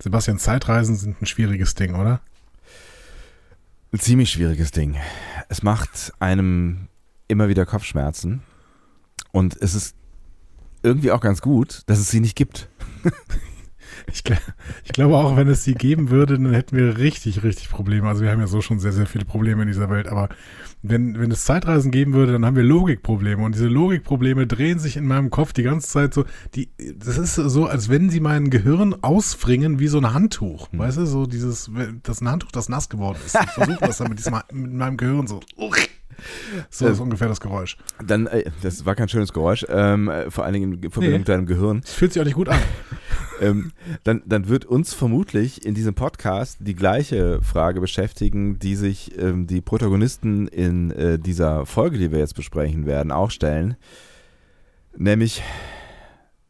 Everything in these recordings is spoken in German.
Sebastian, Zeitreisen sind ein schwieriges Ding, oder? Ein ziemlich schwieriges Ding. Es macht einem immer wieder Kopfschmerzen. Und es ist irgendwie auch ganz gut, dass es sie nicht gibt. Ich, ich, glaube auch, wenn es sie geben würde, dann hätten wir richtig, richtig Probleme. Also wir haben ja so schon sehr, sehr viele Probleme in dieser Welt, aber wenn, wenn es Zeitreisen geben würde, dann haben wir Logikprobleme. Und diese Logikprobleme drehen sich in meinem Kopf die ganze Zeit so. Die, das ist so, als wenn sie mein Gehirn ausfringen wie so ein Handtuch. Hm. Weißt du, so dieses, das ein Handtuch, das nass geworden ist. Ich versuche das dann mit, diesem, mit meinem Gehirn so. So äh, ist ungefähr das Geräusch. Dann, äh, das war kein schönes Geräusch, ähm, vor allen Dingen in Verbindung nee. mit deinem Gehirn. Das fühlt sich auch nicht gut an. ähm, dann, dann wird uns vermutlich in diesem Podcast die gleiche Frage beschäftigen, die sich ähm, die Protagonisten in äh, dieser Folge, die wir jetzt besprechen werden, auch stellen. Nämlich,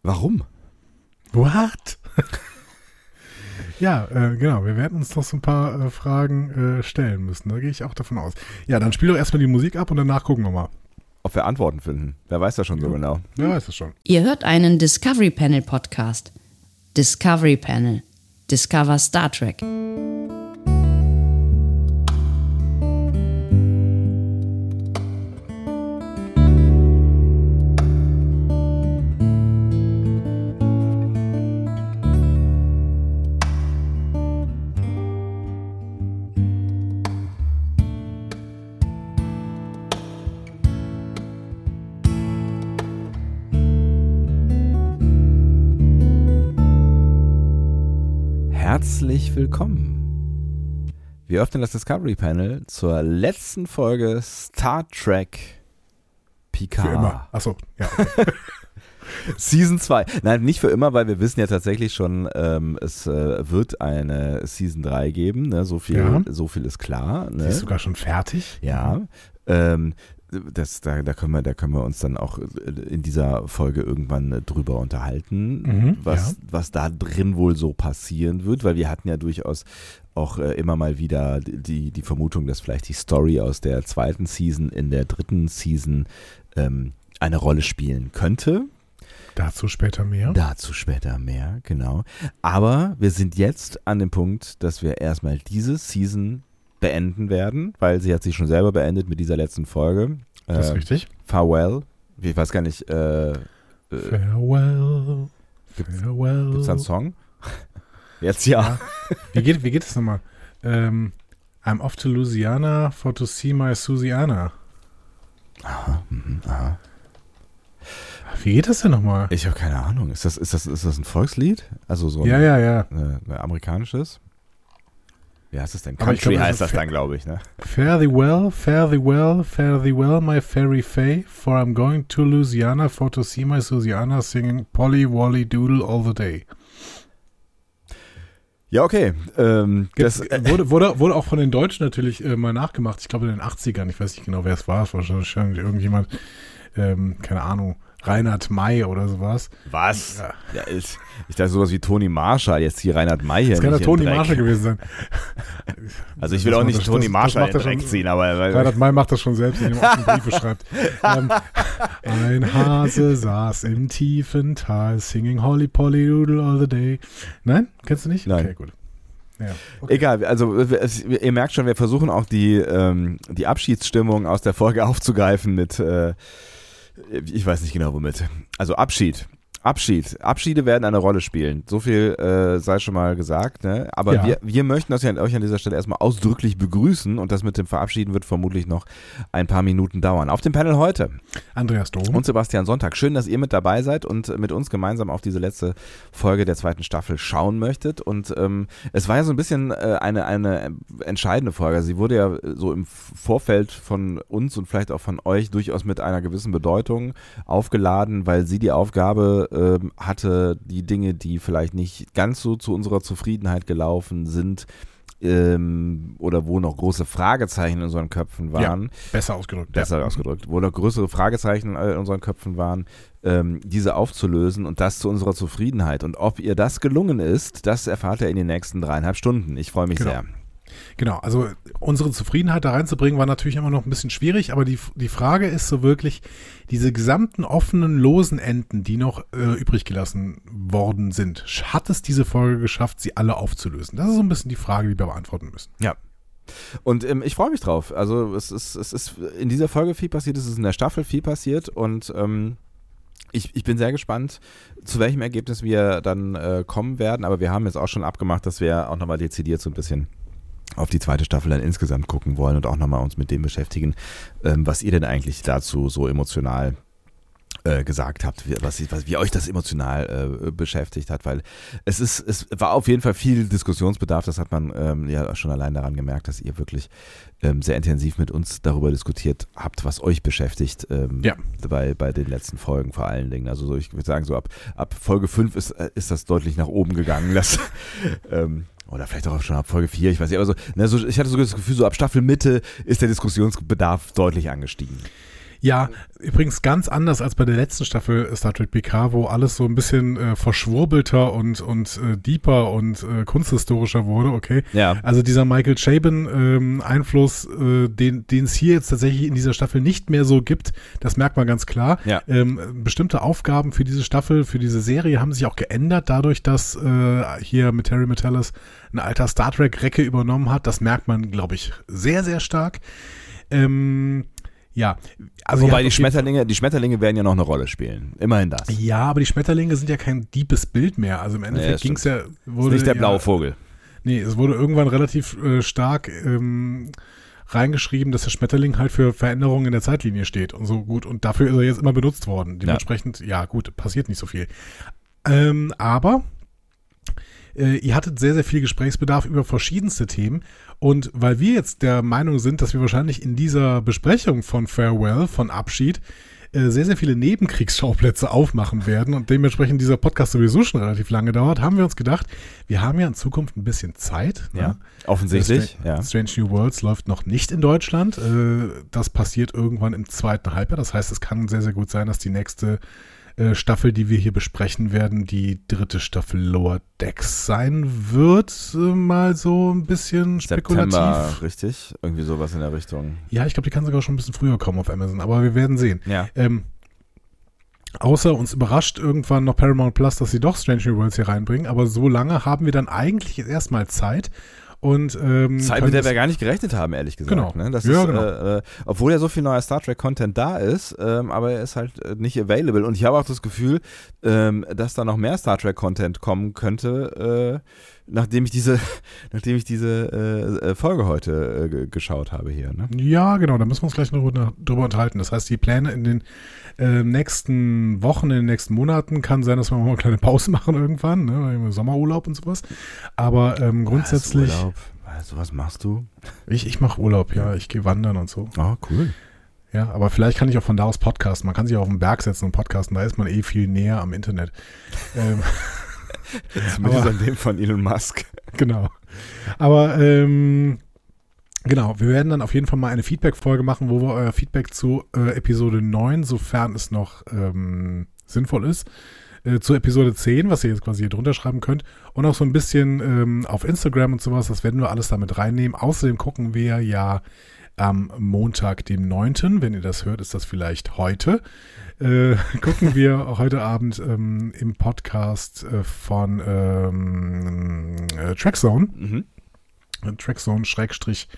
warum? What? Ja, äh, genau. Wir werden uns noch so ein paar äh, Fragen äh, stellen müssen. Da gehe ich auch davon aus. Ja, dann spiel doch erstmal die Musik ab und danach gucken wir mal. Ob wir Antworten finden. Wer weiß das schon ja. so genau. Wer weiß das schon. Ihr hört einen Discovery Panel Podcast. Discovery Panel. Discover Star Trek. Herzlich willkommen. Wir öffnen das Discovery Panel zur letzten Folge Star Trek Picard. Für immer. Achso, ja. Season 2. Nein, nicht für immer, weil wir wissen ja tatsächlich schon, ähm, es äh, wird eine Season 3 geben. Ne? So, viel, ja. so viel ist klar. Ne? Sie ist sogar schon fertig. Ja. Ähm, das, da, da, können wir, da können wir uns dann auch in dieser Folge irgendwann drüber unterhalten, mhm, was, ja. was da drin wohl so passieren wird, weil wir hatten ja durchaus auch äh, immer mal wieder die, die Vermutung, dass vielleicht die Story aus der zweiten Season in der dritten Season ähm, eine Rolle spielen könnte. Dazu später mehr. Dazu später mehr, genau. Aber wir sind jetzt an dem Punkt, dass wir erstmal diese Season beenden werden, weil sie hat sich schon selber beendet mit dieser letzten Folge. Das ist äh, richtig. Farewell. Ich weiß gar nicht. Äh, äh Farewell. Gibt's, Farewell. Gibt's da einen Song? Jetzt ja. ja. Wie geht, wie geht es nochmal? Ähm, I'm off to Louisiana for to see my Susiana. Aha, mh, aha. Wie geht das denn nochmal? Ich habe keine Ahnung. Ist das, ist, das, ist das ein Volkslied? Also so ein, ja, ja, ja. Ein, ein amerikanisches? Wie heißt das denn? Country glaub, heißt das dann, glaube ich, ne? Fare thee well, fare thee well, fare thee well, my fairy fay, for I'm going to Louisiana for to see my Susiana singing Polly Wally Doodle all the day. Ja, okay. Ähm, das wurde, wurde, wurde auch von den Deutschen natürlich äh, mal nachgemacht. Ich glaube in den 80ern, ich weiß nicht genau, wer es war. Es war wahrscheinlich irgendjemand, ähm, keine Ahnung, Reinhard May oder sowas. Was? Ja. ja ist, ich dachte sowas wie Toni Marshall, jetzt hier Reinhard May hier. Das kann ja Toni Marshall gewesen sein. Also ich will das auch nicht das, Toni Marshall in Dreck ziehen, aber... Reinhard May macht das schon selbst, indem er Briefe schreibt. Ähm, ein Hase saß im tiefen Tal, singing Holly Polly Doodle all the day. Nein? Kennst du nicht? Nein. Okay, gut. Ja, okay. Egal, also ihr merkt schon, wir versuchen auch die, ähm, die Abschiedsstimmung aus der Folge aufzugreifen mit... Äh, ich weiß nicht genau womit. Also Abschied. Abschied. Abschiede werden eine Rolle spielen. So viel äh, sei schon mal gesagt. Ne? Aber ja. wir, wir möchten das ja euch an dieser Stelle erstmal ausdrücklich begrüßen und das mit dem Verabschieden wird vermutlich noch ein paar Minuten dauern. Auf dem Panel heute Andreas Dom und Sebastian Sonntag. Schön, dass ihr mit dabei seid und mit uns gemeinsam auf diese letzte Folge der zweiten Staffel schauen möchtet. Und ähm, es war ja so ein bisschen äh, eine, eine entscheidende Folge. Sie wurde ja so im Vorfeld von uns und vielleicht auch von euch durchaus mit einer gewissen Bedeutung aufgeladen, weil sie die Aufgabe ähm, hatte die Dinge, die vielleicht nicht ganz so zu unserer Zufriedenheit gelaufen sind, ähm, oder wo noch große Fragezeichen in unseren Köpfen waren. Ja, besser ausgedrückt. Besser ja. ausgedrückt. Wo noch größere Fragezeichen in unseren Köpfen waren, ähm, diese aufzulösen und das zu unserer Zufriedenheit. Und ob ihr das gelungen ist, das erfahrt ihr in den nächsten dreieinhalb Stunden. Ich freue mich genau. sehr. Genau, also unsere Zufriedenheit da reinzubringen war natürlich immer noch ein bisschen schwierig, aber die, die Frage ist so wirklich, diese gesamten offenen, losen Enden, die noch äh, übrig gelassen worden sind, hat es diese Folge geschafft, sie alle aufzulösen? Das ist so ein bisschen die Frage, die wir beantworten müssen. Ja. Und ähm, ich freue mich drauf. Also es ist, es ist in dieser Folge viel passiert, es ist in der Staffel viel passiert und ähm, ich, ich bin sehr gespannt, zu welchem Ergebnis wir dann äh, kommen werden, aber wir haben jetzt auch schon abgemacht, dass wir auch nochmal dezidiert so ein bisschen auf die zweite Staffel dann insgesamt gucken wollen und auch nochmal uns mit dem beschäftigen, ähm, was ihr denn eigentlich dazu so emotional äh, gesagt habt, wie, was, was, wie euch das emotional äh, beschäftigt hat, weil es ist, es war auf jeden Fall viel Diskussionsbedarf, das hat man ähm, ja schon allein daran gemerkt, dass ihr wirklich ähm, sehr intensiv mit uns darüber diskutiert habt, was euch beschäftigt ähm, ja. bei, bei den letzten Folgen vor allen Dingen. Also so, ich würde sagen, so ab, ab Folge 5 ist, äh, ist das deutlich nach oben gegangen. Das, ähm, oder vielleicht auch schon ab Folge 4, ich weiß nicht, aber so, ne, so, ich hatte sogar das Gefühl, so ab Staffelmitte ist der Diskussionsbedarf deutlich angestiegen. Ja, übrigens ganz anders als bei der letzten Staffel Star Trek PK, wo alles so ein bisschen äh, verschwurbelter und, und äh, deeper und äh, kunsthistorischer wurde, okay. Ja. Also dieser Michael Chabon-Einfluss, äh, den den es hier jetzt tatsächlich in dieser Staffel nicht mehr so gibt, das merkt man ganz klar. Ja. Ähm, bestimmte Aufgaben für diese Staffel, für diese Serie haben sich auch geändert, dadurch, dass äh, hier mit Terry Metellis ein alter Star Trek-Recke übernommen hat. Das merkt man, glaube ich, sehr, sehr stark. Ähm, ja, also Wobei ja, die Schmetterlinge, die Schmetterlinge werden ja noch eine Rolle spielen. Immerhin das. Ja, aber die Schmetterlinge sind ja kein deepes Bild mehr. Also im Endeffekt das ging es ja. Wurde ist nicht der ja, blaue Vogel. Nee, es wurde irgendwann relativ äh, stark ähm, reingeschrieben, dass der Schmetterling halt für Veränderungen in der Zeitlinie steht und so gut. Und dafür ist er jetzt immer benutzt worden. Dementsprechend, ja, gut, passiert nicht so viel. Ähm, aber äh, ihr hattet sehr, sehr viel Gesprächsbedarf über verschiedenste Themen. Und weil wir jetzt der Meinung sind, dass wir wahrscheinlich in dieser Besprechung von Farewell, von Abschied, äh, sehr, sehr viele Nebenkriegsschauplätze aufmachen werden und dementsprechend dieser Podcast sowieso schon relativ lange dauert, haben wir uns gedacht, wir haben ja in Zukunft ein bisschen Zeit. Ja, ne? offensichtlich. Strange, Ja. Strange New Worlds läuft noch nicht in Deutschland. Äh, Das passiert irgendwann im zweiten Halbjahr. Das heißt, es kann sehr, sehr gut sein, dass die nächste äh, Staffel, die wir hier besprechen werden, die dritte Staffel Lower Decks sein wird. Äh, Mal so ein bisschen spekulativ. September, richtig? Irgendwie sowas in der Richtung. Ja, ich glaube, die kann sogar schon ein bisschen früher kommen auf Amazon, aber wir werden sehen. Ja. Ähm, außer uns überrascht irgendwann noch Paramount Plus, dass sie doch Strange New Worlds hier reinbringen, aber so lange haben wir dann eigentlich erstmal Zeit. Und, ähm, Zeit, mit der wir gar nicht gerechnet haben, ehrlich gesagt. Genau. Ne? Das Ja, ist, genau. äh, äh, obwohl ja so viel neuer Star Trek-Content da ist, ähm, aber er ist halt äh, nicht available. Und ich habe auch das Gefühl, ähm, dass da noch mehr Star Trek-Content kommen könnte, äh, nachdem ich diese, nachdem ich diese äh, äh, Folge heute äh, ge- geschaut habe hier. Ne? Ja, genau, da müssen wir uns gleich noch drüber drüber unterhalten. Das heißt, die Pläne in den äh, nächsten Wochen, in den nächsten Monaten kann sein, dass wir mal eine kleine Pause machen irgendwann, ne? Sommerurlaub und sowas. Aber ähm, grundsätzlich, Was, Urlaub? Was, was machst du? ich, ich mache Urlaub, ja, ich gehe wandern und so. Oh, cool. Ja, aber vielleicht kann ich auch von da aus podcasten. Man kann sich auch auf den Berg setzen und podcasten, da ist man eh viel näher am Internet. ähm, Zumindest Aber- an dem von Elon Musk. genau. Aber ähm, genau, wir werden dann auf jeden Fall mal eine Feedback-Folge machen, wo wir euer Feedback zu äh, Episode 9, sofern es noch ähm, sinnvoll ist, äh, zu Episode 10, was ihr jetzt quasi hier drunter schreiben könnt, und auch so ein bisschen ähm, auf Instagram und sowas, das werden wir alles damit reinnehmen. Außerdem gucken wir ja am Montag, dem 9., wenn ihr das hört, ist das vielleicht heute, äh, gucken wir heute Abend ähm, im Podcast äh, von ähm, äh, Trackzone, Mhm. Trackzone Schrägstrich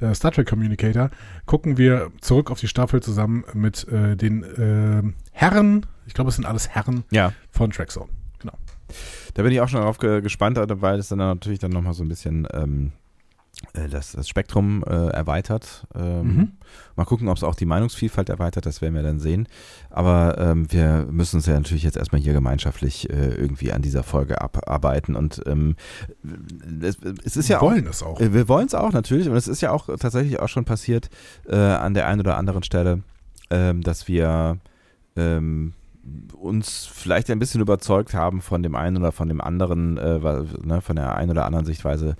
äh, Star Trek Communicator, gucken wir zurück auf die Staffel zusammen mit äh, den äh, Herren, ich glaube es sind alles Herren Ja. von Trackzone. Genau. Da bin ich auch schon darauf ge gespannt, weil es dann natürlich dann nochmal so ein bisschen ähm, äh, das, das Spektrum äh, erweitert. Ähm, Mhm. Mal gucken, ob es auch die Meinungsvielfalt erweitert, das werden wir dann sehen. Aber ähm, wir müssen uns ja natürlich jetzt erstmal hier gemeinschaftlich äh, irgendwie an dieser Folge abarbeiten. Und ähm, es, es ist ja wir auch. wollen es auch. Äh, Wir wollen es auch natürlich und es ist ja auch tatsächlich auch schon passiert äh, an der einen oder anderen Stelle, ähm, dass wir ähm, uns vielleicht ein bisschen überzeugt haben von dem einen oder von dem anderen, äh, ne, von der einen oder anderen Sichtweise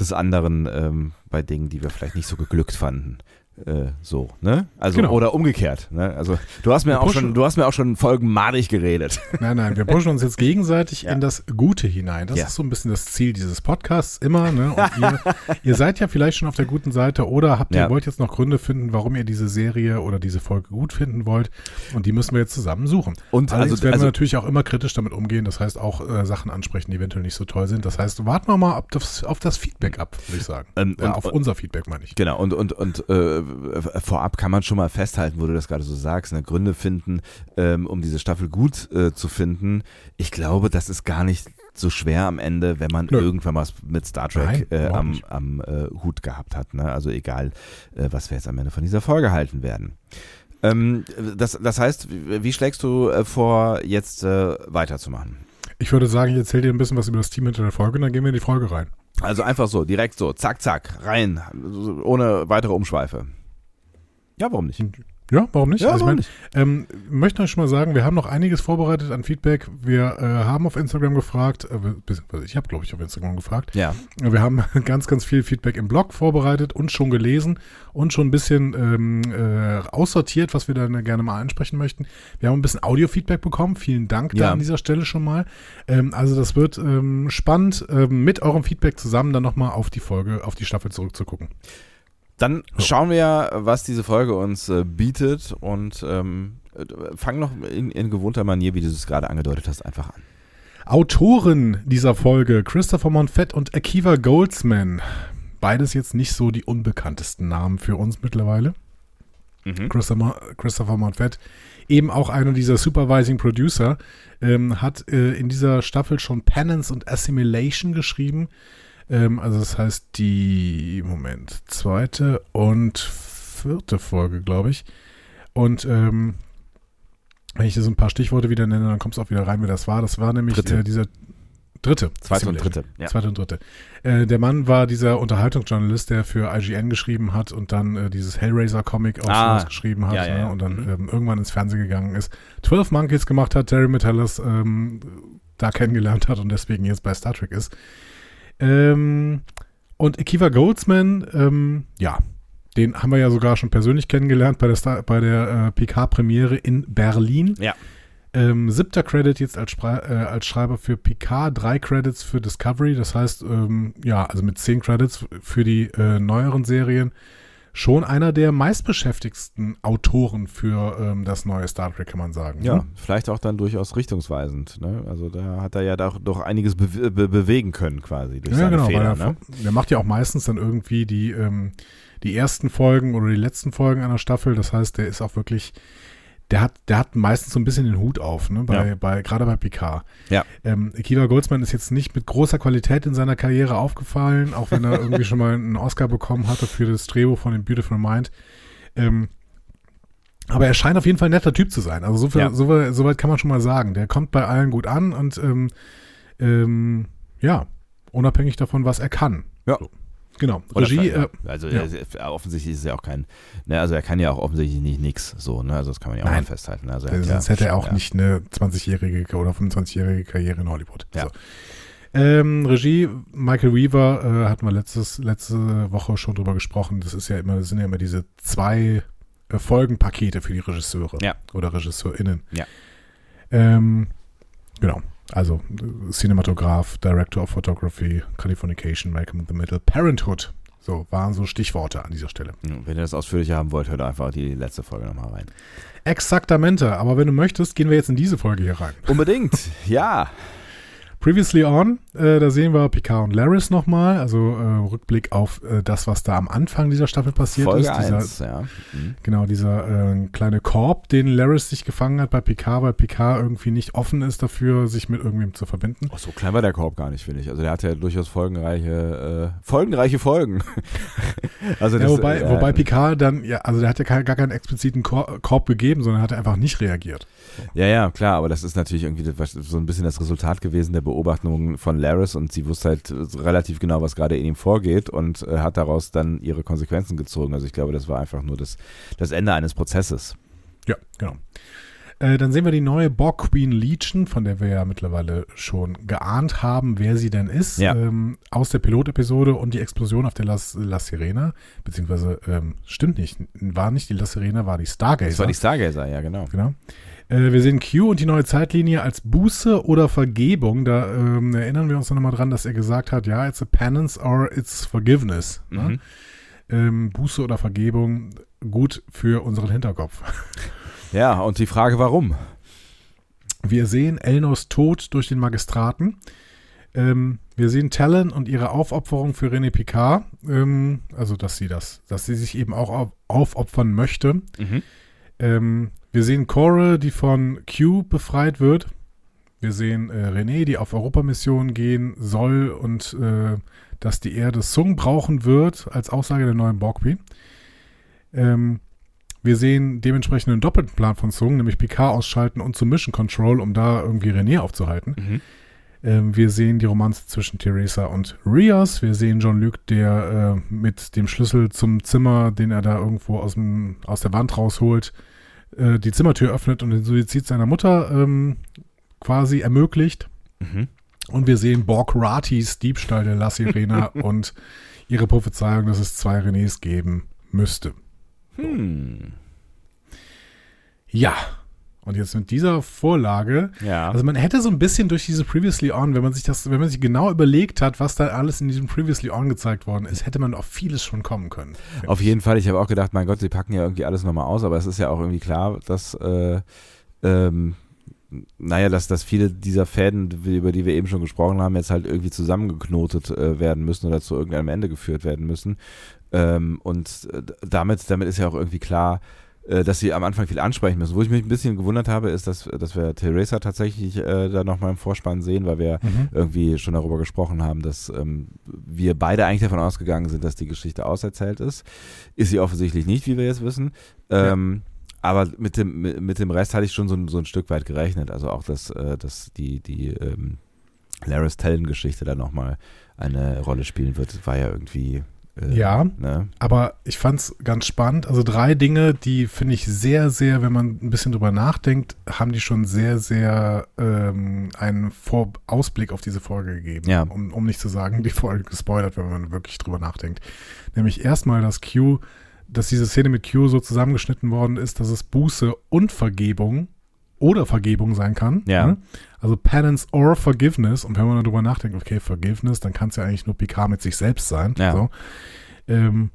des anderen ähm, bei Dingen, die wir vielleicht nicht so geglückt fanden. Äh, so, ne? Also Genau. oder umgekehrt, ne? Also du hast mir Wir auch pushen- schon, du hast mir auch schon Folgen madig geredet. Nein, nein, wir pushen uns jetzt gegenseitig Ja. in das Gute hinein. Das Ja. ist so ein bisschen das Ziel dieses Podcasts immer. Ne? Und ihr, ihr seid ja vielleicht schon auf der guten Seite oder habt ihr Ja. wollt jetzt noch Gründe finden, warum ihr diese Serie oder diese Folge gut finden wollt. Und die müssen wir jetzt zusammen suchen. Und Allerdings also- werden also- wir natürlich auch immer kritisch damit umgehen. Das heißt auch äh, Sachen ansprechen, die eventuell nicht so toll sind. Das heißt, warten wir mal auf das, auf das Feedback ab, würde ich sagen. Ähm, und- auf unser Feedback meine ich. Genau, und, und, und äh, vorab kann man schon mal festhalten, wo du das gerade so sagst, ne, Gründe finden, ähm, um diese Staffel gut äh, zu finden. Ich glaube, das ist gar nicht so schwer am Ende, wenn man Nö. irgendwann was mit Star Trek Nein, äh, am, am äh, Hut gehabt hat. Ne? Also egal, äh, was wir jetzt am Ende von dieser Folge halten werden. Ähm, das, das heißt, wie, wie schlägst du äh, vor, jetzt äh, weiterzumachen? Ich würde sagen, ich erzähle dir ein bisschen was über das Team hinter der Folge und dann gehen wir in die Folge rein. Also einfach so, direkt so, zack, zack, rein, ohne weitere Umschweife. Ja, warum nicht? Ja, warum nicht? Ja, also ich meine, ähm, wir möchten euch schon mal sagen, wir haben noch einiges vorbereitet an Feedback. Wir äh, haben auf Instagram gefragt, äh, ich habe, glaube ich, auf Instagram gefragt. Ja. Wir haben ganz, ganz viel Feedback im Blog vorbereitet und schon gelesen und schon ein bisschen ähm, äh, aussortiert, was wir dann gerne mal ansprechen möchten. Wir haben ein bisschen Audio-Feedback bekommen. Vielen Dank da Ja. an dieser Stelle schon mal. Ähm, also das wird ähm, spannend, ähm, mit eurem Feedback zusammen dann nochmal auf die Folge, auf die Staffel zurückzugucken. Dann So. schauen wir ja, was diese Folge uns äh, bietet und ähm, äh, fangen noch in, in gewohnter Manier, wie du es gerade angedeutet hast, einfach an. Autoren dieser Folge, Christopher Monfett und Akiva Goldsman. Beides jetzt nicht so die unbekanntesten Namen für uns mittlerweile. Christopher, Christopher Monfett, eben auch einer dieser Supervising Producer, ähm, hat äh, in dieser Staffel schon Penance und Assimilation geschrieben. Ähm, also das heißt die, Moment, zweite und vierte Folge, glaube ich. Und ähm, wenn ich so ein paar Stichworte wieder nenne, dann kommst du auch wieder rein, wer das war. Das war nämlich Dritte. äh, dieser dritte. Zweite und dritte. Ja. Zweite und dritte. Äh, der Mann war dieser Unterhaltungsjournalist, der für IGN geschrieben hat und dann äh, dieses Hellraiser-Comic auch Ah, geschrieben hat ja, ja. Ne, und dann Mhm. ähm, irgendwann ins Fernsehen gegangen ist. 12 Monkeys gemacht hat, Terry Metellus ähm, da kennengelernt hat und deswegen jetzt bei Star Trek ist. Ähm, und Akiva Goldsman, ähm, ja, den haben wir ja sogar schon persönlich kennengelernt bei der, Star bei der äh, PK-Premiere in Berlin. Ja. Ähm, siebter Credit jetzt als, Spre äh, als Schreiber für PK, drei Credits für Discovery. Das heißt, ähm, ja, also mit zehn Credits für die äh, neueren Serien. Schon einer der meistbeschäftigsten Autoren für ähm, das neue Star Trek, kann man sagen. Ja, ne? vielleicht auch dann durchaus richtungsweisend. Ne? Also da hat er ja doch, doch einiges be be bewegen können quasi durch Ja, seine genau, Fehler. er, ne? der macht ja auch meistens dann irgendwie die, ähm, die ersten Folgen oder die letzten Folgen einer Staffel. Das heißt, der ist auch wirklich, der hat, der hat meistens so ein bisschen den Hut auf, ne? Bei, Ja. bei, gerade bei Picard. Ja. Ähm, Akiva Goldsman ist jetzt nicht mit großer Qualität in seiner Karriere aufgefallen, auch wenn er irgendwie schon mal einen Oscar bekommen hatte für das Drehbuch von dem Beautiful Mind. Ähm, aber er scheint auf jeden Fall ein netter Typ zu sein. Also so, viel, Ja. so, weit- so weit kann man schon mal sagen. Der kommt bei allen gut an und ähm, ähm, ja, unabhängig davon, was er kann. Ja. So. Genau. Oder Regie, äh, also ja. er offensichtlich ist er auch kein, ne, also er kann ja auch offensichtlich nicht nix so, ne? Also das kann man ja auch Nein. mal festhalten. Also er sonst ja, hätte er auch ja. nicht eine 20-jährige oder 25-jährige Karriere in Hollywood. Ja. So. Ähm, Regie, Michael Weaver, äh, hatten wir letztes, letzte Woche schon drüber gesprochen. Das ist ja immer, das sind ja immer diese zwei äh, Folgenpakete für die Regisseure Ja. oder RegisseurInnen. Ja. Ähm, genau. Also Cinematograph, Director of Photography, Californication, Malcolm in the Middle, Parenthood. So, waren so Stichworte an dieser Stelle. Wenn ihr das ausführlicher haben wollt, hört einfach die letzte Folge nochmal rein. Exaktamente, aber wenn du möchtest, gehen wir jetzt in diese Folge hier rein. Unbedingt, ja. Previously on, äh, da sehen wir Picard und Laris nochmal, also äh, Rückblick auf äh, das, was da am Anfang dieser Staffel passiert Folge ist. Dieser, 1, ja. Mhm. Genau, dieser äh, kleine Korb, den Laris sich gefangen hat bei Picard, weil Picard irgendwie nicht offen ist dafür, sich mit irgendwem zu verbinden. Oh, so klein war der Korb gar nicht, finde ich. Also der hat ja durchaus folgenreiche, äh, folgenreiche Folgen. also Ja, das, wobei, äh, wobei Picard dann, ja, also der hat ja gar keinen expliziten Kor Korb gegeben, sondern hat einfach nicht reagiert. Ja, ja, klar, aber das ist natürlich irgendwie so ein bisschen das Resultat gewesen der Beobachtung von Laris und sie wusste halt relativ genau, was gerade in ihm vorgeht und äh, hat daraus dann ihre Konsequenzen gezogen. Also ich glaube, das war einfach nur das, das Ende eines Prozesses. Ja, genau. Äh, dann sehen wir die neue Borg Queen Legion, von der wir ja mittlerweile schon geahnt haben, wer sie denn ist, Ja. ähm, aus der Pilotepisode und die Explosion auf der La, La Sirena, beziehungsweise ähm, stimmt nicht, war nicht die La Sirena, war die Stargazer. Das war die Stargazer, ja, genau. Genau. Äh, wir sehen Q und die neue Zeitlinie als Buße oder Vergebung. Da ähm, erinnern wir uns noch mal dran, dass er gesagt hat, ja, it's a penance or it's forgiveness. Ne? Mhm. Ähm, Buße oder Vergebung, gut für unseren Hinterkopf. Ja, und die Frage, warum? Wir sehen Elnors Tod durch den Magistraten. Ähm, wir sehen Talon und ihre Aufopferung für René Picard. Ähm, also, dass sie das, dass sie sich eben auch auf, aufopfern möchte. Mhm. Ähm, wir sehen Cora, die von Q befreit wird. Wir sehen äh, René, die auf Europamission gehen soll und äh, dass die Erde Sung brauchen wird, als Aussage der neuen Borg Queen. Ähm, wir sehen dementsprechend einen doppelten Plan von Sung, nämlich Picard ausschalten und zum Mission Control, um da irgendwie René aufzuhalten. Mhm. Ähm, wir sehen die Romanze zwischen Theresa und Rios. Wir sehen Jean-Luc, der äh, mit dem Schlüssel zum Zimmer, den er da irgendwo aus, dem, aus der Wand rausholt, äh, die Zimmertür öffnet und den Suizid seiner Mutter ähm, quasi ermöglicht. Mhm. Und wir sehen Borg Ratis Diebstahl der La Sirena und ihre Prophezeiung, dass es zwei Renés geben müsste. Hm. Ja. Und jetzt mit dieser Vorlage Ja. Also man hätte so ein bisschen durch diese Previously On, wenn man sich das, wenn man sich genau überlegt hat, was da alles in diesem Previously On gezeigt worden ist, hätte man auf vieles schon kommen können. Auf jeden Fall, ich habe auch gedacht, mein Gott, sie packen ja irgendwie alles nochmal aus, aber es ist ja auch irgendwie klar, dass, äh, ähm, naja, dass, dass viele dieser Fäden, über die wir eben schon gesprochen haben, jetzt halt irgendwie zusammengeknotet äh, werden müssen oder zu irgendeinem Ende geführt werden müssen. Ähm, und äh, damit, damit ist ja auch irgendwie klar, dass sie am Anfang viel ansprechen müssen. Wo ich mich ein bisschen gewundert habe, ist, dass, dass wir Theresa tatsächlich äh, da nochmal im Vorspann sehen, weil wir Mhm. irgendwie schon darüber gesprochen haben, dass ähm, wir beide eigentlich davon ausgegangen sind, dass die Geschichte auserzählt ist. Ist sie offensichtlich nicht, wie wir jetzt wissen. Ähm, Aber mit dem, mit, mit dem Rest hatte ich schon so, ein- so ein Stück weit gerechnet. Also auch, dass, äh, dass die, die ähm, Laris Tellen-Geschichte da nochmal eine Rolle spielen wird, war ja irgendwie. Äh, Ja. Ne? Aber ich fand es ganz spannend. Also drei Dinge, die finde ich sehr, sehr, wenn man ein bisschen drüber nachdenkt, haben die schon sehr, sehr ähm, einen Vor Ausblick auf diese Folge gegeben. Ja. Um, um nicht zu sagen, die Folge gespoilert, wenn man wirklich drüber nachdenkt. Nämlich erstmal, dass Q, dass diese Szene mit Q so zusammengeschnitten worden ist, dass es Buße und Vergebung oder Vergebung sein kann. Ja. Ne? Also Penance or Forgiveness. Und wenn man darüber nachdenkt, okay, Forgiveness, dann kann es ja eigentlich nur Picard mit sich selbst sein. Ja. So. Ähm,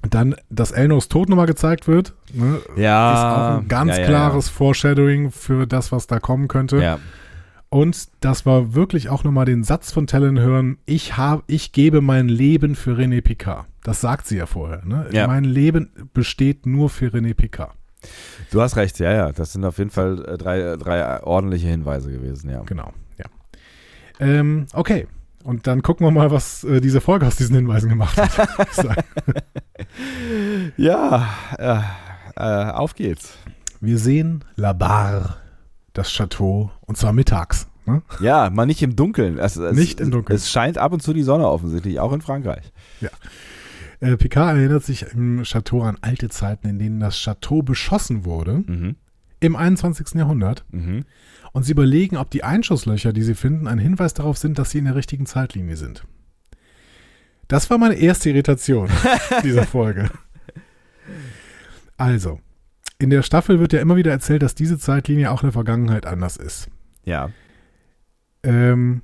dann, dass Elnos Tod nochmal gezeigt wird, ne, Ja. ist auch ein ganz ja, klares Foreshadowing für das, was da kommen könnte. Ja. Und das war wirklich auch nochmal den Satz von Talon hören, ich, hab, ich gebe mein Leben für René Picard. Das sagt sie ja vorher. Ne? Mein Leben besteht nur für René Picard. Du hast recht, ja, ja. Das sind auf jeden Fall äh, drei, drei ordentliche Hinweise gewesen, ja. Genau, ja. Ähm, okay, und dann gucken wir mal, was äh, diese Folge aus diesen Hinweisen gemacht hat. Ja, äh, äh, auf geht's. wir sehen La Barre, das Chateau, und zwar mittags. Ne? Ja, mal nicht im Dunkeln. Es, es, Nicht im Dunkeln. Es scheint ab und zu die Sonne offensichtlich, auch in Frankreich. Äh, Picard erinnert sich im Chateau an alte Zeiten, in denen das Chateau beschossen wurde, Mhm. im 21. Jahrhundert. Mhm. Und sie überlegen, ob die Einschusslöcher, die sie finden, ein Hinweis darauf sind, dass sie in der richtigen Zeitlinie sind. Das war meine erste Irritation dieser Folge. Also, in der Staffel wird ja immer wieder erzählt, dass diese Zeitlinie auch in der Vergangenheit anders ist. Ja. Ähm,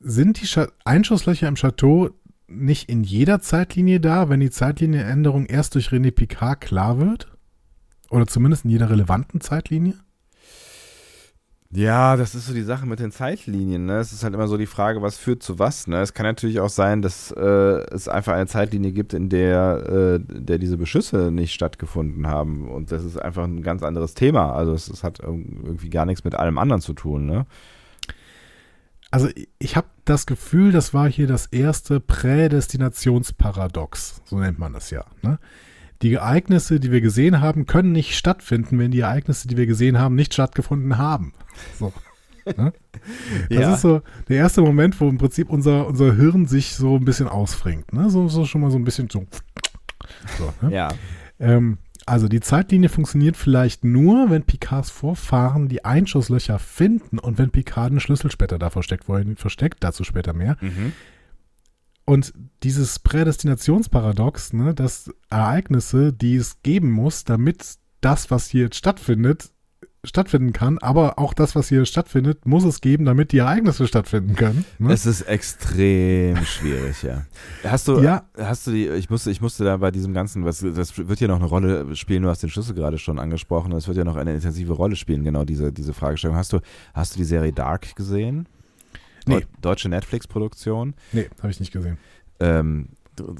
sind die Scha Einschusslöcher im Chateau nicht in jeder Zeitlinie da, wenn die Zeitlinienänderung erst durch René Picard klar wird? Oder zumindest in jeder relevanten Zeitlinie? Ja, das ist so die Sache mit den Zeitlinien. Ne? Es ist halt immer so die Frage, was führt zu was. Ne? Es kann natürlich auch sein, dass äh, es einfach eine Zeitlinie gibt, in der, äh, der diese Beschüsse nicht stattgefunden haben. Und das ist einfach ein ganz anderes Thema. Also es, es hat irgendwie gar nichts mit allem anderen zu tun. Ne? Also ich habe das Gefühl, das war hier das erste Prädestinationsparadox, so nennt man das ja. Ne? Die Ereignisse, die wir gesehen haben, können nicht stattfinden, wenn die Ereignisse, die wir gesehen haben, nicht stattgefunden haben. So. Ne? Das Ja. ist so der erste Moment, wo im Prinzip unser, unser Hirn sich so ein bisschen ausfringt. Ne? So, so schon mal so ein bisschen so. so ne? Ja. Ähm, Also die Zeitlinie funktioniert vielleicht nur, wenn Picards Vorfahren die Einschusslöcher finden und wenn Picard einen Schlüssel später da versteckt, wo er ihn versteckt, dazu später mehr. Mhm. Und dieses Prädestinationsparadox, ne, dass Ereignisse, die es geben muss, damit das, was hier jetzt stattfindet, stattfinden kann, aber auch das, was hier stattfindet, muss es geben, damit die Ereignisse stattfinden können. Ne? Es ist extrem schwierig, ja. Hast du, Ja. hast du die, ich musste, ich musste da bei diesem Ganzen, was, das wird ja noch eine Rolle spielen, du hast den Schlüssel gerade schon angesprochen, das wird ja noch eine intensive Rolle spielen, genau diese, diese Fragestellung. Hast du, hast du die Serie Dark gesehen? Nee. Deu- Deutsche Netflix-Produktion. Nee, habe ich nicht gesehen. Ähm,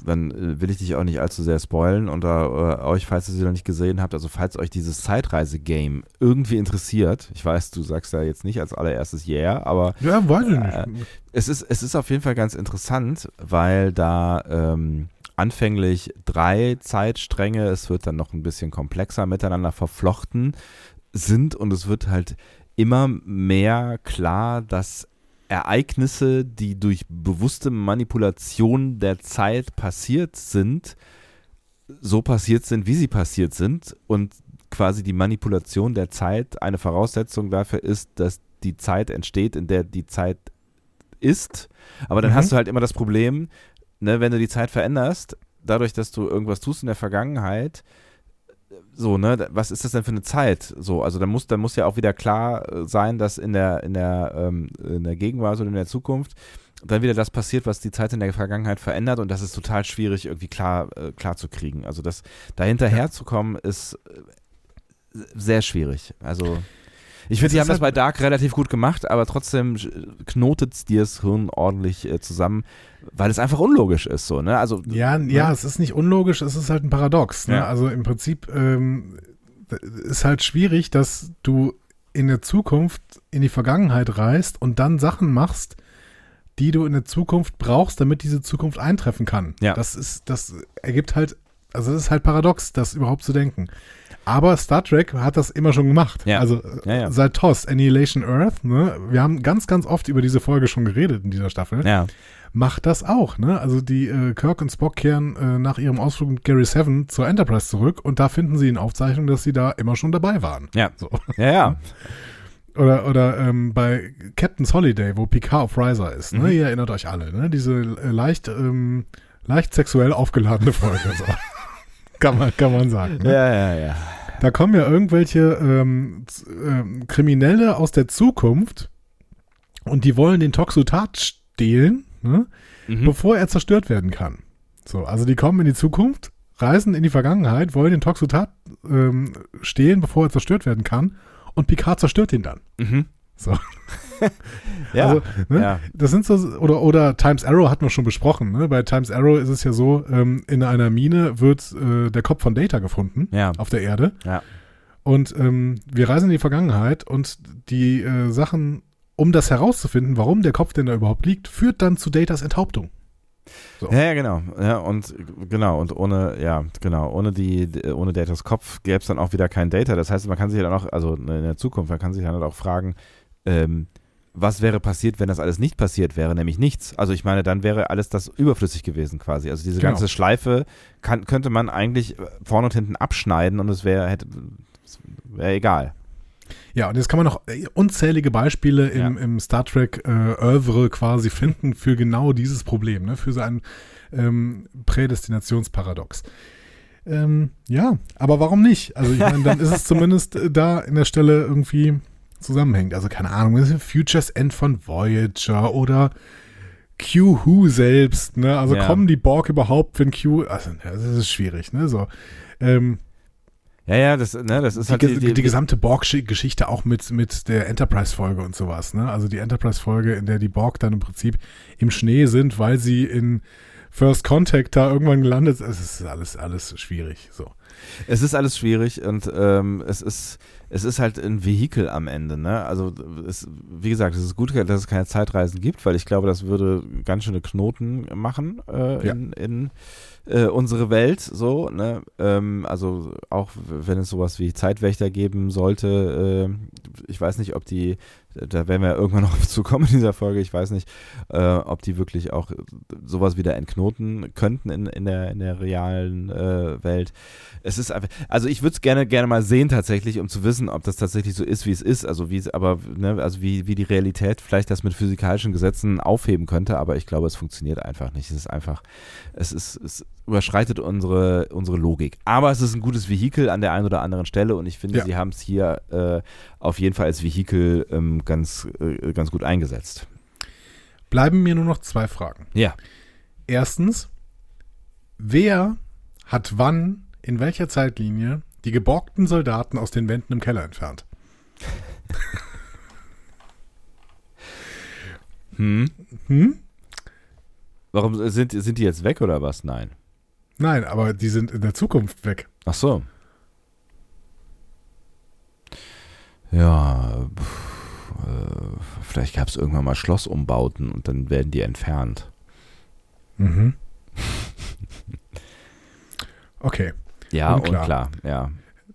dann äh, will ich dich auch nicht allzu sehr spoilen und äh, euch, falls ihr sie noch nicht gesehen habt, also falls euch dieses Zeitreise-Game irgendwie interessiert, ich weiß, du sagst ja jetzt nicht als allererstes Yeah, aber Ja, weiß ich Äh, nicht. es ist, es ist auf jeden Fall ganz interessant, weil da ähm, anfänglich drei Zeitstränge, es wird dann noch ein bisschen komplexer miteinander verflochten sind und es wird halt immer mehr klar, dass Ereignisse, die durch bewusste Manipulation der Zeit passiert sind, so passiert sind, wie sie passiert sind und quasi die Manipulation der Zeit eine Voraussetzung dafür ist, dass die Zeit entsteht, in der die Zeit ist. Aber dann Mhm. hast du halt immer das Problem, ne, wenn du die Zeit veränderst, dadurch, dass du irgendwas tust in der Vergangenheit, so, ne, was ist das denn für eine Zeit? So, also da muss, da muss ja auch wieder klar äh, sein, dass in der, in der, ähm, in der Gegenwart oder in der Zukunft dann wieder das passiert, was die Zeit in der Vergangenheit verändert und das ist total schwierig irgendwie klar, äh, klar zu kriegen. Also das da hinterherzukommen ist äh, sehr schwierig. Also ich finde, ist haben das halt- bei Dark relativ gut gemacht, aber trotzdem knotet es dir das Hirn ordentlich äh, zusammen, weil es einfach unlogisch ist so, ne? Also Ja, ja, es ist nicht unlogisch, es ist halt ein Paradox. Ne? Ja. Also im Prinzip ähm, ist halt schwierig, dass du in der Zukunft in die Vergangenheit reist und dann Sachen machst, die du in der Zukunft brauchst, damit diese Zukunft eintreffen kann. Ja. Das ist, das ergibt halt, also es ist halt paradox, das überhaupt zu denken. Aber Star Trek hat das immer schon gemacht. Ja. Also Ja, ja. seit TOS, Annihilation Earth, ne? wir haben ganz, ganz oft über diese Folge schon geredet in dieser Staffel ja, macht das auch, ne? Also die äh, Kirk und Spock kehren äh, nach ihrem Ausflug mit Gary Seven zur Enterprise zurück und da finden sie in Aufzeichnungen, dass sie da immer schon dabei waren. ja, So. ja, ja, Oder, oder ähm, bei Captain's Holiday, wo Picard auf Riser ist, ne? Mhm. Ihr erinnert euch alle, ne? Diese äh, leicht, ähm, leicht sexuell aufgeladene Folge. So. kann, man, kann man sagen. Ne? ja, ja, ja. Da kommen ja irgendwelche ähm, ähm, Kriminelle aus der Zukunft und die wollen den Toxotat stehlen, ne? Mhm. bevor er zerstört werden kann. So, also die kommen in die Zukunft, reisen in die Vergangenheit, wollen den Toxotat ähm, stehlen, bevor er zerstört werden kann und Picard zerstört ihn dann. Mhm. So. Ja, Also, ne? ja. Das sind so, oder, oder Times Arrow hatten wir schon besprochen. Ne? Bei Times Arrow ist es ja so, ähm, in einer Mine wird äh, der Kopf von Data gefunden Ja. auf der Erde. Ja. Und ähm, wir reisen in die Vergangenheit und die äh, Sachen, um das herauszufinden, warum der Kopf denn da überhaupt liegt, führt dann zu Datas Enthauptung. So. Ja, ja, genau. Ja, und genau, und ohne, ja, genau, ohne die, ohne Datas Kopf gäbe es dann auch wieder kein Data. Das heißt, man kann sich dann auch, also in der Zukunft, man kann sich dann halt auch fragen, ähm, was wäre passiert, wenn das alles nicht passiert wäre, nämlich nichts. Also ich meine, dann wäre alles das überflüssig gewesen quasi. Also diese Genau. ganze Schleife kann, könnte man eigentlich vorne und hinten abschneiden und es wäre, hätte, wäre egal. Ja, und jetzt kann man noch äh, unzählige Beispiele im, Ja. im Star Trek äh, Oeuvre quasi finden für genau dieses Problem, ne? für so ein ähm, Prädestinationsparadox. Ähm, ja, aber warum nicht? Also ich meine, dann ist es zumindest äh, da in der Stelle irgendwie zusammenhängt. Also keine Ahnung, das ist Futures End von Voyager oder Q-Who selbst, ne? Also Ja. kommen die Borg überhaupt, wenn Q, also das ist schwierig, ne? So. Ähm, Ja, ja, das, ne, das ist die, halt ges- die, gesamte Borg-Geschichte auch mit, mit der Enterprise-Folge und sowas. Ne? Also die Enterprise-Folge, in der die Borg dann im Prinzip im Schnee sind, weil sie in First Contact da irgendwann gelandet sind. Es ist alles, alles schwierig. So. Es ist alles schwierig und ähm, es ist es ist halt ein Vehikel am Ende, ne? Also es, wie gesagt, es ist gut, dass es keine Zeitreisen gibt, weil ich glaube, das würde ganz schöne Knoten machen äh, Ja. in, in äh, unsere Welt, so, ne? Ähm, also auch wenn es sowas wie Zeitwächter geben sollte, äh, ich weiß nicht, ob die, da werden wir irgendwann noch zu kommen in dieser Folge, ich weiß nicht, äh, ob die wirklich auch sowas wieder entknoten könnten in, in, der, in der realen äh, Welt. Es ist einfach, also ich würde es gerne, gerne mal sehen tatsächlich, um zu wissen, ob das tatsächlich so ist, wie es ist. Also wie aber, ne, also wie, wie die Realität vielleicht das mit physikalischen Gesetzen aufheben könnte, aber ich glaube, es funktioniert einfach nicht. Es ist einfach, es ist, es überschreitet unsere, unsere Logik. Aber es ist ein gutes Vehikel an der einen oder anderen Stelle und ich finde, Ja. sie haben es hier äh, auf jeden Fall als Vehikel ähm, ganz, äh, ganz gut eingesetzt. Bleiben mir nur noch zwei Fragen. Ja. Erstens, wer hat wann, in welcher Zeitlinie, die geborgten Soldaten aus den Wänden im Keller entfernt? Hm? Hm? Warum sind, sind die jetzt weg oder was? Nein. Nein, aber die sind in der Zukunft weg. Ach so. Ja, pff, äh, vielleicht gab es irgendwann mal Schlossumbauten und dann werden die entfernt. Mhm. Okay. Ja, Unklar. unklar, ja.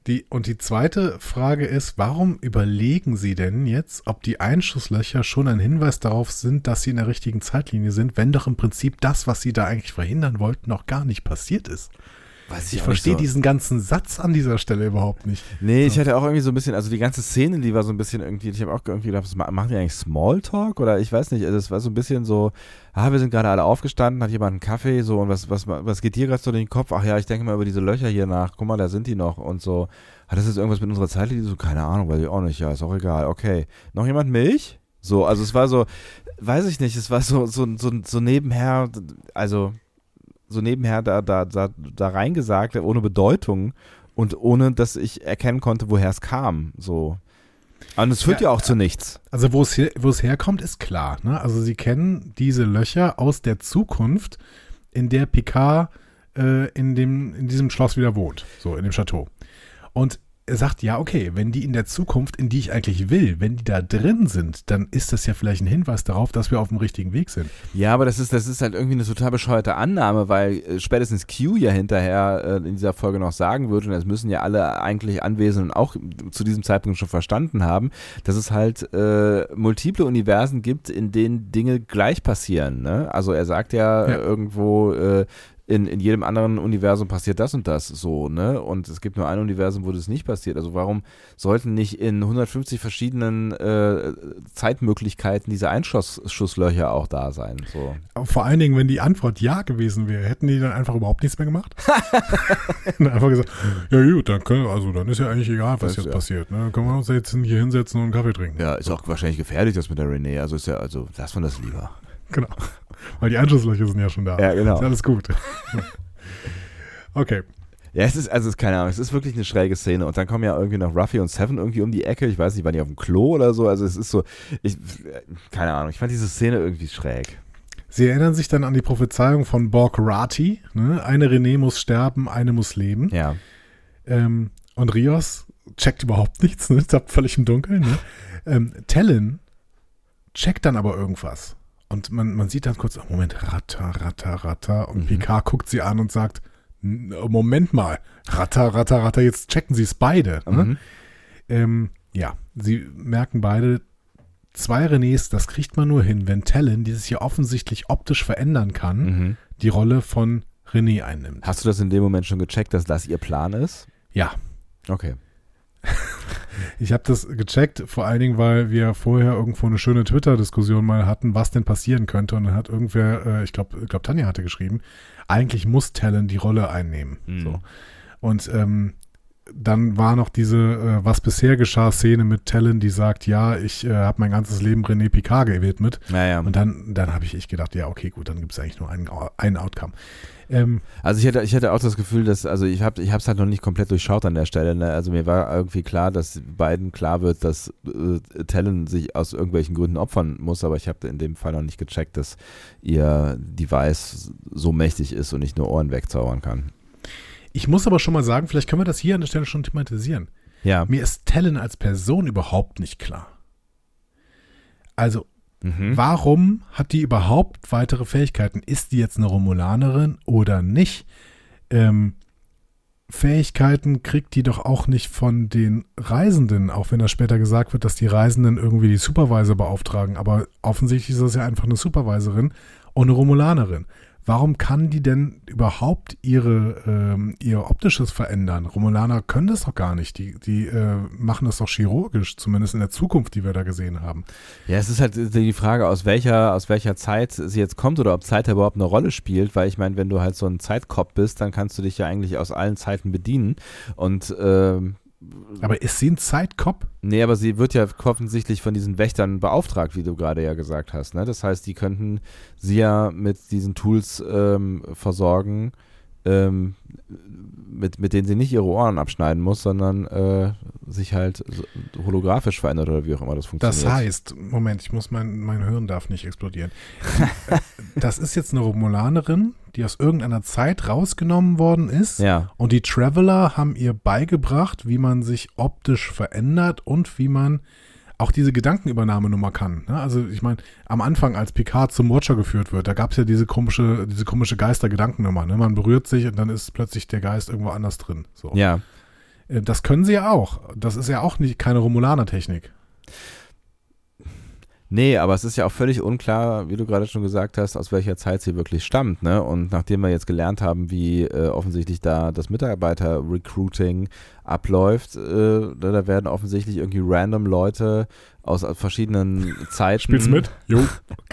Die, und die zweite Frage ist, warum überlegen Sie denn jetzt, ob die Einschusslöcher schon ein Hinweis darauf sind, dass Sie in der richtigen Zeitlinie sind, wenn doch im Prinzip das, was Sie da eigentlich verhindern wollten, noch gar nicht passiert ist? Weiß Ich verstehe diesen ganzen Satz an dieser Stelle überhaupt nicht. Nee, ich hatte auch irgendwie so ein bisschen, also die ganze Szene, die war so ein bisschen irgendwie, ich habe auch irgendwie gedacht, was ma- machen die eigentlich Smalltalk oder ich weiß nicht, also es war so ein bisschen so, ah, wir sind gerade alle aufgestanden, hat jemand einen Kaffee, so und was, was, was geht dir gerade so durch den Kopf? Ach ja, ich denke mal über diese Löcher hier nach, guck mal, da sind die noch und so. Hat das jetzt irgendwas mit unserer Zeitlinie? So, keine Ahnung, weiß ich auch nicht, ja, ist auch egal, okay. Noch jemand Milch? So, also es war so, weiß ich nicht, es war so, so, so, so nebenher, also so nebenher da, da, da, da reingesagt, ohne Bedeutung und ohne, dass ich erkennen konnte, woher es kam. So. Und es führt ja, Ja, auch zu nichts. Also wo es, her, wo es herkommt, ist klar. Ne? Also Sie kennen diese Löcher aus der Zukunft, in der Picard äh, in, dem, in diesem Schloss wieder wohnt, so in dem Chateau. Und sagt, ja, okay, wenn die in der Zukunft, in die ich eigentlich will, wenn die da drin sind, dann ist das ja vielleicht ein Hinweis darauf, dass wir auf dem richtigen Weg sind. Ja, aber das ist, das ist halt irgendwie eine total bescheuerte Annahme, weil äh, spätestens Q ja hinterher äh, in dieser Folge noch sagen wird, und das müssen ja alle eigentlich Anwesenden auch zu diesem Zeitpunkt schon verstanden haben, dass es halt äh, multiple Universen gibt, in denen Dinge gleich passieren. Ne? Also er sagt ja, Ja. Irgendwo, äh, in, in jedem anderen Universum passiert das und das so, ne? Und es gibt nur ein Universum, wo das nicht passiert. Also warum sollten nicht in 150 verschiedenen äh, Zeitmöglichkeiten diese Einschusslöcher auch da sein? So. Aber vor allen Dingen, wenn die Antwort ja gewesen wäre, hätten die dann einfach überhaupt nichts mehr gemacht? einfach gesagt, ja gut, dann können, also dann ist ja eigentlich egal, was Das, jetzt ja. passiert. Ne? Dann können wir uns jetzt hier hinsetzen und einen Kaffee trinken. Ja, ist auch wahrscheinlich gefährlich, das mit der Renee. Also ist ja, also lass man das lieber. Genau. Weil die Anschlusslöcher sind ja schon da. Ja, genau. Ist alles gut. okay. Ja, es ist, also es ist keine Ahnung, es ist wirklich eine schräge Szene und dann kommen ja irgendwie noch Ruffy und Seven irgendwie um die Ecke. Ich weiß nicht, waren die auf dem Klo oder so? Also es ist so, ich, keine Ahnung, ich fand diese Szene irgendwie schräg. Sie erinnern sich dann an die Prophezeiung von Borg Rati. Ne? Eine René muss sterben, eine muss leben. Ja. Ähm, und Rios checkt überhaupt nichts, ne? tappt völlig im Dunkeln. Ne? Ähm, Talon checkt dann aber irgendwas. Und man, man sieht dann kurz, oh, Moment, Ratter, Ratter, Ratter. Und Mhm. Picard guckt sie an und sagt, "N- Moment mal, Ratter, Ratter, Ratter, jetzt checken sie es beide. Ne? Mhm. Ähm, ja, sie merken beide, zwei Renés, das kriegt man nur hin, wenn Talon, die sich ja offensichtlich optisch verändern kann, Mhm. die Rolle von René einnimmt. Hast du das in dem Moment schon gecheckt, dass das ihr Plan ist? Ja, Okay. ich habe das gecheckt, vor allen Dingen, weil wir vorher irgendwo eine schöne Twitter-Diskussion mal hatten, was denn passieren könnte. Und dann hat irgendwer, äh, ich glaube, ich glaub, Tanja hatte geschrieben, eigentlich muss Talon die Rolle einnehmen. Mhm. So. Und ähm, dann war noch diese äh, Was bisher geschah Szene mit Talon, die sagt, ja, ich äh, habe mein ganzes Leben René Picard gewidmet. Naja. Und dann, dann habe ich echt gedacht, ja, okay, gut, dann gibt es eigentlich nur einen, einen Outcome. Ähm, Also ich hätte, ich hätte auch das Gefühl, dass, also ich habe ich es halt noch nicht komplett durchschaut an der Stelle. Ne? Also mir war irgendwie klar, dass beiden klar wird, dass äh, Talon sich aus irgendwelchen Gründen opfern muss, aber ich habe in dem Fall noch nicht gecheckt, dass ihr Device so mächtig ist und nicht nur Ohren wegzaubern kann. Ich muss aber schon mal sagen, vielleicht können wir das hier an der Stelle schon thematisieren. Ja. Mir ist Talon als Person überhaupt nicht klar. Also, Mhm. warum hat die überhaupt weitere Fähigkeiten? Ist die jetzt eine Romulanerin oder nicht? Ähm, Fähigkeiten kriegt die doch auch nicht von den Reisenden, auch wenn das später gesagt wird, dass die Reisenden irgendwie die Supervisor beauftragen. Aber offensichtlich ist das ja einfach eine Supervisorin und eine Romulanerin. Warum kann die denn überhaupt ihre, ähm, ihr optisches verändern? Romulaner können das doch gar nicht. Die, die äh, machen das doch chirurgisch, zumindest in der Zukunft, die wir da gesehen haben. Ja, es ist halt die Frage, aus welcher, aus welcher Zeit sie jetzt kommt oder ob Zeit überhaupt eine Rolle spielt, weil ich meine, wenn du halt so ein Zeitkopf bist, dann kannst du dich ja eigentlich aus allen Zeiten bedienen und ähm, aber ist sie ein Zeitkopf? Nee, aber sie wird ja offensichtlich von diesen Wächtern beauftragt, wie du gerade ja gesagt hast. Ne? Das heißt, die könnten sie ja mit diesen Tools ähm, versorgen, ähm, mit, mit denen sie nicht ihre Ohren abschneiden muss, sondern äh, sich halt holographisch verändert oder wie auch immer das funktioniert. Das heißt, Moment, ich muss mein, mein Hirn darf nicht explodieren. das ist jetzt eine Romulanerin, die aus irgendeiner Zeit rausgenommen worden ist. Ja. Und die Traveler haben ihr beigebracht, wie man sich optisch verändert und wie man auch diese Gedankenübernahmenummer kann. Ne? Also ich meine, am Anfang, als Picard zum Watcher geführt wird, da gab es ja diese komische, diese komische Geister-Gedankennummer. Ne? Man berührt sich und dann ist plötzlich der Geist irgendwo anders drin. So. Ja. Äh, das können sie ja auch. Das ist ja auch nicht keine Romulaner-Technik. Nee, aber es ist ja auch völlig unklar, wie du gerade schon gesagt hast, aus welcher Zeit sie wirklich stammt. Ne? Und nachdem wir jetzt gelernt haben, wie äh, offensichtlich da das Mitarbeiter-Recruiting abläuft, äh, da werden offensichtlich irgendwie random Leute aus verschiedenen Zeiten. Spielst mit? Jo.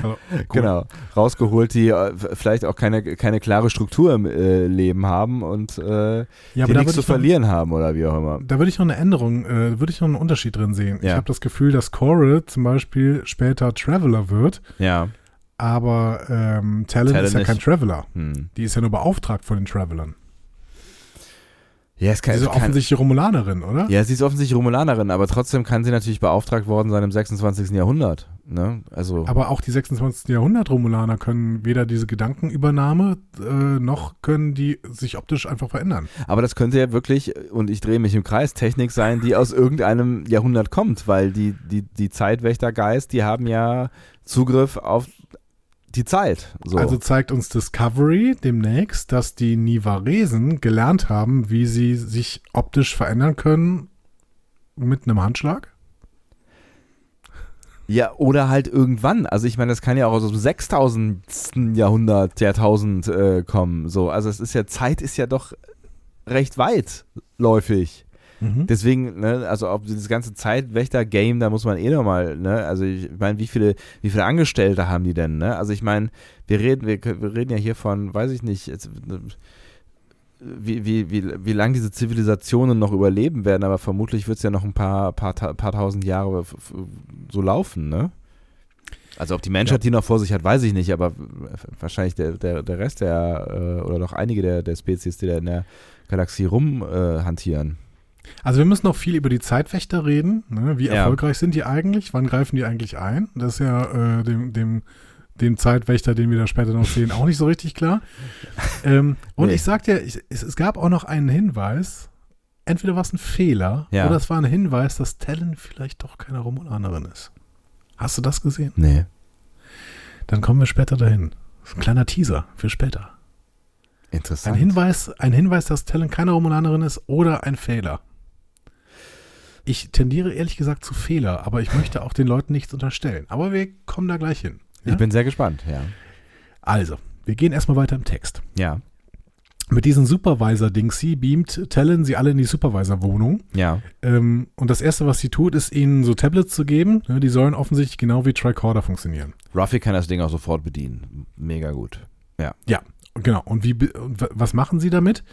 cool. Genau. Rausgeholt, die äh, vielleicht auch keine, keine klare Struktur im äh, Leben haben und äh, ja, die nichts zu verlieren noch, haben oder wie auch immer. Da würde ich noch eine Änderung, äh, würde ich noch einen Unterschied drin sehen. Ja. Ich habe das Gefühl, dass Coral zum Beispiel später Traveler wird. Ja. Aber ähm, Talon, Talon ist ja nicht. kein Traveler. Hm. Die ist ja nur beauftragt von den Travelern. Ja, es kann, sie ist offensichtlich Romulanerin, oder? Ja, sie ist offensichtlich Romulanerin, aber trotzdem kann sie natürlich beauftragt worden sein im 26. Jahrhundert. Ne? Also aber auch die 26. Jahrhundert Romulaner können weder diese Gedankenübernahme äh, noch können die sich optisch einfach verändern. Aber das könnte ja wirklich, und ich drehe mich im Kreis, Technik sein, die aus irgendeinem Jahrhundert kommt, weil die, die, die Zeitwächtergeist, die haben ja Zugriff auf die Zeit. So. Also zeigt uns Discovery demnächst, dass die Nivaresen gelernt haben, wie sie sich optisch verändern können mit einem Handschlag? Ja, oder halt irgendwann. Also ich meine, das kann ja auch aus dem 6000. Jahrhundert, Jahrtausend äh, kommen. So, also es ist ja, Zeit ist ja doch recht weitläufig. Mhm. Deswegen, ne, also auf dieses ganze Zeitwächter-Game, da muss man eh nochmal, ne, also ich meine, wie viele, wie viele Angestellte haben die denn, ne? Also ich meine, wir reden, wir, wir, reden ja hier von, weiß ich nicht, jetzt, wie, wie, wie, wie lange diese Zivilisationen noch überleben werden, aber vermutlich wird es ja noch ein paar, paar, paar tausend Jahre so laufen, ne? Also ob die Menschheit ja. die noch vor sich hat, weiß ich nicht, aber wahrscheinlich der, der, der Rest der, äh, oder doch einige der, der Spezies, die da in der Galaxie rumhantieren. Äh, also wir müssen noch viel über die Zeitwächter reden. Ne? Wie ja. erfolgreich sind die eigentlich? Wann greifen die eigentlich ein? Das ist ja äh, dem, dem, dem Zeitwächter, den wir da später noch sehen, auch nicht so richtig klar. Ähm, und nee. ich sagte ja, ich, es, es, gab auch noch einen Hinweis. Entweder war es ein Fehler ja. oder es war ein Hinweis, dass Talon vielleicht doch keine Romulanerin ist. Hast du das gesehen? Nee. Dann kommen wir später dahin. Das ist ein kleiner Teaser für später. Interessant. Ein Hinweis, ein Hinweis, dass Talon keine Romulanerin ist oder ein Fehler. Ich tendiere ehrlich gesagt zu Fehler, aber ich möchte auch den Leuten nichts unterstellen. Aber wir kommen da gleich hin. Ja? Ich bin sehr gespannt, ja. Also, wir gehen erstmal weiter im Text. Ja. Mit diesem Supervisor-Dingsy beamt Talon sie alle in die Supervisor-Wohnung. Ja. Ähm, und das Erste, was sie tut, ist ihnen so Tablets zu geben. Ja, die sollen offensichtlich genau wie Tricorder funktionieren. Ruffy kann das Ding auch sofort bedienen. Mega gut. Ja. Ja, genau. Und wie, was machen sie damit?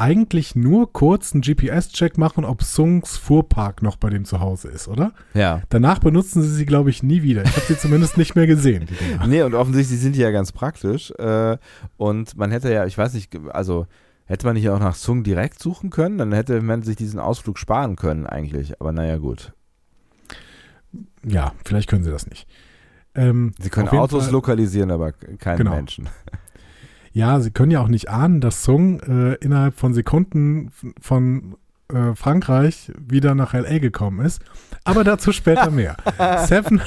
Eigentlich nur kurz einen GPS-Check machen, ob Sungs Fuhrpark noch bei dem zu Hause ist, oder? Ja. Danach benutzen sie sie, glaube ich, nie wieder. Ich habe sie zumindest nicht mehr gesehen. Die. Nee, und offensichtlich sind die ja ganz praktisch. Äh, und man hätte ja, ich weiß nicht, also hätte man nicht auch nach Sung direkt suchen können, dann hätte man sich diesen Ausflug sparen können eigentlich. Aber naja, gut. Ja, vielleicht können sie das nicht. Ähm, sie können Autos Fall, lokalisieren, aber keinen genau. Menschen. Ja, sie können ja auch nicht ahnen, dass Sung äh, innerhalb von Sekunden von äh, Frankreich wieder nach LA gekommen ist. Aber dazu später mehr. Seven,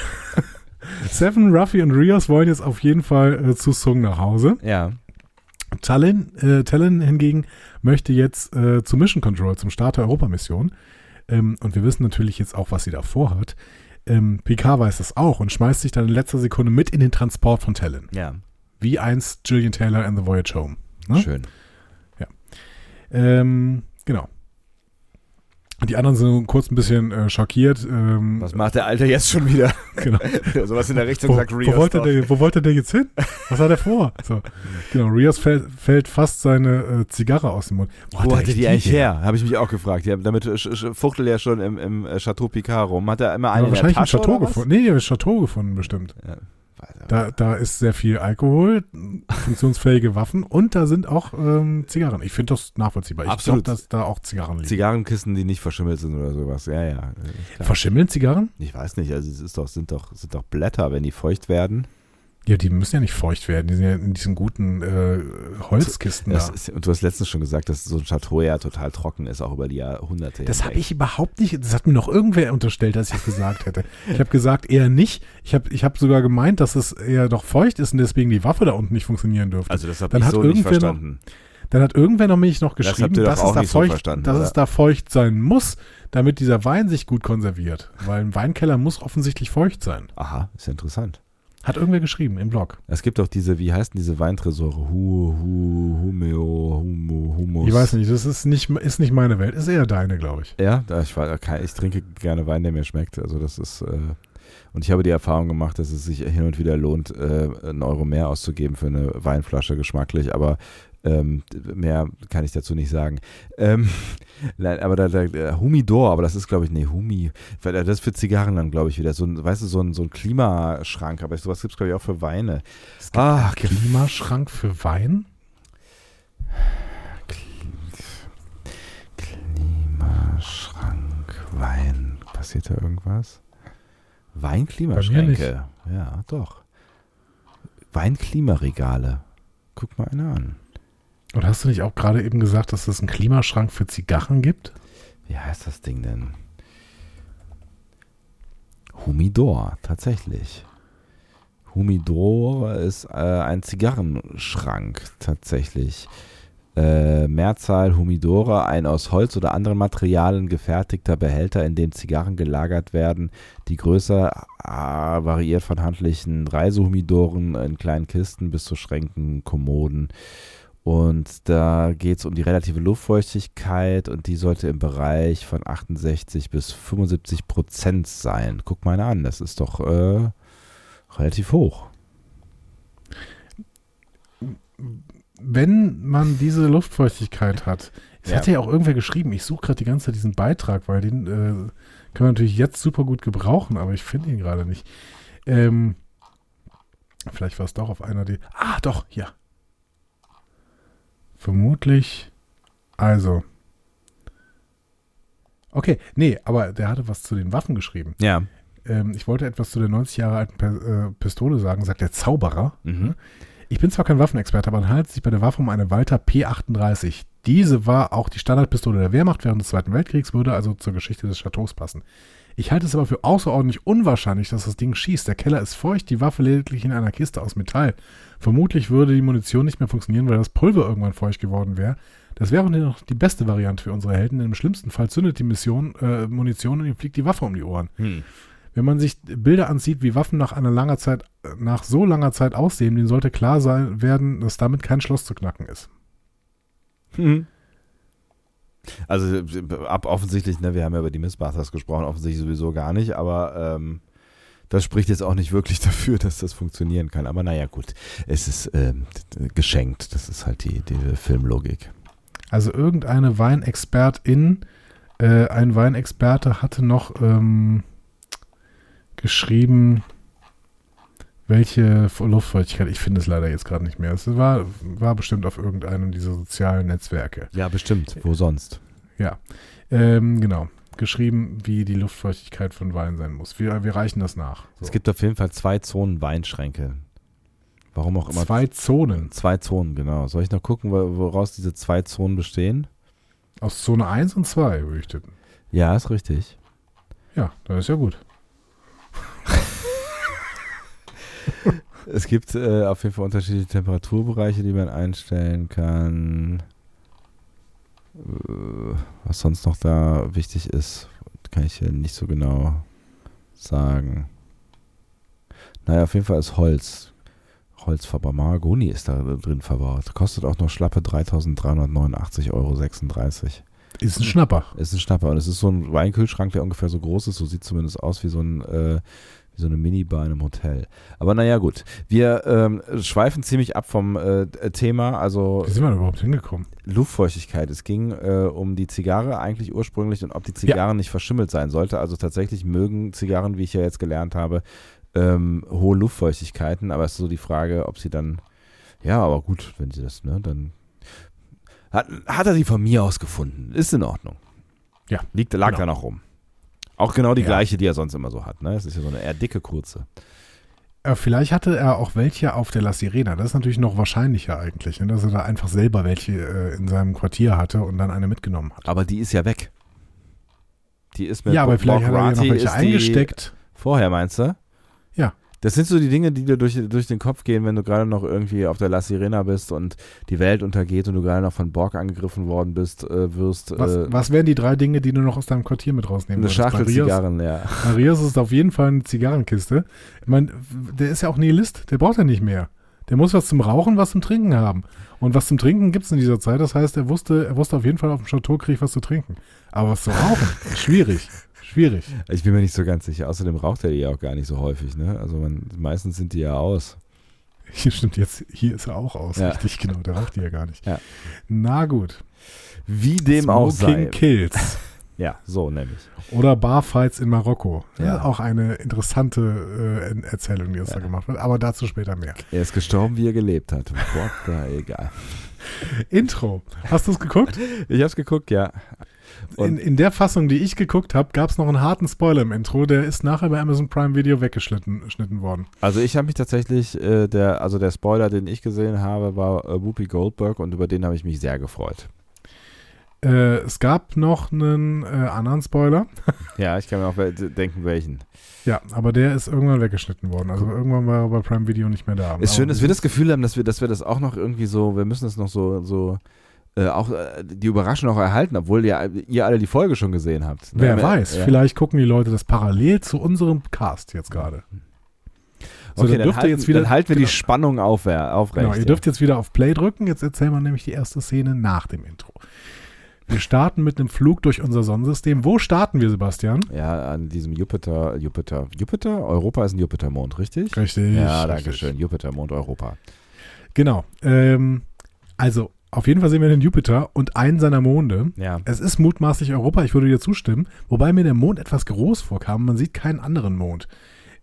Seven, Ruffy und Rios wollen jetzt auf jeden Fall äh, zu Sung nach Hause. Ja. Talon, äh, Talon hingegen möchte jetzt äh, zu Mission Control, zum Start der Europamission. Ähm, und wir wissen natürlich jetzt auch, was sie da vorhat. Ähm, Picard weiß das auch und schmeißt sich dann in letzter Sekunde mit in den Transport von Talon. Ja. Wie einst Gillian Taylor in The Voyage Home. Ne? Schön. Ähm, genau. Die anderen sind kurz ein bisschen äh, schockiert. Ähm, Was macht der Alte jetzt schon wieder? genau. Sowas in der Richtung Wo, sagt wo, Rios wollte doch. der, wo wollte der jetzt hin? Was hat er vor? So. Genau, Rios fällt, fällt fast seine äh, Zigarre aus dem Mund. Wo hat er hatte echt die eigentlich her? her? Habe ich mich auch gefragt. Ja, damit fuchtelt er schon im, im äh, Chateau Picard rum. Hat er immer Ja, einen in der wahrscheinlich Tasche Chateau oder was? gefunden. Nee, im Chateau gefunden bestimmt. Ja. Da, da ist sehr viel Alkohol, funktionsfähige Waffen und da sind auch ähm, Zigarren. Ich finde das nachvollziehbar. Ich Absolut. dass da auch Zigarren liegen. Zigarrenkissen, die nicht verschimmelt sind oder sowas. Ja, ja. äh, klar. Verschimmeln Zigarren? Ich weiß nicht, also es ist doch, sind doch, sind doch Blätter, wenn die feucht werden. Ja, die müssen ja nicht feucht werden. Die sind ja in diesen guten äh, Holzkisten Das da. ist, und du hast letztens schon gesagt, dass so ein Chateau ja total trocken ist, auch über die Jahrhunderte. Das habe ich überhaupt nicht, das hat mir noch irgendwer unterstellt, dass ich das gesagt hätte. Ich habe gesagt, eher nicht. Ich habe ich hab sogar gemeint, dass es eher doch feucht ist und deswegen die Waffe da unten nicht funktionieren dürfte. Also das habe Dann ich hat so nicht irgendwer noch- verstanden. Dann hat irgendwer noch mich noch Das geschrieben, doch dass, es da, so feucht, verstanden, dass es da feucht sein muss, damit dieser Wein sich gut konserviert. Weil ein Weinkeller muss offensichtlich feucht sein. Aha, ist ja interessant. Hat irgendwer geschrieben im Blog. Es gibt doch diese, wie heißen diese Weintresore? Hu, Hu, Humeo, Humo, Humus. Ich weiß nicht, das ist nicht, ist nicht meine Welt, ist eher deine, glaube ich. Ja, ich, ich trinke gerne Wein, der mir schmeckt. Also das ist äh, und ich habe die Erfahrung gemacht, dass es sich hin und wieder lohnt, äh, einen Euro mehr auszugeben für eine Weinflasche geschmacklich, aber ähm, mehr kann ich dazu nicht sagen. Ähm, aber da, da der Humidor, aber das ist glaube ich, nee, Humi, weil das ist für Zigarren dann glaube ich wieder so ein, weißt du, so ein, so ein Klimaschrank, aber sowas gibt es glaube ich auch für Weine. Es gibt Ah, Klimaschrank für Wein? Klimaschrank, Wein. Passiert da irgendwas? Weinklimaschränke. Ja, doch. Weinklimaregale. Guck mal einer an. Und hast du nicht auch gerade eben gesagt, dass es einen Klimaschrank für Zigarren gibt? Wie heißt das Ding denn? Humidor, tatsächlich. Humidor ist äh, ein Zigarrenschrank, tatsächlich. Äh, Mehrzahl Humidore, ein aus Holz oder anderen Materialien gefertigter Behälter, in dem Zigarren gelagert werden. Die Größe äh, variiert von handlichen Reisehumidoren in kleinen Kisten bis zu Schränken, Kommoden. Und da geht es um die relative Luftfeuchtigkeit und die sollte im Bereich von 68 bis 75 Prozent sein. Guck mal an, das ist doch äh, relativ hoch. Wenn man diese Luftfeuchtigkeit hat, es Ja. hat ja auch irgendwer geschrieben, ich suche gerade die ganze Zeit diesen Beitrag, weil den äh, können wir natürlich jetzt super gut gebrauchen, aber ich finde ihn gerade nicht. Ähm, vielleicht war es doch auf einer die. Ah, doch, hier. Vermutlich. Also. Okay, nee, aber der hatte was zu den Waffen geschrieben. Ja. Ähm, ich wollte etwas zu der 90 Jahre alten äh, Pistole sagen, sagt der Zauberer. Mhm. Ich bin zwar kein Waffenexperte, aber es handelt sich bei der Waffe um eine Walter P38. Diese war auch die Standardpistole der Wehrmacht während des Zweiten Weltkriegs, würde also zur Geschichte des Chateaus passen. Ich halte es aber für außerordentlich unwahrscheinlich, dass das Ding schießt. Der Keller ist feucht, die Waffe lediglich in einer Kiste aus Metall. Vermutlich würde die Munition nicht mehr funktionieren, weil das Pulver irgendwann feucht geworden wäre. Das wäre noch die beste Variante für unsere Helden, denn im schlimmsten Fall zündet die Mission, äh, Munition und ihm fliegt die Waffe um die Ohren. Hm. Wenn man sich Bilder ansieht, wie Waffen nach einer langer Zeit, nach so langer Zeit aussehen, denen sollte klar sein werden, dass damit kein Schloss zu knacken ist. Mhm. Also ab offensichtlich, ne, wir haben ja über die Missbusters gesprochen, offensichtlich sowieso gar nicht, aber ähm, das spricht jetzt auch nicht wirklich dafür, dass das funktionieren kann. Aber naja, gut, es ist ähm, geschenkt. Das ist halt die, die Filmlogik. Also irgendeine Weinexpertin, äh, ein Weinexperte hatte noch ähm, geschrieben, welche Luftfeuchtigkeit, ich finde es leider jetzt gerade nicht mehr. Es war, war bestimmt auf irgendeinem dieser sozialen Netzwerke. Ja, bestimmt. Wo sonst? Ja, ähm, genau. Geschrieben, wie die Luftfeuchtigkeit von Wein sein muss. Wir, wir reichen das nach. So. Es gibt auf jeden Fall zwei Zonen Weinschränke. Warum auch immer. zwei Zonen. Zwei Zonen, genau. Soll ich noch gucken, wo- woraus diese zwei Zonen bestehen? Aus Zone 1 und 2, würde ich tippen. Ja, ist richtig. Ja, das ist ja gut. Es gibt äh, auf jeden Fall unterschiedliche Temperaturbereiche, die man einstellen kann. Äh, was sonst noch da wichtig ist, kann ich hier nicht so genau sagen. Naja, auf jeden Fall ist Holz. Holzfarber Mahagoni ist da drin verbaut. Kostet auch noch schlappe 3.389,36 Euro. Ist ein Schnapper. Ist ein Schnapper. Und es ist so ein Weinkühlschrank, der ungefähr so groß ist. So sieht zumindest aus wie so ein äh, wie so eine Minibar in einem Hotel. Aber naja, gut. Wir ähm, schweifen ziemlich ab vom äh, Thema. Also Wie sind wir da überhaupt hingekommen? Luftfeuchtigkeit. Es ging äh, um die Zigarre eigentlich ursprünglich und ob die Zigarre nicht verschimmelt sein sollte. Also tatsächlich mögen Zigarren, wie ich ja jetzt gelernt habe, ähm, hohe Luftfeuchtigkeiten. Aber es ist so die Frage, ob sie dann, ja, aber gut, wenn sie das, ne, dann hat, hat er sie von mir aus gefunden. Ist in Ordnung. Ja, Liegt, lag genau. da noch rum. Auch genau die Ja. gleiche, die er sonst immer so hat. Ne? Es ist ja so eine eher dicke, kurze. Äh, vielleicht hatte er auch welche auf der La Sirena. Das ist natürlich noch wahrscheinlicher eigentlich, ne? dass er da einfach selber welche äh, in seinem Quartier hatte und dann eine mitgenommen hat. Aber die ist ja weg. Die ist mit Ja, aber vielleicht hat er ja noch welche eingesteckt. Vorher meinst du? Ja. Das sind so die Dinge, die dir durch, durch den Kopf gehen, wenn du gerade noch irgendwie auf der La Sirena bist und die Welt untergeht und du gerade noch von Borg angegriffen worden bist, äh, wirst. Was, äh, was wären die drei Dinge, die du noch aus deinem Quartier mit rausnehmen eine? Schachtel Zigarren, ja. Rios ist auf jeden Fall eine Zigarrenkiste. Ich meine, der ist ja auch Nihilist, der braucht ja nicht mehr. Der muss was zum Rauchen, was zum Trinken haben. Und was zum Trinken gibt es in dieser Zeit. Das heißt, er wusste, er wusste auf jeden Fall auf dem Chateau krieg ich was zu trinken. Aber was zu rauchen, schwierig. Schwierig. Ich bin mir nicht so ganz sicher. Außerdem raucht er die ja auch gar nicht so häufig. Ne? Also man, meistens sind die ja aus. Hier stimmt jetzt, hier ist er auch aus, Ja. richtig, genau. Der raucht die ja gar nicht. Ja. Na gut. Wie dem auch sei. Smoking Kills. Ja, so nämlich. Oder Barfights in Marokko. Ja. Auch eine interessante äh, Erzählung, die jetzt da gemacht wird. Aber dazu später mehr. Er ist gestorben, wie er gelebt hat. What the, egal. Intro. Hast du es geguckt? Ich hab's geguckt, ja. In, in der Fassung, die ich geguckt habe, gab es noch einen harten Spoiler im Intro. Der ist nachher bei Amazon Prime Video weggeschnitten geschnitten worden. Also ich habe mich tatsächlich, äh, der, also der Spoiler, den ich gesehen habe, war äh, Whoopi Goldberg und über den habe ich mich sehr gefreut. Äh, es gab noch einen äh, anderen Spoiler. Ja, ich kann mir auch denken, welchen. Ja, aber der ist irgendwann weggeschnitten worden. Also irgendwann war er bei Prime Video nicht mehr da. Ist schön, dass wir das Gefühl haben, dass wir, dass wir das auch noch irgendwie so, wir müssen das noch so, so äh, auch äh, die Überraschung auch erhalten, obwohl ihr, ihr alle die Folge schon gesehen habt. Ne? Wer weiß, ja. vielleicht gucken die Leute das parallel zu unserem Cast jetzt gerade. So, okay, dann dann, halten, jetzt wieder- dann halten wir genau. die Spannung auf, aufrecht. Genau, ihr dürft jetzt wieder auf Play drücken. Jetzt erzählen wir nämlich die erste Szene nach dem Intro. Wir starten mit einem Flug durch unser Sonnensystem. Wo starten wir, Sebastian? ja, an diesem Jupiter, Jupiter, Jupiter? Europa ist ein Jupitermond, richtig? Richtig. Ja, danke schön. Jupitermond Europa. Genau. Ähm, also, auf jeden Fall sehen wir den Jupiter und einen seiner Monde. Ja. Es ist mutmaßlich Europa, ich würde dir zustimmen, wobei mir der Mond etwas groß vorkam. Man sieht keinen anderen Mond.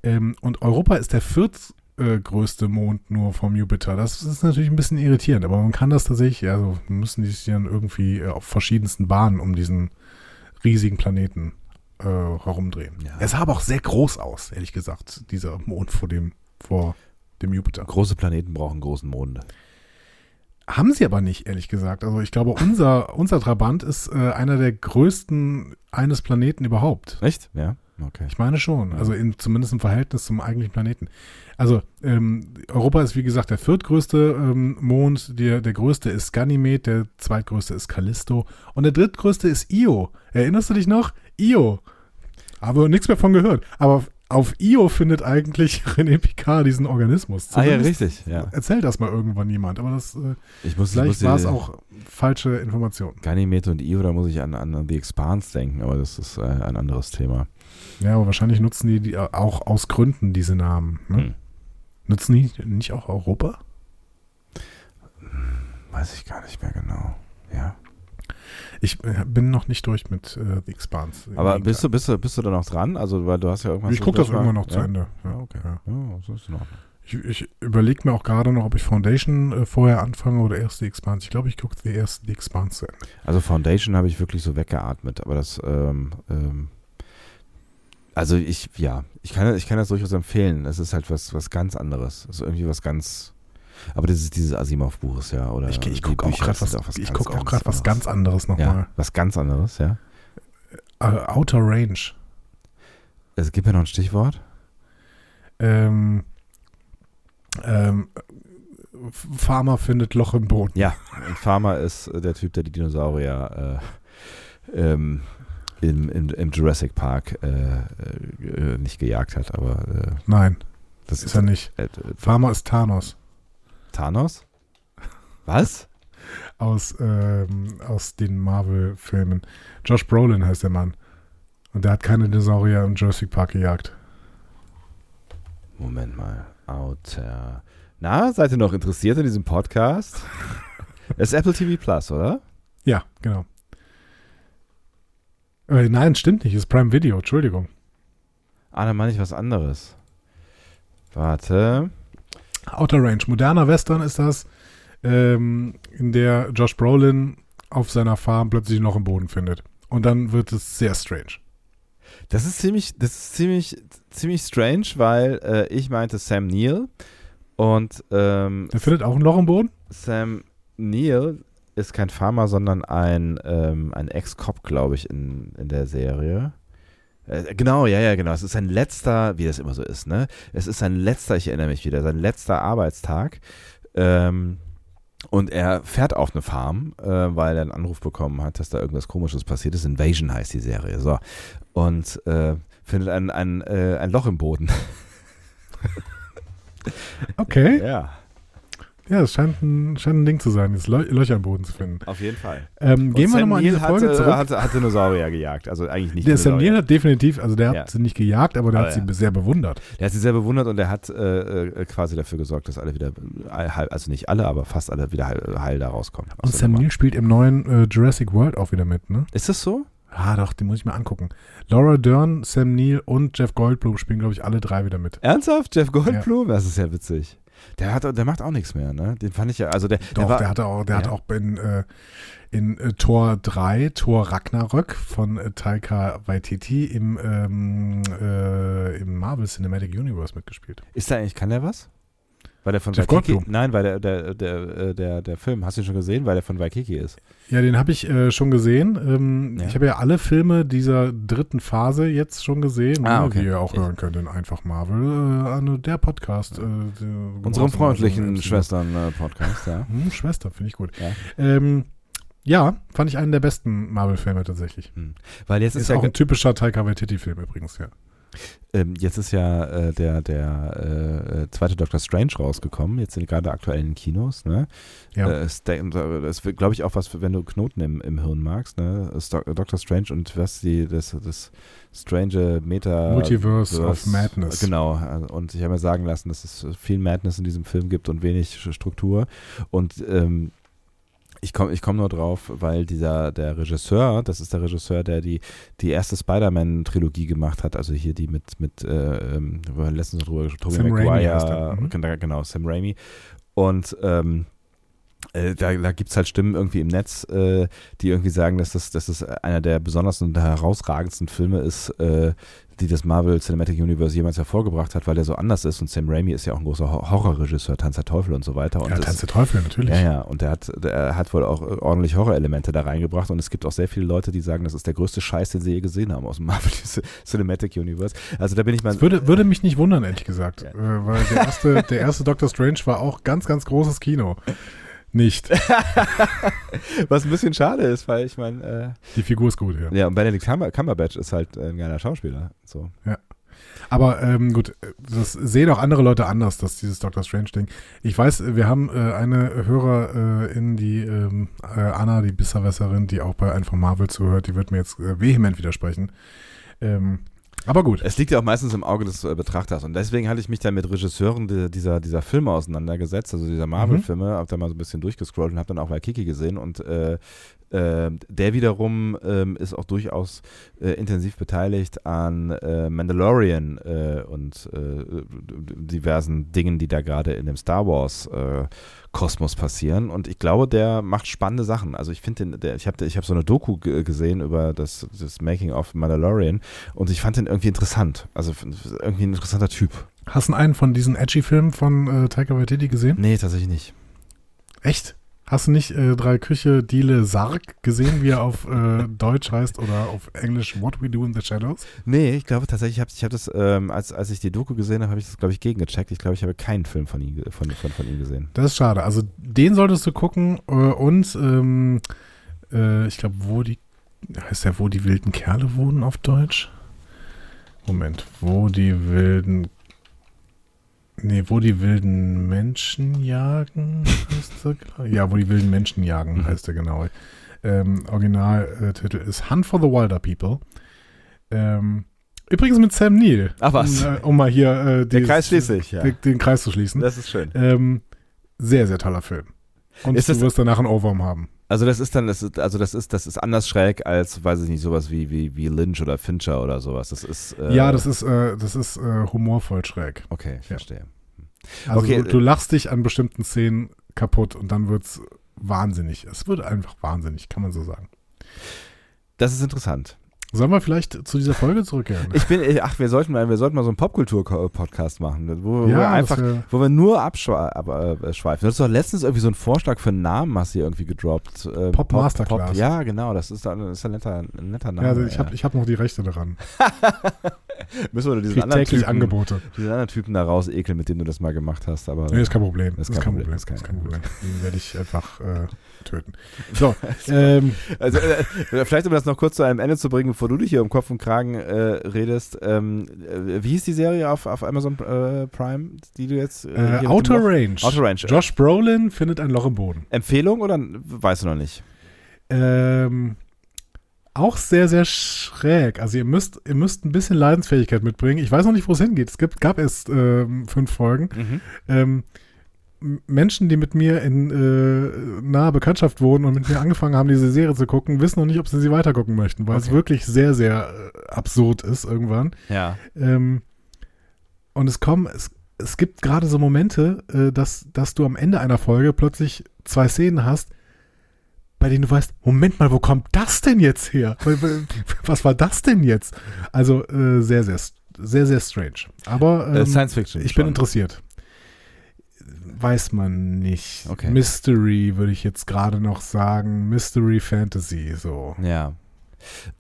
Ähm, und Europa ist der viertgrößte Mond nur vom Jupiter. Das ist natürlich ein bisschen irritierend, aber man kann das tatsächlich, also müssen die sich dann irgendwie äh, auf verschiedensten Bahnen um diesen riesigen Planeten äh, herumdrehen. Ja. Er sah aber auch sehr groß aus, ehrlich gesagt, dieser Mond vor dem, vor dem Jupiter. Große Planeten brauchen großen Monde. Haben sie aber nicht, ehrlich gesagt. Also ich glaube, unser, unser Trabant ist äh, einer der größten eines Planeten überhaupt. Echt? Ja. Okay. Ich meine schon. Also in, zumindest im Verhältnis zum eigentlichen Planeten. Also ähm, Europa ist wie gesagt der viertgrößte ähm, Mond. Der, der größte ist Ganymed, der zweitgrößte ist Callisto und der drittgrößte ist Io. Erinnerst du dich noch? Io. Aber nichts mehr von gehört. Aber auf Io findet eigentlich René Picard diesen Organismus. Ah ja, Zumindest richtig. Ja. Erzählt das mal irgendwann jemand. Aber das äh, Ich muss, ich Vielleicht war es auch falsche Information. Ganymed und Io, da muss ich an, an The Expanse denken, aber das ist äh, ein anderes Thema. Ja, aber wahrscheinlich nutzen die, die auch aus Gründen diese Namen. Ne? Hm. Nutzen die nicht auch Europa? Weiß ich gar nicht mehr genau. Ja. Ich äh, bin noch nicht durch mit äh, The Expanse. Aber bist du, bist, du, bist du da noch dran? Also, weil du hast ja irgendwas. Ich gucke das irgendwann noch zu ja? Ende. Ja, okay. Ja. Ja, das ist in Ordnung. Ich, ich überlege mir auch gerade noch, ob ich Foundation äh, vorher anfange oder erst The Expanse. Ich glaube, ich gucke die erst The Expanse zu Ende. Also Foundation habe ich wirklich so weggeatmet, aber das, ähm, ähm, also ich, ja, ich kann, ich kann das durchaus empfehlen. Es ist halt was, was ganz anderes. Es ist irgendwie was ganz, aber das ist dieses Asimov-Buch ist ja, oder Ich, ich gucke auch gerade was, ich ganz, guck auch ganz was anderes. ganz anderes Ja, nochmal. was ganz anderes, ja. Äh, Outer Range. Es gibt ja noch ein Stichwort. Ähm, ähm, Farmer findet Loch im Boden. Ja, Farmer ist der Typ, der die Dinosaurier äh, ähm, im, im, im Jurassic Park äh, äh, nicht gejagt hat, aber äh, Nein, das ist er nicht. Äh, Farmer ist Thanos. Thanos? Was? aus, ähm, aus den Marvel-Filmen. Josh Brolin heißt der Mann. Und der hat keine Dinosaurier im Jurassic Park gejagt. Moment mal. Outer. Na, seid ihr noch interessiert in diesem Podcast? Es ist Apple TV Plus, oder? Ja, genau. Äh, nein, stimmt nicht. Ist Prime Video, Entschuldigung. Ah, dann meine ich was anderes. Warte. Outer Range, moderner Western ist das, ähm, in der Josh Brolin auf seiner Farm plötzlich noch im Boden findet. Und dann wird es sehr strange. Das ist ziemlich, das ist ziemlich, ziemlich strange, weil äh, ich meinte Sam Neill und ähm, Der findet auch ein Loch im Boden? Sam Neill ist kein Farmer, sondern ein, ähm, ein Ex-Cop, glaube ich, in, in der Serie. Äh, genau, ja, ja, genau. Es ist sein letzter, wie das immer so ist, ne? Es ist sein letzter, ich erinnere mich wieder, sein letzter Arbeitstag. Ähm, und er fährt auf eine Farm, äh, weil er einen Anruf bekommen hat, dass da irgendwas Komisches passiert ist. Invasion heißt die Serie. So. Und äh, findet ein, ein, äh, ein Loch im Boden. Okay. Ja, Ja, es scheint ein, scheint ein Ding zu sein, jetzt Lö Löcher im Boden zu finden. auf jeden Fall. Ähm, gehen Und wir Sam nochmal in diese Folge hat, zurück. Hat, hat Dinosaurier gejagt. Also eigentlich nicht der Sam. Neill hat definitiv, also der Ja. hat sie nicht gejagt, aber der Aber hat sie ja. sehr bewundert. Der hat sie sehr bewundert und er hat äh, äh, quasi dafür gesorgt, dass alle wieder, also nicht alle, aber fast alle wieder heil, heil da rauskommen. Und der Sam. Neill spielt im neuen äh, Jurassic World auch wieder mit, ne? Ist das so? Ah, doch, den muss ich mir angucken. Laura Dern, Sam Neill und Jeff Goldblum spielen, glaube ich, alle drei wieder mit. Ernsthaft? Jeff Goldblum? Das ist ja witzig. Der, hat, der macht auch nichts mehr, ne? Den fand ich ja, also der, Doch, der war, der hatte auch, der Ja. hat auch in, äh, in äh, Tor 3, Tor Ragnarök von äh, Taika Waititi im, ähm, äh, im Marvel Cinematic Universe mitgespielt. ist der eigentlich, kann der was? Weil der von Jeff Waikiki, Goldblum. nein, weil der, der, der, äh, der, der Film, hast du ihn schon gesehen, weil der von Waikiki ist. Ja, den habe ich äh, schon gesehen. Ähm, Ja. Ich habe ja alle Filme dieser dritten Phase jetzt schon gesehen, Ah, ne, okay. wie ihr auch hören könnt in Einfach Marvel, äh, an der Podcast. Äh, der- Unserem also freundlichen. Schwestern-Podcast, ja. Hm, Schwester, finde ich gut. Ja. Ähm, ja, fand ich einen der besten Marvel-Filme tatsächlich. Weil jetzt Ist, ist, ja auch ein typischer Taika Waititi-Film übrigens, ja. Ähm, jetzt ist ja äh, der, der äh, äh, zweite Doctor Strange rausgekommen, jetzt sind gerade aktuell in den Kinos, ne? Ja. Äh, ist das wird, glaube ich, auch was, wenn du Knoten im, im Hirn magst, ne? Ist Doc- Doctor Strange und was die, das, das Strange Meta Multiverse of Madness. Genau, äh, und ich habe mir sagen lassen, dass es viel Madness in diesem Film gibt und wenig Struktur. Und ähm, ich komme ich komm nur drauf, weil dieser, der Regisseur, das ist der Regisseur, der die, die erste Spider-Man-Trilogie gemacht hat, also hier die mit, mit äh, ähm, wir haben letztens noch drüber gesprochen, Tobey Maguire, mhm. genau, Sam Raimi. Und ähm, äh, da, da gibt es halt Stimmen irgendwie im Netz, äh, die irgendwie sagen, dass das, dass das einer der besondersten und herausragendsten Filme ist, äh, die das Marvel Cinematic Universe jemals hervorgebracht hat, weil er so anders ist. Und Sam Raimi ist ja auch ein großer Hor- Horrorregisseur, Tanz der Teufel und so weiter. Und ja, Tanz der Teufel, natürlich. ja, ja, und der hat, der hat wohl auch ordentlich Horrorelemente da reingebracht und es gibt auch sehr viele Leute, die sagen, das ist der größte Scheiß, den sie je gesehen haben aus dem Marvel Cinematic Universe. Also da bin ich mal. Das würde, würde mich nicht wundern, ehrlich gesagt. Ja. Äh, weil der erste, der erste Doctor Strange war auch ganz, ganz großes Kino. Nicht. was ein bisschen schade ist, weil ich meine, äh, Die Figur ist gut, ja. ja, und Benedict Cumber Cumberbatch ist halt ein geiler Schauspieler. So. Aber ähm, gut, das sehen auch andere Leute anders, dass dieses Doctor Strange-Ding. Ich weiß, wir haben äh, eine Hörerin, die ähm, äh, Anna, die Bisserwässerin, die auch bei Einfach Marvel zuhört, die wird mir jetzt äh, vehement widersprechen. Ähm, aber gut. Es liegt ja auch meistens im Auge des äh, Betrachters. Und deswegen hatte ich mich dann mit Regisseuren die, dieser, dieser Filme auseinandergesetzt, also dieser Marvel-Filme, hab da mal so ein bisschen durchgescrollt und habe dann auch Waikiki gesehen. Und äh, äh, der wiederum ähm, ist auch durchaus äh, intensiv beteiligt an äh, Mandalorian äh, und äh, diversen Dingen, die da gerade in dem Star Wars äh, Kosmos passieren. Und ich glaube, der macht spannende Sachen. Also ich finde ich habe ich hab so eine Doku ge- gesehen über das, das Making of Mandalorian und ich fand den irgendwie interessant. Also irgendwie ein interessanter Typ. Hast du einen von diesen Edgy-Filmen von äh, Taika Waititi gesehen? Nee, tatsächlich nicht. Echt? Hast du nicht äh, drei Küche Diele Sarg gesehen, wie er auf äh, Deutsch heißt oder auf Englisch What We Do in the Shadows? Nee, ich glaube tatsächlich, ich habe ich hab das, ähm, als, als ich die Doku gesehen habe, habe ich das, glaube ich, gegengecheckt. Ich glaube, ich habe keinen Film von ihm, von, von, von ihm gesehen. Das ist schade. Also den solltest du gucken äh, und ähm, äh, ich glaube, wo die heißt der, wo die wilden Kerle wohnen auf Deutsch? Moment, wo die wilden Nee, wo die wilden Menschen jagen, heißt der. Ja, wo die wilden Menschen jagen, Mhm. heißt der genau. Ähm, Originaltitel ist Hunt for the Wilder People. Ähm, übrigens mit Sam Neill. Ach was. Um, äh, um mal hier äh, dieses- Kreis schließt sich, ja. den, den Kreis zu schließen. Das ist schön. Ähm, sehr, sehr toller Film. Und Ist du wirst danach einen Ohrwurm haben. Also das ist dann, das ist, also das ist, das ist anders schräg als, weiß ich nicht, sowas wie, wie, wie Lynch oder Fincher oder sowas. Das ist. Äh, ja, das ist, äh, das ist äh, humorvoll schräg. Okay, ich Ja. verstehe. Also Okay, du, du lachst dich an bestimmten Szenen kaputt und dann wird's wahnsinnig. Es wird einfach wahnsinnig, kann man so sagen. Das ist interessant. Sollen wir vielleicht zu dieser Folge zurückkehren? Ich bin, ich- ach, wir sollten mal, wir sollten mal so einen Popkultur-Podcast machen, wo, wo wir das einfach, wo wir nur abschweifen. Du hast doch letztens irgendwie so einen Vorschlag für einen Namen, hast du hier irgendwie gedroppt. Äh, Pop Masterclass. ja, genau, das ist, ein- das ist ein netter, ein netter Name. ja, also ich habe ich hab noch die Rechte daran. Müssen wir diesen Krieg anderen, Typen, Angebote. diesen anderen Typen da raus ekeln, mit dem du das mal gemacht hast. Aber Nee, ist kein Problem. Das ist kein Problem. Das ist kein Problem. Den werde ich einfach äh, töten. So, ähm, Also, äh, vielleicht um das noch kurz zu einem Ende zu bringen, bevor du dich hier um Kopf und Kragen äh, redest. Ähm, äh, wie hieß die Serie auf, auf Amazon äh, Prime, die du jetzt. äh, Outer Range. Outer Range. Josh Brolin findet ein Loch im Boden. Empfehlung oder weißt du noch nicht? Ähm, auch sehr, sehr schräg. Also ihr müsst, ihr müsst ein bisschen Leidensfähigkeit mitbringen. Ich weiß noch nicht, wo es hingeht. Es gibt, gab erst ähm, fünf Folgen. Ähm, M- Menschen, die mit mir in äh, naher Bekanntschaft wohnen und mit mir angefangen haben, diese Serie zu gucken, wissen noch nicht, ob sie sie weitergucken möchten, weil es Okay. wirklich sehr, sehr äh, absurd ist irgendwann. Ja. Ähm, und es kommen, es, es gibt gerade so Momente, äh, dass, dass du am Ende einer Folge plötzlich zwei Szenen hast, bei denen du weißt, Moment mal, wo kommt das denn jetzt her? Was war das denn jetzt? Also äh, sehr, sehr, sehr, sehr strange. Aber Äh, ähm, Science Fiction. ich schon. bin interessiert. Weiß man nicht. Okay. Mystery würde ich jetzt gerade noch sagen. Mystery Fantasy, so. Ja.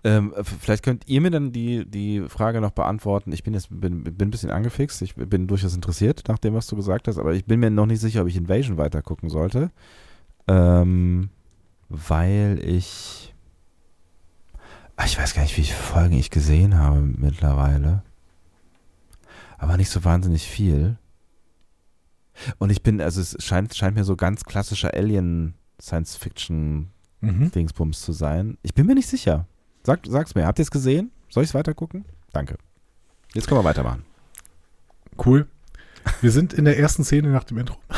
Ähm, vielleicht könnt ihr mir dann die, die Frage noch beantworten. Ich bin jetzt bin, bin ein bisschen angefixt. Ich bin durchaus interessiert nach dem, was du gesagt hast, aber ich bin mir noch nicht sicher, ob ich Invasion weiter gucken sollte. Ähm, weil ich. Ah, Ich weiß gar nicht, wie viele Folgen ich gesehen habe mittlerweile. Aber nicht so wahnsinnig viel. Und ich bin, also es scheint, scheint mir so ganz klassischer Alien-Science-Fiction Mhm. Zu sein. Ich bin mir nicht sicher. Sag, sag's mir. Habt ihr es gesehen? Soll ich es weiter gucken? Danke. Jetzt können wir weitermachen. Cool. Wir sind in der ersten Szene nach dem Intro.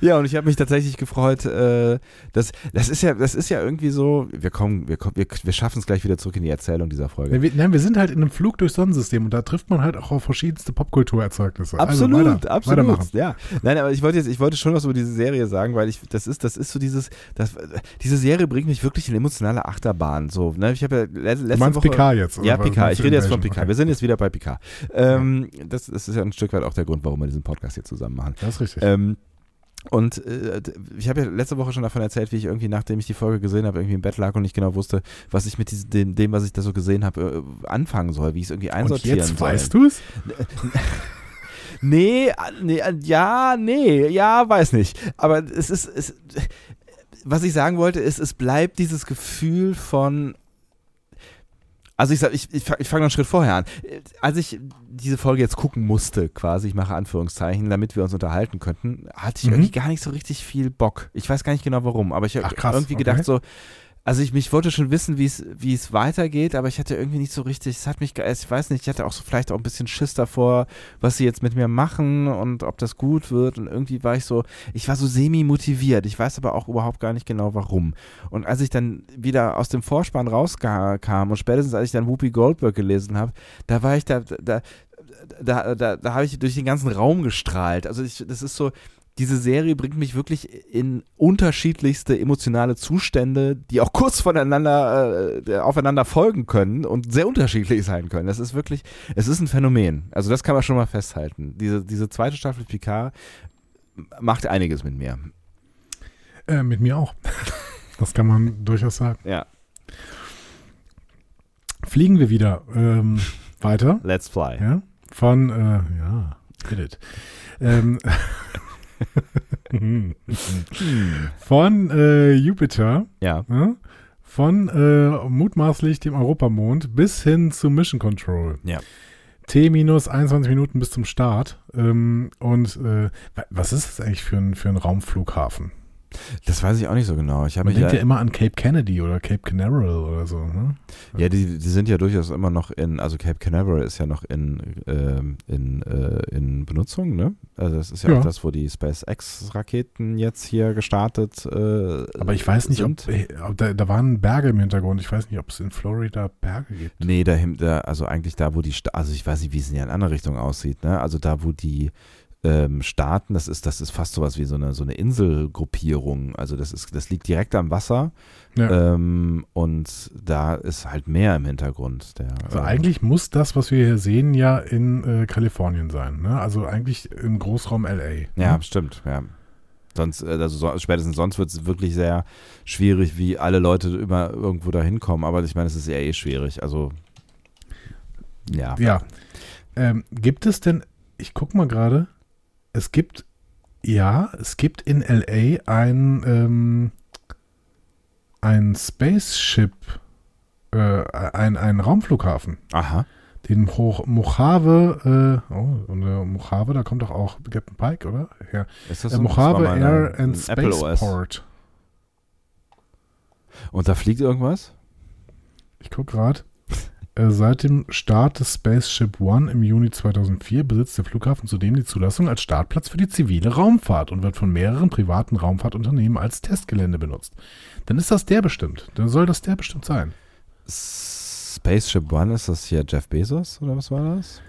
Ja, und ich habe mich tatsächlich gefreut, äh, dass das ist ja, das ist ja irgendwie so, wir kommen, wir kommen, wir, wir schaffen es gleich wieder zurück in die Erzählung dieser Folge. Wir, nein, wir sind halt in einem Flug durchs Sonnensystem und da trifft man halt auch auf verschiedenste Popkulturerzeugnisse. Absolut, also weiter, absolut. Weitermachen. Ja. Nein, aber ich wollte jetzt, ich wollte schon was über diese Serie sagen, weil ich, das ist, das ist so dieses, das, diese Serie bringt mich wirklich in emotionale Achterbahn. So, ne? Ich habe ja le- letzte Du meinst Woche. Picard jetzt? oder Ja, Picard. meinst Ich rede jetzt von? Picard. Okay. Wir sind jetzt wieder bei Picard. Ähm, das, das ist ja ein Stück weit auch der Grund, warum wir diesen Podcast hier zusammen machen. Das ist richtig. Ähm, und äh, ich habe ja letzte Woche schon davon erzählt, wie ich irgendwie, nachdem ich die Folge gesehen habe, irgendwie im Bett lag und nicht genau wusste, was ich mit diesem, dem, dem, was ich da so gesehen habe, äh, anfangen soll, wie ich es irgendwie und einsortieren jetzt soll. weißt du es? Nee, nee, äh, ja, nee, ja, weiß nicht. Aber es ist, es, was ich sagen wollte, ist, es bleibt dieses Gefühl von. Also ich sag, ich, ich, ich fange noch einen Schritt vorher an. Als ich diese Folge jetzt gucken musste, quasi, ich mache Anführungszeichen, damit wir uns unterhalten könnten, hatte ich Mhm. irgendwie gar nicht so richtig viel Bock. Ich weiß gar nicht genau warum, aber ich habe irgendwie okay. gedacht so, also ich, ich wollte schon wissen, wie es, wie es weitergeht, aber ich hatte irgendwie nicht so richtig, es hat mich, ich weiß nicht, ich hatte auch so vielleicht auch ein bisschen Schiss davor, was sie jetzt mit mir machen und ob das gut wird und irgendwie war ich so, ich war so semi-motiviert, ich weiß aber auch überhaupt gar nicht genau warum. Und als ich dann wieder aus dem Vorspann rauskam und spätestens als ich dann Whoopi Goldberg gelesen habe, da war ich da, da, da, da, da habe ich durch den ganzen Raum gestrahlt. Also ich, das ist so, diese Serie bringt mich wirklich in unterschiedlichste emotionale Zustände, die auch kurz voneinander äh, aufeinander folgen können und sehr unterschiedlich sein können. Das ist wirklich, es ist ein Phänomen. Also das kann man schon mal festhalten. Diese, diese zweite Staffel Picard macht einiges mit mir. Äh, mit mir auch. Das kann man durchaus sagen. Ja. Fliegen wir wieder ähm, weiter. Let's fly. Ja, von, äh, ja, get it. Ähm, von äh, Jupiter, Ja. ja, von äh, mutmaßlich dem Europamond bis hin zu Mission Control. Ja. T minus 21 Minuten bis zum Start. Ähm, und äh, wa- was ist das eigentlich für ein, für ein Raumflughafen? Das weiß ich auch nicht so genau. Ich Man denkt ja immer an Cape Kennedy oder Cape Canaveral oder so. Ne? ja, die, die sind ja durchaus immer noch in, also Cape Canaveral ist ja noch in, ähm, in, äh, in Benutzung, ne? Also das ist ja, Ja. auch das, wo die SpaceX-Raketen jetzt hier gestartet äh, Aber ich weiß nicht, ob, sind. äh, ob da, da waren Berge im Hintergrund. Ich weiß nicht, ob es in Florida Berge gibt. Nee, dahinter, also eigentlich da, wo die, also ich weiß nicht, wie es in der anderen Richtung aussieht, ne? Also da, wo die ähm, Staaten, das ist, das ist fast sowas wie so eine, so eine Inselgruppierung. Also das ist, das liegt direkt am Wasser Ja. ähm, und da ist halt Meer im Hintergrund. Der, Also äh, eigentlich muss das, was wir hier sehen, ja in äh, Kalifornien sein. Ne? Also eigentlich im Großraum LA. Ja, Ne? stimmt, ja. Sonst, äh, also so, spätestens sonst wird es wirklich sehr schwierig, wie alle Leute immer irgendwo da hinkommen. Aber ich meine, es ist ja eh schwierig. Also, ja. Ja. Ähm, gibt es denn, ich guck mal gerade, es gibt, ja, es gibt in LA ein, ähm, ein Spaceship, äh, ein, ein Raumflughafen. Aha. Den Mo Mojave, äh, oh, und äh, Mojave, da kommt doch auch Captain Pike, oder? Ja. Ist das Äh, so? Das Mojave mal Air and. Spaceport. Und da fliegt irgendwas? Ich guck gerade. Äh, seit dem Start des Spaceship One im Juni 2004 besitzt der Flughafen zudem die Zulassung als Startplatz für die zivile Raumfahrt und wird von mehreren privaten Raumfahrtunternehmen als Testgelände benutzt. Dann ist das der bestimmt. Dann soll das der bestimmt sein. Spaceship One, ist das hier Jeff Bezos oder was war das?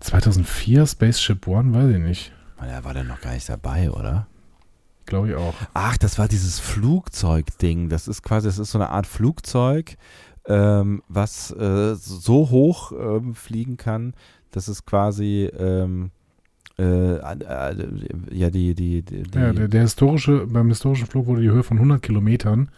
2004 Spaceship One, weiß ich nicht. Er war dann noch gar nicht dabei, oder? Glaube ich auch. Ach, das war dieses Flugzeugding. Das ist quasi, das ist so eine Art Flugzeug, ähm, was äh, so hoch ähm, fliegen kann, dass es quasi ähm, äh, äh, ja die die, die, die Ja, der, der historische, beim historischen Flug wurde die Höhe von 100 Kilometern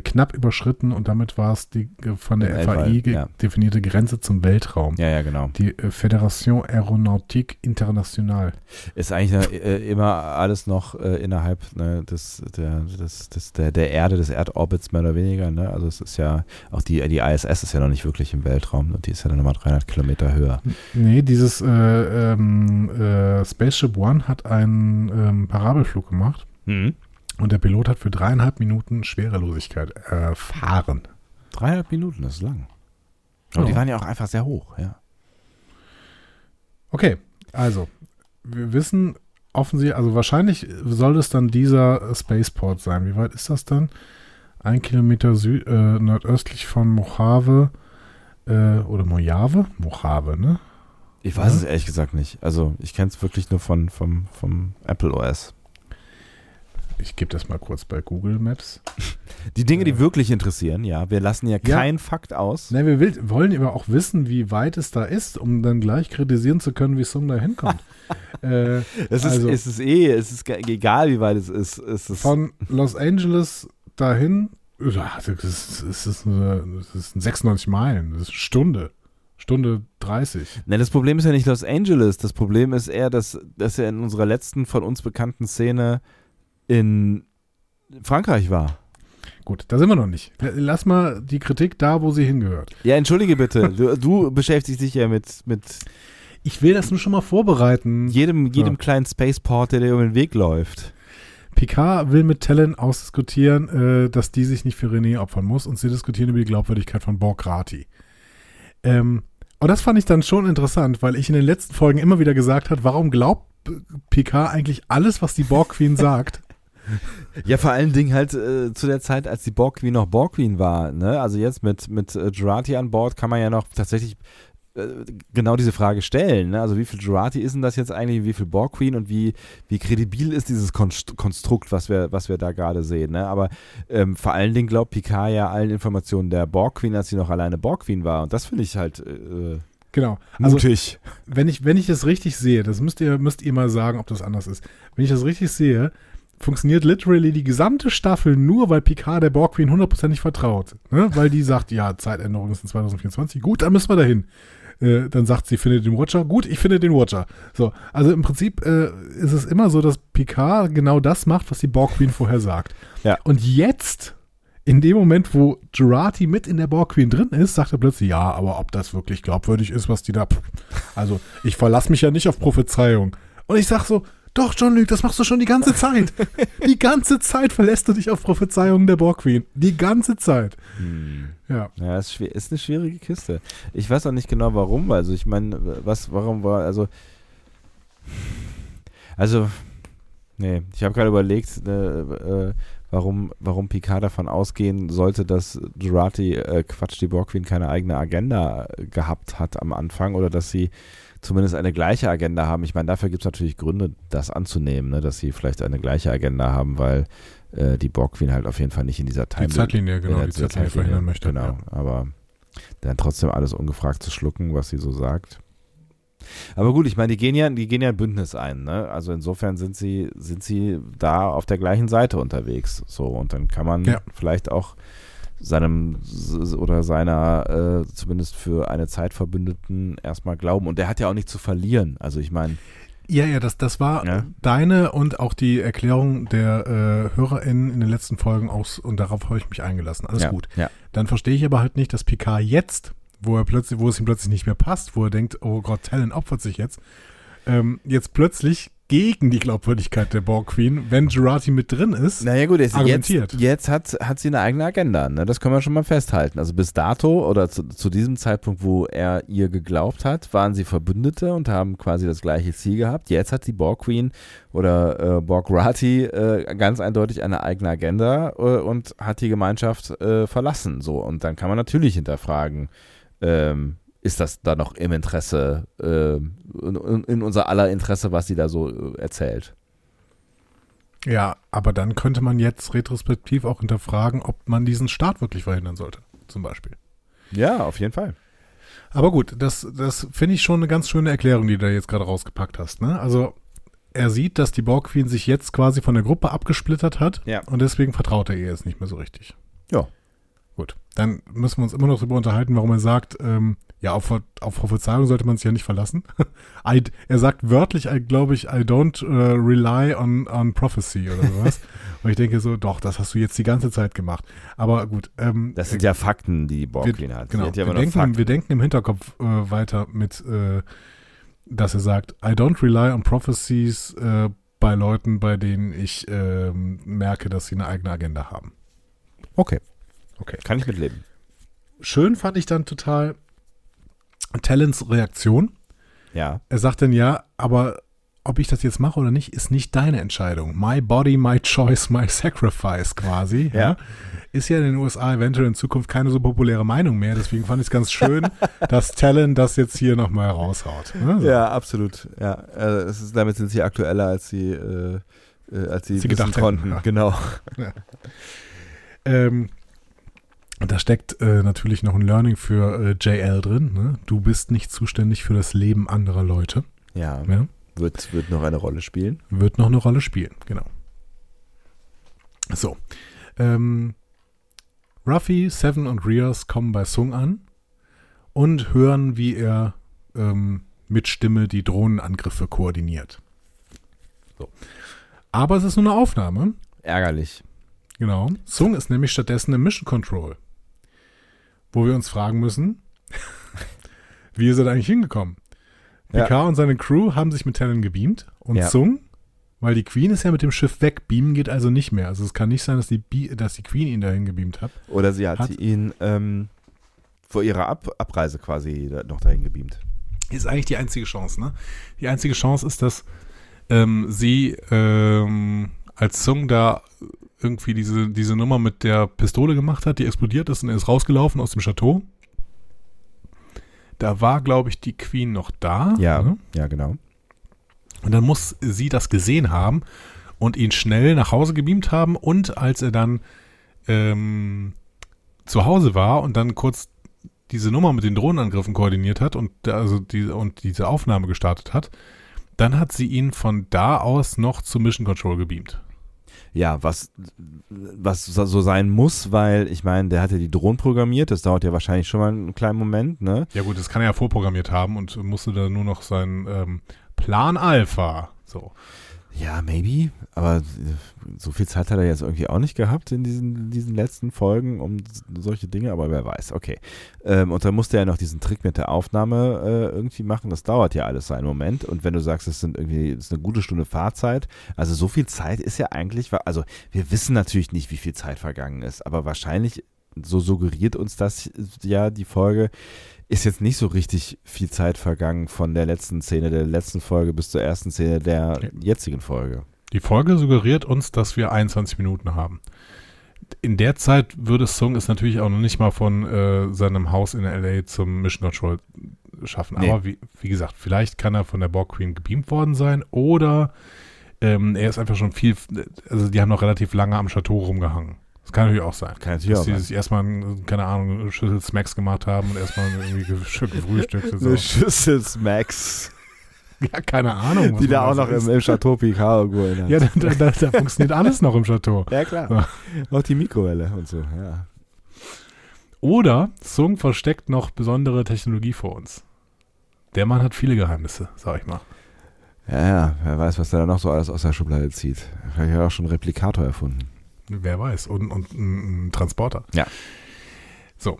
knapp überschritten und damit war es die äh, von der FAI ja. definierte Grenze zum Weltraum. ja ja genau. Die äh, Fédération Aéronautique Internationale. Ist eigentlich äh, immer alles noch äh, innerhalb ne, des, der, des, des, der, der Erde, des Erdorbits mehr oder weniger. Ne? Also es ist ja, auch die, die ISS ist ja noch nicht wirklich im Weltraum und die ist ja dann nochmal 300 Kilometer höher. Nee, dieses äh, ähm, äh, Spaceship One hat einen ähm, Parabelflug gemacht Mhm. Und der Pilot hat für dreieinhalb Minuten Schwerelosigkeit erfahren. Dreieinhalb Minuten, das ist lang. Aber Ja. die waren ja auch einfach sehr hoch, ja. Okay, also, wir wissen offensichtlich, also wahrscheinlich soll es dann dieser Spaceport sein. Wie weit ist das dann? Ein Kilometer Sü äh, nordöstlich von Mojave äh, oder Mojave? Mojave, ne? Ich weiß Ja. es ehrlich gesagt nicht. Also ich kenne es wirklich nur von, vom, vom Apple OS. Ich gebe das mal kurz bei Google Maps. Die Dinge, die Ja. wirklich interessieren, ja. Wir lassen ja Ja. keinen Fakt aus. Ne, wir will, wollen aber auch wissen, wie weit es da ist, um dann gleich kritisieren zu können, wie es um da hinkommt. äh, Es ist, also- es ist eh, es ist egal, wie weit es ist. Es ist von Los Angeles dahin, das ist, das ist, eine, das ist 96 Meilen, das ist eine Stunde. Stunde 30. Ne, das Problem ist ja nicht Los Angeles. Das Problem ist eher, dass, dass er in unserer letzten von uns bekannten Szene in Frankreich war. Gut, da sind wir noch nicht. Lass mal die Kritik da, wo sie hingehört. Ja, entschuldige bitte. Du, du beschäftigst dich ja mit, mit Ich will das nur schon mal vorbereiten. jedem, jedem Ja. kleinen Spaceport, der dir über den Weg läuft. Picard will mit Talon ausdiskutieren, äh, dass die sich nicht für René opfern muss und sie diskutieren über die Glaubwürdigkeit von Borg Rati. Ähm, und das fand ich dann schon interessant, weil ich in den letzten Folgen immer wieder gesagt habe, warum glaubt Picard eigentlich alles, was die Borg Queen sagt? Ja, vor allen Dingen halt äh, zu der Zeit, als die Borg Queen noch Borg Queen war. Ne? Also jetzt mit, mit äh, Jurati an Bord kann man ja noch tatsächlich äh, genau diese Frage stellen. Ne? Also wie viel Jurati ist denn das jetzt eigentlich, wie viel Borg Queen und wie, wie kredibil ist dieses Konst Konstrukt, was wir, was wir da gerade sehen. Ne? Aber ähm, vor allen Dingen glaubt Picard ja allen Informationen der Borg Queen, als sie noch alleine Borg Queen war. Und das finde ich halt äh, Genau. Also, mutig. wenn ich, wenn ich es richtig sehe, das müsst ihr, müsst ihr mal sagen, ob das anders ist. Wenn ich das richtig sehe, funktioniert literally die gesamte Staffel nur, weil Picard der Borg Queen hundertprozentig vertraut. Ne? Weil die sagt, ja, Zeitänderung ist in 2024. Gut, dann müssen wir dahin. Äh, dann sagt sie, findet den Watcher. Gut, ich finde den Watcher. So, also im Prinzip äh, ist es immer so, dass Picard genau das macht, was die Borg Queen vorher sagt. Ja. Und jetzt in dem Moment, wo Girardi mit in der Borg Queen drin ist, sagt er plötzlich, ja, aber ob das wirklich glaubwürdig ist, was die da. Also, ich verlasse mich ja nicht auf Prophezeiung. Und ich sag so, doch, John Luke, das machst du schon die ganze Zeit. die ganze Zeit verlässt du dich auf Prophezeiungen der Borg Queen. Die ganze Zeit. Hm. Ja. Ja, ist, schwer, ist eine schwierige Kiste. Ich weiß auch nicht genau warum. Also ich meine, was, warum war, also, also, nee, ich habe gerade überlegt, äh, äh, warum, warum Picard davon ausgehen sollte, dass Jurati, äh, Quatsch, die Borg Queen keine eigene Agenda gehabt hat am Anfang oder dass sie zumindest eine gleiche Agenda haben. Ich meine, dafür gibt es natürlich Gründe, das anzunehmen, ne, dass sie vielleicht eine gleiche Agenda haben, weil äh, die Borg Queen halt auf jeden Fall nicht in dieser Time Die Zeitlinie, genau, die Zeitlinie verhindern möchte. Genau, Ja. aber dann trotzdem alles ungefragt zu schlucken, was sie so sagt. Aber gut, ich meine, die gehen ja, die gehen ja ein Bündnis ein, ne? Also insofern sind sie, sind sie da auf der gleichen Seite unterwegs. So, und dann kann man Ja. vielleicht auch seinem oder seiner äh, zumindest für eine Zeit Verbündeten erstmal glauben. Und der hat ja auch nichts zu verlieren. Also ich meine, Ja, ja, das, das war Ja. deine und auch die Erklärung der äh, HörerInnen in den letzten Folgen aus und darauf habe ich mich eingelassen. Alles ja, gut. Ja. Dann verstehe ich aber halt nicht, dass Picard jetzt, wo er plötzlich, wo es ihm plötzlich nicht mehr passt, wo er denkt, oh Gott, Talon opfert sich jetzt, ähm, jetzt plötzlich gegen die Glaubwürdigkeit der Borg Queen, wenn Jurati mit drin ist. Naja gut, jetzt, argumentiert. jetzt, jetzt hat, hat sie eine eigene Agenda, ne? das können wir schon mal festhalten. Also bis dato oder zu, zu diesem Zeitpunkt, wo er ihr geglaubt hat, waren sie Verbündete und haben quasi das gleiche Ziel gehabt. Jetzt hat die Borg Queen oder äh, Borg Rati äh, ganz eindeutig eine eigene Agenda äh, und hat die Gemeinschaft äh, verlassen. So Und dann kann man natürlich hinterfragen, ähm, ist das da noch im Interesse, äh, in, in unser aller Interesse, was sie da so äh, erzählt? Ja, aber dann könnte man jetzt retrospektiv auch hinterfragen, ob man diesen Start wirklich verhindern sollte, zum Beispiel. Ja, auf jeden Fall. Aber gut, das, das finde ich schon eine ganz schöne Erklärung, die du da jetzt gerade rausgepackt hast. Ne? Also er sieht, dass die Borg Queen sich jetzt quasi von der Gruppe abgesplittert hat Ja. und deswegen vertraut er ihr jetzt nicht mehr so richtig. Ja. Gut, dann müssen wir uns immer noch darüber unterhalten, warum er sagt, ähm, ja, auf, auf Prophezeiung sollte man sich ja nicht verlassen. I, er sagt wörtlich, glaube ich, I don't äh, rely on, on prophecy oder sowas. und ich denke so, doch, das hast du jetzt die ganze Zeit gemacht. Aber gut, ähm, Das sind ja Fakten, die Borg wir, Queen hat. Genau, hat ja wir, denken, wir denken im Hinterkopf äh, weiter mit, äh, dass er sagt, I don't rely on prophecies äh, bei Leuten, bei denen ich ähm, merke, dass sie eine eigene Agenda haben. Okay. Okay. Kann ich mitleben. Schön fand ich dann total Talents Reaktion. Ja. Er sagt dann, ja, aber ob ich das jetzt mache oder nicht, ist nicht deine Entscheidung. My body, my choice, my sacrifice quasi. Ja. Ist ja in den USA eventuell in Zukunft keine so populäre Meinung mehr. Deswegen fand ich es ganz schön, dass Talent das jetzt hier nochmal raushaut. Ne? So. Ja, absolut. Ja, äh, es ist, damit sind sie aktueller, als sie, äh, äh, als sie, Sie gedacht hätten, konnten. ja. Genau. Ähm, und da steckt äh, natürlich noch ein Learning für äh, JL drin. Ne? Du bist nicht zuständig für das Leben anderer Leute. Ja, Ja? Wird, wird noch eine Rolle spielen. Wird noch eine Rolle spielen, genau. So. Ähm, Ruffy, Seven und Rios kommen bei Sung an und hören, wie er ähm, mit Stimme die Drohnenangriffe koordiniert. So. Aber es ist nur eine Aufnahme. Ärgerlich. Genau. Sung ist nämlich stattdessen im Mission Control. Wo wir uns fragen müssen, wie ist er da eigentlich hingekommen? Ja. Picard und seine Crew haben sich mit Talon gebeamt und Ja. Sung, weil die Queen ist ja mit dem Schiff weg, beamen geht also nicht mehr. Also es kann nicht sein, dass die, dass die Queen ihn dahin gebeamt hat. Oder sie hat, Hat- ihn ähm, vor ihrer Ab Abreise quasi noch dahin gebeamt. Ist eigentlich die einzige Chance, ne? Die einzige Chance ist, dass ähm, sie ähm, als Sung da irgendwie diese, diese Nummer mit der Pistole gemacht hat, die explodiert ist und er ist rausgelaufen aus dem Chateau. Da war, glaube ich, die Queen noch da. Ja, Ne? ja, genau. Und dann muss sie das gesehen haben und ihn schnell nach Hause gebeamt haben. Und als er dann ähm, zu Hause war und dann kurz diese Nummer mit den Drohnenangriffen koordiniert hat und also die, und diese Aufnahme gestartet hat, dann hat sie ihn von da aus noch zu Mission Control gebeamt. Ja, was, was so sein muss, weil ich meine, der hat ja die Drohnen programmiert, das dauert ja wahrscheinlich schon mal einen kleinen Moment, ne? Ja gut, das kann er ja vorprogrammiert haben und musste da nur noch seinen ähm, Plan Alpha. So. Ja, maybe. Aber so viel Zeit hat er jetzt irgendwie auch nicht gehabt in diesen, diesen letzten Folgen um solche Dinge, aber wer weiß. Okay. Ähm, und dann musste er noch diesen Trick mit der Aufnahme äh, irgendwie machen. Das dauert ja alles seinen Moment. Und wenn du sagst, es sind irgendwie, es ist eine gute Stunde Fahrzeit, also so viel Zeit ist ja eigentlich, also wir wissen natürlich nicht, wie viel Zeit vergangen ist, aber wahrscheinlich, so suggeriert uns das ja die Folge, ist jetzt nicht so richtig viel Zeit vergangen von der letzten Szene der letzten Folge bis zur ersten Szene der jetzigen Folge. Die Folge suggeriert uns, dass wir 21 Minuten haben. In der Zeit würde Sung es natürlich auch noch nicht mal von äh, seinem Haus in LA zum Mission Control schaffen. Nee. Aber wie, wie, gesagt, vielleicht kann er von der Borg Queen gebeamt worden sein oder ähm, er ist einfach schon viel, also die haben noch relativ lange am Chateau rumgehangen. Das kann natürlich auch sein. Kann natürlich dass auch die sich erstmal, keine Ahnung, eine Schüssel Smacks gemacht haben und erstmal irgendwie gefrühstückt. So. Eine Schüssel Smacks. Ja, keine Ahnung. Die da auch noch im, im, Chateau Picard hat. Ja, da, da, da, funktioniert alles noch im Chateau. Ja, klar. So. Auch die Mikrowelle und so, ja. Oder Sung versteckt noch besondere Technologie vor uns. Der Mann hat viele Geheimnisse, sag ich mal. Ja, ja, wer weiß, was der da noch so alles aus der Schublade zieht. Vielleicht hat er auch schon einen Replikator erfunden. Wer weiß. Und, und ein Transporter. Ja. So.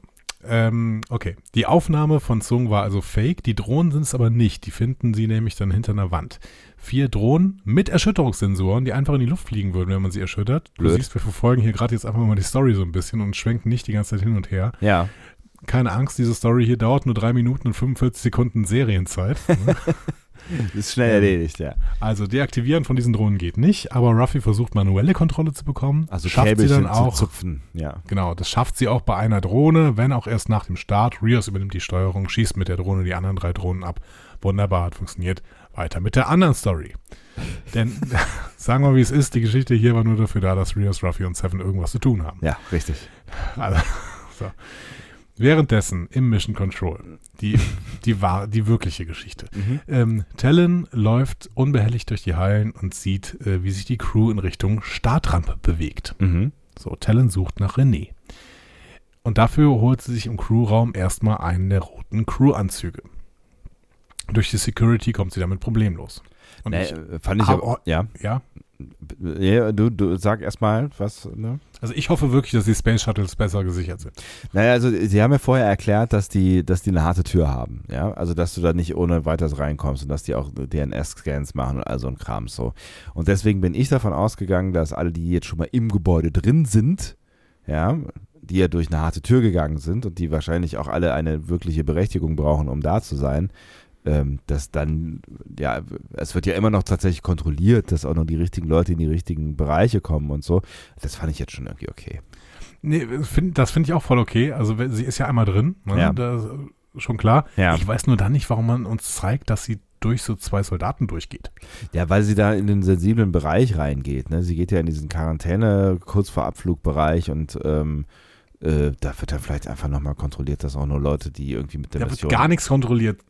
Ähm, okay. Die Aufnahme von Zung war also fake. Die Drohnen sind es aber nicht. Die finden sie nämlich dann hinter einer Wand. Vier Drohnen mit Erschütterungssensoren, die einfach in die Luft fliegen würden, wenn man sie erschüttert. Blöd. Du siehst, wir verfolgen hier gerade jetzt einfach mal die Story so ein bisschen und schwenken nicht die ganze Zeit hin und her. Ja. Keine Angst, diese Story hier dauert nur drei Minuten und 45 Sekunden Serienzeit. Ne? ist schnell erledigt, ja. Also deaktivieren von diesen Drohnen geht nicht, aber Ruffy versucht manuelle Kontrolle zu bekommen. Also schafft sie dann auch. Zupfen, ja. Genau, das schafft sie auch bei einer Drohne, wenn auch erst nach dem Start. Rios übernimmt die Steuerung, schießt mit der Drohne die anderen drei Drohnen ab. Wunderbar, hat funktioniert. Weiter mit der anderen Story. Denn sagen wir, wie es ist, die Geschichte hier war nur dafür da, dass Rios, Ruffy und Seven irgendwas zu tun haben. Ja, richtig. Also, so. Währenddessen im Mission Control, die, die, war, die wirkliche Geschichte. Mhm. Ähm, Talon läuft unbehelligt durch die Hallen und sieht, äh, wie sich die Crew in Richtung Startrampe bewegt. Mhm. So, Talon sucht nach René. Und dafür holt sie sich im Crewraum erstmal einen der roten Crew-Anzüge. Durch die Security kommt sie damit problemlos. Und nee, ich, fand ich aber, ja. Ja. Ja, du, du sag erstmal, was, ne? Also ich hoffe wirklich, dass die Space Shuttles besser gesichert sind. Naja, also sie haben ja vorher erklärt, dass die, dass die eine harte Tür haben, ja. Also dass du da nicht ohne weiteres reinkommst und dass die auch DNS-Scans machen und all so ein Kram so. Und deswegen bin ich davon ausgegangen, dass alle, die jetzt schon mal im Gebäude drin sind, ja, die ja durch eine harte Tür gegangen sind und die wahrscheinlich auch alle eine wirkliche Berechtigung brauchen, um da zu sein, ähm, dass dann, ja, es wird ja immer noch tatsächlich kontrolliert, dass auch noch die richtigen Leute in die richtigen Bereiche kommen und so. Das fand ich jetzt schon irgendwie okay. Nee, find, das finde ich auch voll okay. Also sie ist ja einmal drin, ne? ja. das schon klar. Ja. Ich weiß nur dann nicht, warum man uns zeigt, dass sie durch so zwei Soldaten durchgeht. Ja, weil sie da in den sensiblen Bereich reingeht. Ne? Sie geht ja in diesen Quarantäne, kurz vor Abflugbereich und ähm, äh, da wird dann vielleicht einfach nochmal kontrolliert, dass auch nur Leute, die irgendwie mit der da Mission... wird gar nichts kontrolliert.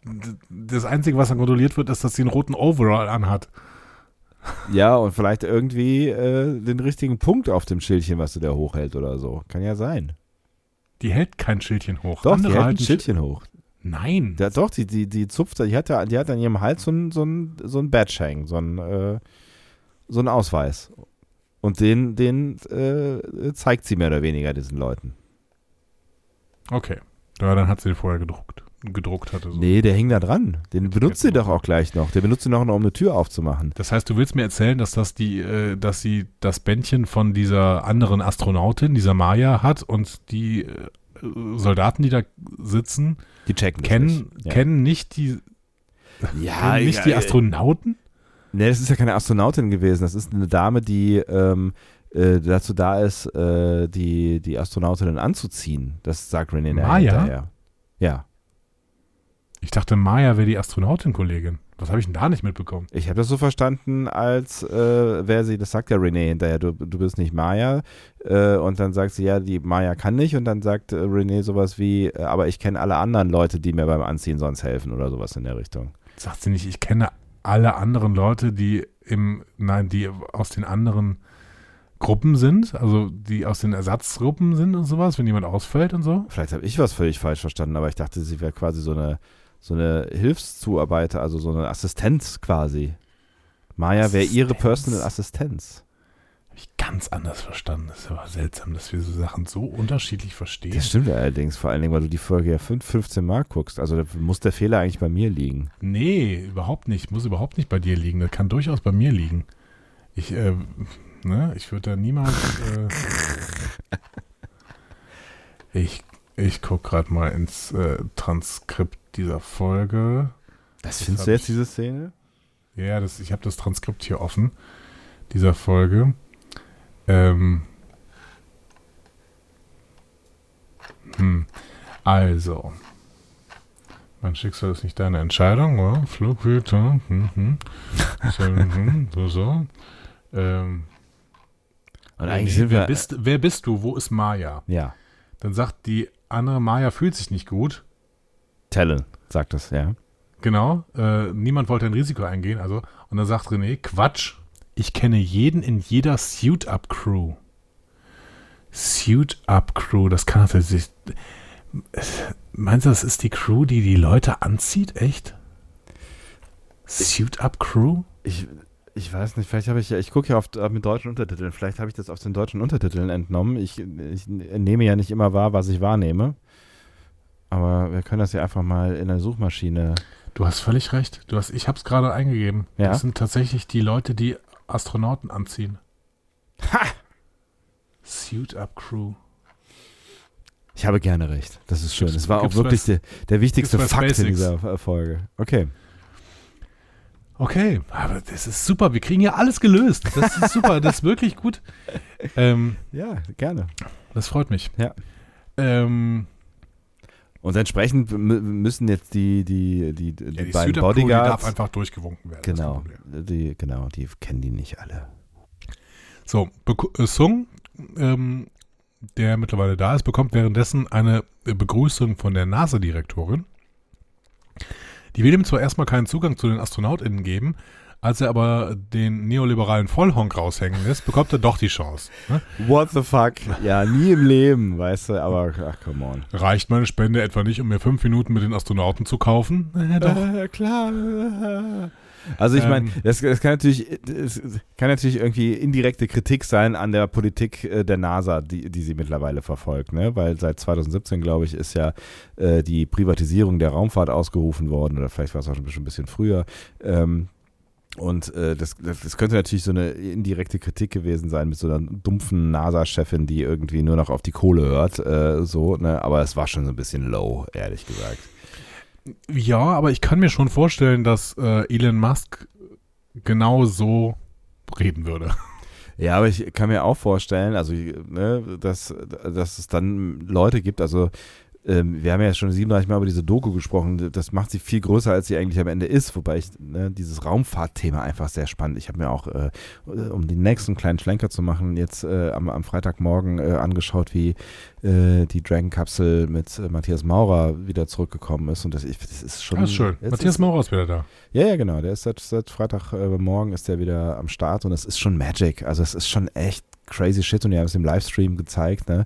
Das Einzige, was dann kontrolliert wird, ist, dass sie einen roten Overall anhat. Ja, und vielleicht irgendwie äh, den richtigen Punkt auf dem Schildchen, was du da hochhält oder so. Kann ja sein. Die hält kein Schildchen hoch. Doch, Andere die hält ein Schildchen hoch. Nein. Ja, doch, die, die, die zupft, die hat, die hat an ihrem Hals so ein, so ein, so ein Badge hängen, so ein, äh, so ein Ausweis. Und den, den äh, zeigt sie mehr oder weniger diesen Leuten. Okay. Ja, dann hat sie den vorher gedruckt. Gedruckt hatte. So. Nee, der hing da dran. Den benutzt sie doch auch gleich noch. Der benutzt sie noch, um eine Tür aufzumachen. Das heißt, du willst mir erzählen, dass das die, äh, dass sie das Bändchen von dieser anderen Astronautin, dieser Maya, hat und die äh, Soldaten, die da sitzen, die checken kennen, nicht. Ja. kennen nicht die, ja, nicht ja, die Astronauten? Nee, das ist ja keine Astronautin gewesen. Das ist eine Dame, die ähm, äh, dazu da ist, äh, die, die Astronautinnen anzuziehen. Das sagt René Maya? hinterher. Ja. Ich dachte, Maya wäre die Astronautin-Kollegin. Was habe ich denn da nicht mitbekommen? Ich habe das so verstanden, als äh, wäre sie, das sagt ja René hinterher, du, du bist nicht Maya. Äh, und dann sagt sie, ja, die Maya kann nicht. Und dann sagt äh, René sowas wie, äh, aber ich kenne alle anderen Leute, die mir beim Anziehen sonst helfen oder sowas in der Richtung. Sagt sie nicht, ich kenne alle anderen Leute, die im, nein, die aus den anderen Gruppen sind, also die aus den Ersatzgruppen sind und sowas, wenn jemand ausfällt und so? Vielleicht habe ich was völlig falsch verstanden, aber ich dachte, sie wäre quasi so eine, so eine Hilfszuarbeiter, also so eine Assistenz quasi. Maya wäre ihre. Personal Assistenz. Habe ich ganz anders verstanden. Das ist aber seltsam, dass wir so Sachen so unterschiedlich verstehen. Das stimmt ja allerdings, vor allen Dingen, weil du die Folge ja 5, 15 Mal guckst. Also da muss der Fehler eigentlich bei mir liegen. Nee, überhaupt nicht. Muss überhaupt nicht bei dir liegen. Das kann durchaus bei mir liegen. Ich, äh, ne, ich würde da niemals. Äh, ich ich gucke gerade mal ins äh, Transkript dieser Folge. Das findest du jetzt, ich- diese Szene? Ja, das, ich habe das Transkript hier offen, dieser Folge. Ähm, hm, also, mein Schicksal ist nicht deine Entscheidung, oder? Flughüter, hm, hm. So, hm, so, so. Ähm, Und eigentlich sind wer, wir. bist, wer bist du? Wo ist Maya? ja, Dann sagt die andere, Maya fühlt sich nicht gut. Talon sagt das, ja. Genau, äh, niemand wollte ein Risiko eingehen, also und dann sagt René, Quatsch, ich kenne jeden in jeder Suit-Up-Crew. Suit-Up-Crew, das kann natürlich, meinst du, das ist die Crew, die die Leute anzieht, echt? Suit-Up-Crew? Ich, ich weiß nicht, vielleicht habe ich ja, ich gucke ja oft äh, mit deutschen Untertiteln, vielleicht habe ich das aus den deutschen Untertiteln entnommen. Ich, ich nehme ja nicht immer wahr, was ich wahrnehme. Aber wir können das ja einfach mal in der Suchmaschine. Du hast völlig recht, du hast, ich habe es gerade eingegeben. Ja? Das sind tatsächlich die Leute, die Astronauten anziehen. Ha! Suit-Up-Crew. Ich habe gerne recht. Das ist schön. Gibt's- Das war auch wirklich was- der, der wichtigste Fakt in Basics? dieser äh, Folge. Okay. Okay, aber das ist super. Wir kriegen ja alles gelöst. Das ist super. das ist wirklich gut. Ähm, Ja, gerne. das freut mich. Ja. Ähm, Und entsprechend mü- müssen jetzt die, die, die, die, ja, die beiden Suit-Up-Crew, die darf Bodyguards. einfach durchgewunken werden. Genau, die, genau, die kennen die nicht alle. So, äh, Sung, ähm, der mittlerweile da ist, bekommt währenddessen eine Begrüßung von der NASA-Direktorin. Die will ihm zwar erstmal keinen Zugang zu den AstronautInnen geben, als er aber den neoliberalen Vollhonk raushängen lässt, bekommt er doch die Chance. Ne? What the fuck? Ja, nie im Leben, weißt du, aber ach, come on. Reicht meine Spende etwa nicht, um mir fünf Minuten mit den Astronauten zu kaufen? Äh, doch. Äh, klar. Also ich meine, Ähm. das, das kann natürlich, das kann natürlich irgendwie indirekte Kritik sein an der Politik äh, der NASA, die, die sie mittlerweile verfolgt, ne? Weil seit 2017, glaube ich, ist ja äh, die Privatisierung der Raumfahrt ausgerufen worden, oder vielleicht war es auch schon ein bisschen früher. Ähm, und äh, das, das, könnte natürlich so eine indirekte Kritik gewesen sein mit so einer dumpfen NASA-Chefin, die irgendwie nur noch auf die Kohle hört, äh, so, ne? Aber es war schon so ein bisschen low, ehrlich gesagt. Ja, aber ich kann mir schon vorstellen, dass äh, Elon Musk genau so reden würde. Ja, aber ich kann mir auch vorstellen, also ne, dass, dass es dann Leute gibt, also ähm, wir haben ja schon 37 Mal über diese Doku gesprochen, das macht sie viel größer, als sie eigentlich am Ende ist, wobei ich ne, dieses Raumfahrtthema einfach sehr spannend. Ich habe mir auch, äh, um den nächsten kleinen Schlenker zu machen, jetzt äh, am, am Freitagmorgen äh, angeschaut, wie äh, die Dragon-Kapsel mit äh, Matthias Maurer wieder zurückgekommen ist und das, ich, das ist schon... Das ist schön. Matthias ist, Maurer ist wieder da. ja, ja, genau. Der ist seit, seit Freitagmorgen ist der wieder am Start und es ist schon Magic. Also es ist schon echt crazy shit und die haben es im Livestream gezeigt, ne?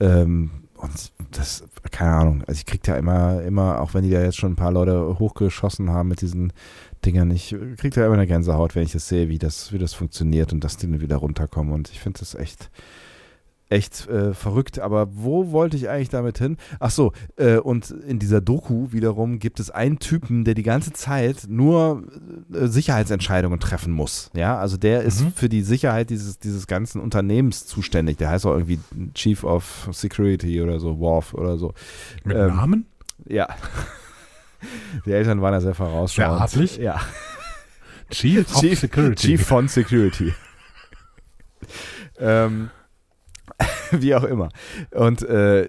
Ähm, und das, keine Ahnung, also ich krieg da immer, immer, auch wenn die da jetzt schon ein paar Leute hochgeschossen haben mit diesen Dingern, ich krieg da immer eine Gänsehaut, wenn ich das sehe, wie das, wie das funktioniert und dass die dann wieder runterkommen. Und ich finde das echt, echt äh, verrückt. Aber wo wollte ich eigentlich damit hin? Ach so, äh, und in dieser Doku wiederum gibt es einen Typen, der die ganze Zeit nur äh, Sicherheitsentscheidungen treffen muss. Ja, also der ist Mhm. für die Sicherheit dieses, dieses ganzen Unternehmens zuständig. Der heißt auch irgendwie Chief of Security oder so, Worf oder so. Mit Ähm, Namen? Ja. Die Eltern waren da sehr vorausschauend. Sehr. Ja. Chief, of Chief- Security. Chief von Security. ähm, wie auch immer. Und äh,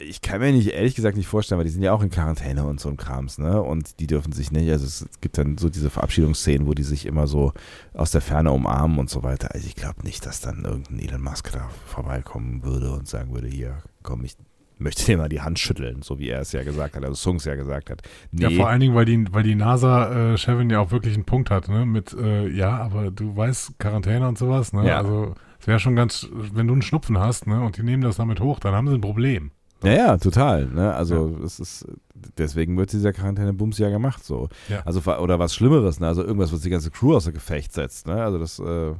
ich kann mir nicht, ehrlich gesagt, nicht vorstellen, weil die sind ja auch in Quarantäne und so ein Krams, ne? Und die dürfen sich nicht, also es gibt dann so diese Verabschiedungsszenen, wo die sich immer so aus der Ferne umarmen und so weiter. Also ich glaube nicht, dass dann irgendein Elon Musk da vorbeikommen würde und sagen würde, hier, komm, ich möchte dir mal die Hand schütteln, so wie er es ja gesagt hat, also Sungs ja gesagt hat. Nee, Ja, vor allen Dingen, weil die, weil die NASA-Chefin ja auch wirklich einen Punkt hat, ne? Mit, äh, ja, aber du weißt, Quarantäne und sowas, ne? Ja. Also, es wäre schon ganz, wenn du einen Schnupfen hast, ne? Und die nehmen das damit hoch, dann haben sie ein Problem. Ja, ja, total. Ne? Also es ist deswegen wird dieser Quarantäne-Bums ja gemacht so. Ja. Also oder was Schlimmeres, ne? Also irgendwas, was die ganze Crew außer Gefecht setzt. Ne? Also das, äh,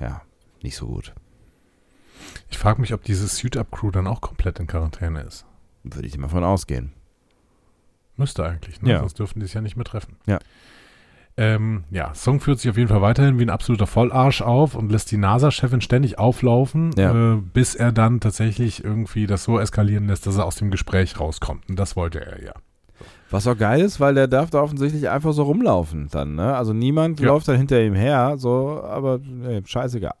ja, nicht so gut. Ich frage mich, ob diese Suit-Up-Crew dann auch komplett in Quarantäne ist. Würde ich mal von ausgehen. Müsste eigentlich, ne? Ja. Sonst dürften die es ja nicht mehr treffen. Ja. Ähm, ja, Song führt sich auf jeden Fall weiterhin wie ein absoluter Vollarsch auf und lässt die NASA-Chefin ständig auflaufen, Ja. äh, bis er dann tatsächlich irgendwie das so eskalieren lässt, dass er aus dem Gespräch rauskommt. Und das wollte er ja. Was auch geil ist, weil der darf da offensichtlich einfach so rumlaufen dann, ne? Also niemand Ja. läuft dann hinter ihm her, so, aber nee, scheißegal.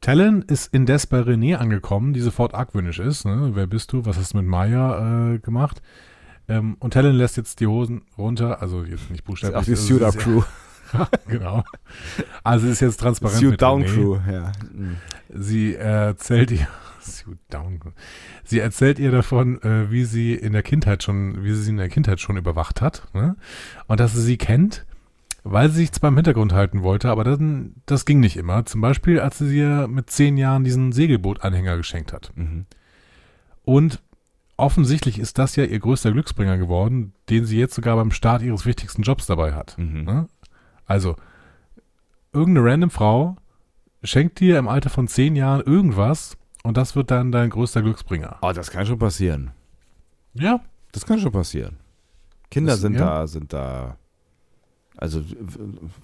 Talon ist indes bei René angekommen, die sofort argwöhnisch ist. Ne? Wer bist du? Was hast du mit Maya äh, gemacht? Ähm, und Talon lässt jetzt die Hosen runter, also jetzt nicht buchstäblich. Auch die also Suit es Up ist- Crew. genau. Also ist jetzt transparent Suit Down. Crew, ja. Mhm. Sie erzählt ihr, Suit Down. Sie erzählt ihr davon, äh, wie sie in der Kindheit schon, wie sie sie in der Kindheit schon überwacht hat, ne? Und dass sie sie kennt, weil sie sich zwar im Hintergrund halten wollte, aber dann, das ging nicht immer. Zum Beispiel, als sie ihr mit zehn Jahren diesen Segelbootanhänger geschenkt hat. Mhm. Und offensichtlich ist das ja ihr größter Glücksbringer geworden, den sie jetzt sogar beim Start ihres wichtigsten Jobs dabei hat. Mhm. Ne? Also, irgendeine random Frau schenkt dir im Alter von zehn Jahren irgendwas und das wird dann dein größter Glücksbringer. Oh, das kann schon passieren. Ja. Das kann schon passieren. Kinder Das- sind ja. da, sind da. Also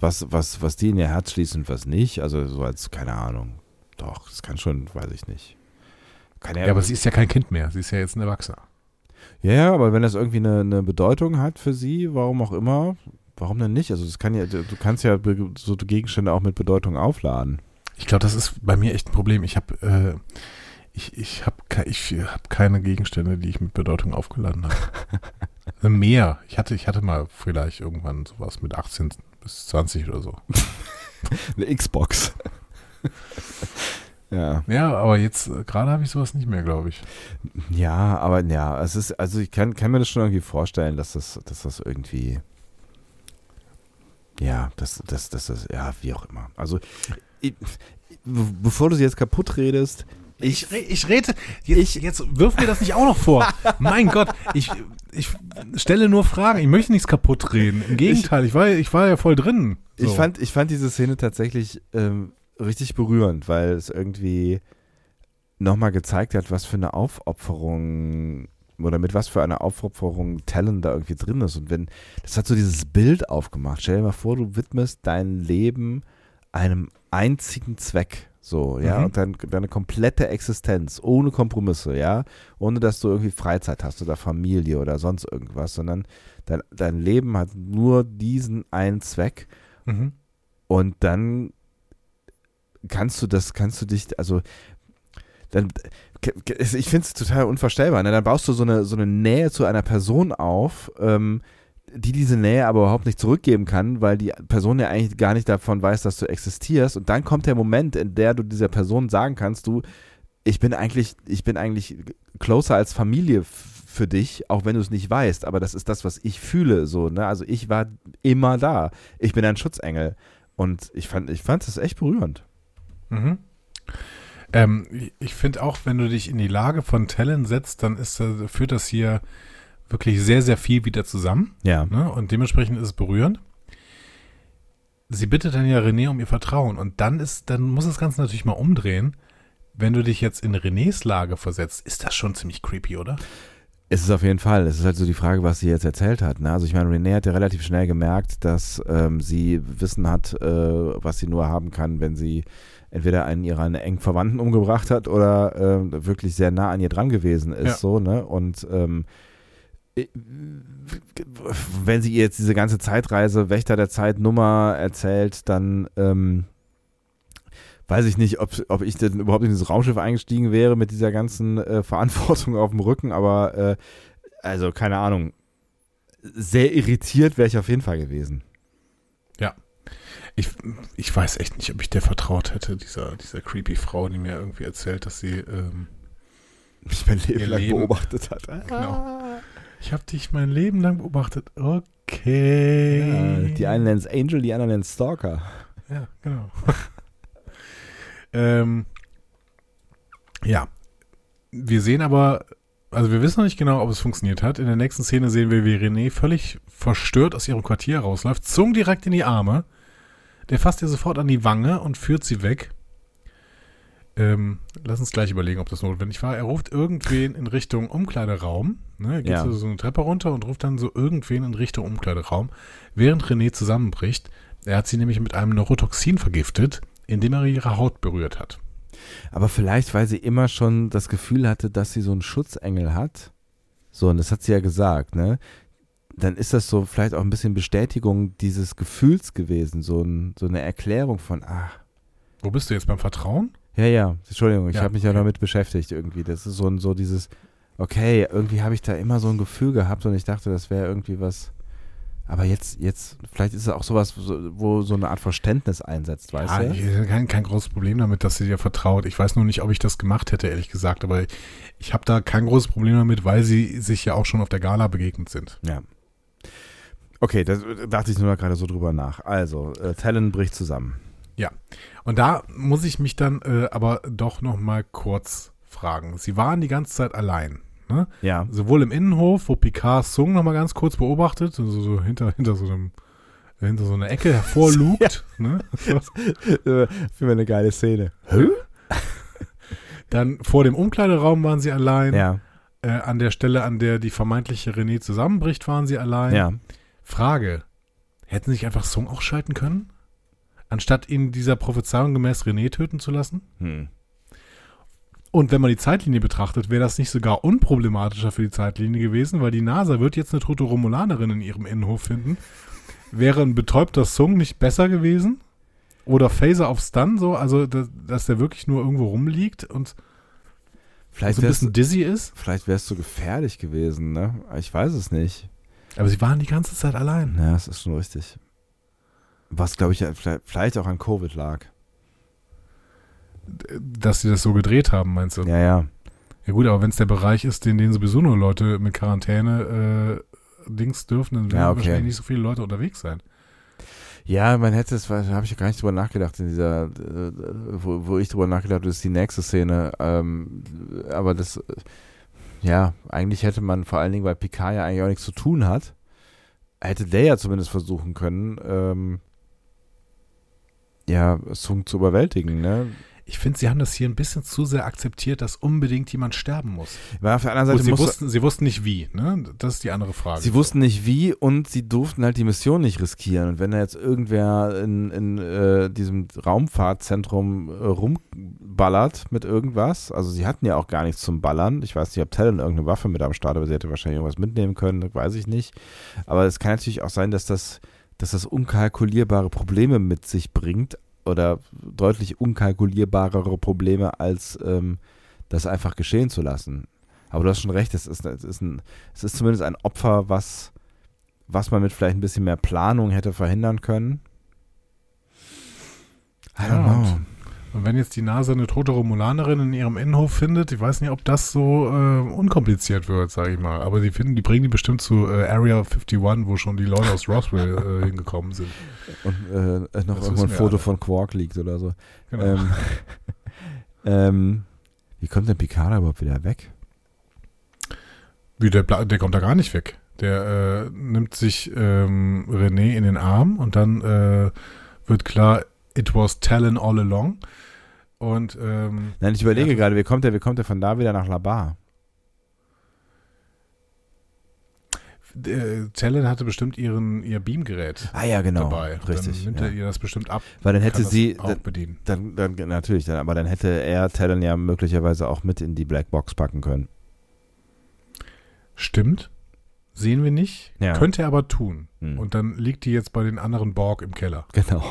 was, was, was die in ihr Herz schließen was nicht, also so als, keine Ahnung. Doch, das kann schon, weiß ich nicht. Kann Ja, aber sie ist ja kein Kind mehr. Sie ist ja jetzt ein Erwachsener. Ja, ja, aber wenn das irgendwie eine, eine Bedeutung hat für sie, warum auch immer, warum denn nicht? Also das kann ja, du kannst ja be- so Gegenstände auch mit Bedeutung aufladen. Ich glaube, das ist bei mir echt ein Problem. Ich habe äh, ich, ich hab ich hab keine Gegenstände, die ich mit Bedeutung aufgeladen habe. Also Mehr. Ich hatte, ich hatte mal vielleicht irgendwann sowas mit 18 bis 20 oder so. Eine Xbox. ja. Ja, aber jetzt äh, gerade habe ich sowas nicht mehr, glaube ich. Ja, aber ja, es ist, also ich kann, kann mir das schon irgendwie vorstellen, dass das, dass das irgendwie. Ja, das, das, das, das, ja, wie auch immer. Also, ich, be- bevor du sie jetzt kaputt redest, ich, ich rede, jetzt, jetzt wirf mir das nicht auch noch vor. mein Gott, ich, ich stelle nur Fragen. Ich möchte nichts kaputt reden. Im Gegenteil, ich war, ich war ja voll drin. So. Ich, fand, ich fand diese Szene tatsächlich ähm, richtig berührend, weil es irgendwie nochmal gezeigt hat, was für eine Aufopferung oder mit was für einer Aufopferung Talon da irgendwie drin ist. Und wenn, das hat so dieses Bild aufgemacht. Stell dir mal vor, du widmest dein Leben einem einzigen Zweck. So, ja, Mhm. und dein, deine komplette Existenz, ohne Kompromisse, ja, ohne dass du irgendwie Freizeit hast oder Familie oder sonst irgendwas, sondern dein, dein Leben hat nur diesen einen Zweck Mhm. und dann kannst du das, kannst du dich, also dann, ich finde es total unvorstellbar. Ne? Dann baust du so eine, so eine Nähe zu einer Person auf, ähm, die diese Nähe aber überhaupt nicht zurückgeben kann, weil die Person ja eigentlich gar nicht davon weiß, dass du existierst. Und dann kommt der Moment, in der du dieser Person sagen kannst, du, ich bin eigentlich, ich bin eigentlich closer als Familie für dich, auch wenn du es nicht weißt. Aber das ist das, was ich fühle. So, ne? Also ich war immer da. Ich bin ein Schutzengel. Und ich fand, ich fand das echt berührend. Mhm. Ähm, ich- finde auch, wenn du dich in die Lage von Talon setzt, dann ist, führt das hier wirklich sehr, sehr viel wieder zusammen. Ja. Ne? Und dementsprechend ist es berührend. Sie bittet dann ja René um ihr Vertrauen. Und dann ist, dann muss das Ganze natürlich mal umdrehen. Wenn du dich jetzt in Renés Lage versetzt, ist das schon ziemlich creepy, oder? Es ist auf jeden Fall. Es ist halt so die Frage, was sie jetzt erzählt hat. Ne? Also ich meine, Renee hat ja relativ schnell gemerkt, dass ähm, sie Wissen hat, äh, was sie nur haben kann, wenn sie entweder einen ihrer engen Verwandten umgebracht hat oder ähm, wirklich sehr nah an ihr dran gewesen ist. Ja. So, ne? Und ähm, äh, wenn sie ihr jetzt diese ganze Zeitreise, Wächter der Zeit Nummer erzählt, dann ähm, weiß ich nicht, ob, ob ich denn überhaupt in dieses Raumschiff eingestiegen wäre mit dieser ganzen äh, Verantwortung auf dem Rücken, aber äh, also keine Ahnung. Sehr irritiert wäre ich auf jeden Fall gewesen. Ich, ich weiß echt nicht, ob ich der vertraut hätte, dieser, dieser creepy Frau, die mir irgendwie erzählt, dass sie, ähm, Mich mein Leben lang Leben. beobachtet hat. Genau. ich habe dich mein Leben lang beobachtet. Okay. Ja, die einen nennen es Angel, die anderen nennen es Stalker. Ja, genau. ähm, ja. wir sehen aber, also wir wissen noch nicht genau, ob es funktioniert hat. In der nächsten Szene sehen wir, wie René völlig verstört aus ihrem Quartier rausläuft, Zung direkt in die Arme. Der fasst ihr sofort an die Wange und führt sie weg. Ähm, lass uns gleich überlegen, ob das notwendig war. Er ruft irgendwen in Richtung Umkleideraum. Ne, geht Ja. so, so eine Treppe runter und ruft dann so irgendwen in Richtung Umkleideraum, während René zusammenbricht. Er hat sie nämlich mit einem Neurotoxin vergiftet, indem er ihre Haut berührt hat. Aber vielleicht, weil sie immer schon das Gefühl hatte, dass sie so einen Schutzengel hat. So, und das hat sie ja gesagt, ne? Dann ist das so vielleicht auch ein bisschen Bestätigung dieses Gefühls gewesen, so, ein, so eine Erklärung von, ach, Wo bist du jetzt beim Vertrauen? ja, ja, Entschuldigung, ich Ja, habe mich ja okay. damit beschäftigt irgendwie. Das ist so, ein, so dieses, okay, irgendwie habe ich da immer so ein Gefühl gehabt und ich dachte, das wäre irgendwie was. Aber jetzt, jetzt, vielleicht ist es auch sowas, so- wo so eine Art Verständnis einsetzt, weißt ja, du? ich habe kein, kein großes Problem damit, dass sie dir vertraut. Ich weiß nur nicht, ob ich das gemacht hätte, ehrlich gesagt. Aber ich habe da kein großes Problem damit, weil sie sich ja auch schon auf der Gala begegnet sind. Ja. Okay, da dachte ich nur gerade so drüber nach. Also, äh, Talon bricht zusammen. Und da muss ich mich dann äh, aber doch noch mal kurz fragen. Sie waren die ganze Zeit allein. Ne? Ja. Sowohl im Innenhof, wo Picard Sung noch mal ganz kurz beobachtet, so, so hinter, hinter so einem hinter so einer Ecke hervorlugt. ne? Für eine geile Szene. Dann vor dem Umkleideraum waren sie allein. Ja, Äh, an der Stelle, an der die vermeintliche René zusammenbricht, waren sie allein. ja. Frage: Hätten sie nicht einfach Sung auch schalten können? Anstatt ihn dieser Prophezeiung gemäß René töten zu lassen? Hm. Und wenn man die Zeitlinie betrachtet, wäre das nicht sogar unproblematischer für die Zeitlinie gewesen, weil die NASA wird jetzt eine tote Romulanerin in ihrem Innenhof finden. Wäre ein betäubter Sung nicht besser gewesen? Oder Phaser auf Stun so, also dass, dass der wirklich nur irgendwo rumliegt und Vielleicht so ein bisschen dizzy ist? vielleicht wär's so gefährlich gewesen, ne? Ich weiß es nicht. Aber sie waren die ganze Zeit allein. Ja, das ist schon richtig. Was, glaube ich, vielleicht, auch an Covid lag. Dass sie das so gedreht haben, meinst du? Ja, ja. Ja gut, aber wenn es der Bereich ist, in dem sowieso nur Leute mit Quarantäne äh, Dings dürfen, dann werden Ja, okay. wahrscheinlich nicht so viele Leute unterwegs sein. Ja, man hätte es, da habe ich gar nicht drüber nachgedacht in dieser, äh, wo, wo ich drüber nachgedacht habe, das ist die nächste Szene. Ähm, aber das, ja, eigentlich hätte man vor allen Dingen, weil Picard ja eigentlich auch nichts zu tun hat, hätte der ja zumindest versuchen können, ähm, ja, Sung zu überwältigen, ne? Ich finde, sie haben das hier ein bisschen zu sehr akzeptiert, dass unbedingt jemand sterben muss. Weil auf der anderen Seite sie, wussten, sie wussten nicht wie, ne? Das ist die andere Frage. Sie wussten nicht wie und sie durften halt die Mission nicht riskieren. Und wenn da jetzt irgendwer in, in äh, diesem Raumfahrtzentrum äh, rumballert mit irgendwas, also sie hatten ja auch gar nichts zum Ballern. Ich weiß nicht, ob Talon irgendeine Waffe mit am Start, aber sie hätte wahrscheinlich irgendwas mitnehmen können, weiß ich nicht. Aber es kann natürlich auch sein, dass das, dass das unkalkulierbare Probleme mit sich bringt oder deutlich unkalkulierbarere Probleme, als ähm, das einfach geschehen zu lassen. Aber du hast schon recht, es ist, es ist, ein, es ist zumindest ein Opfer, was, was man mit vielleicht ein bisschen mehr Planung hätte verhindern können. I don't know. Und- wenn jetzt die NASA eine tote Romulanerin in ihrem Innenhof findet, ich weiß nicht, ob das so äh, unkompliziert wird, sage ich mal. Aber die finden, die bringen die bestimmt zu äh, Area 51, wo schon die Leute aus Roswell äh, hingekommen sind. Und äh, noch Das irgendwo ein Foto alle. von Quark liegt oder so. Genau. Ähm, ähm, wie kommt denn Picard überhaupt wieder weg? Wie, der, der kommt da gar nicht weg. Der äh, nimmt sich ähm, René in den Arm und dann äh, wird klar, it was Talon all along. Und ähm, Nein, ich überlege Ja. gerade, wie kommt der, wie kommt der von da wieder nach Labar? äh, Talon hatte bestimmt ihren, ihr Beamgerät Ah ja, genau. dabei. Richtig. Dann nimmt ja. er ihr das bestimmt ab. Weil dann hätte sie, auch bedienen. dann, dann, natürlich, dann, aber dann hätte er Talon ja möglicherweise auch mit in die Blackbox packen können. Stimmt. Sehen wir nicht. Ja. Könnte er aber tun. Hm. Und dann liegt die jetzt bei den anderen Borg im Keller. Genau.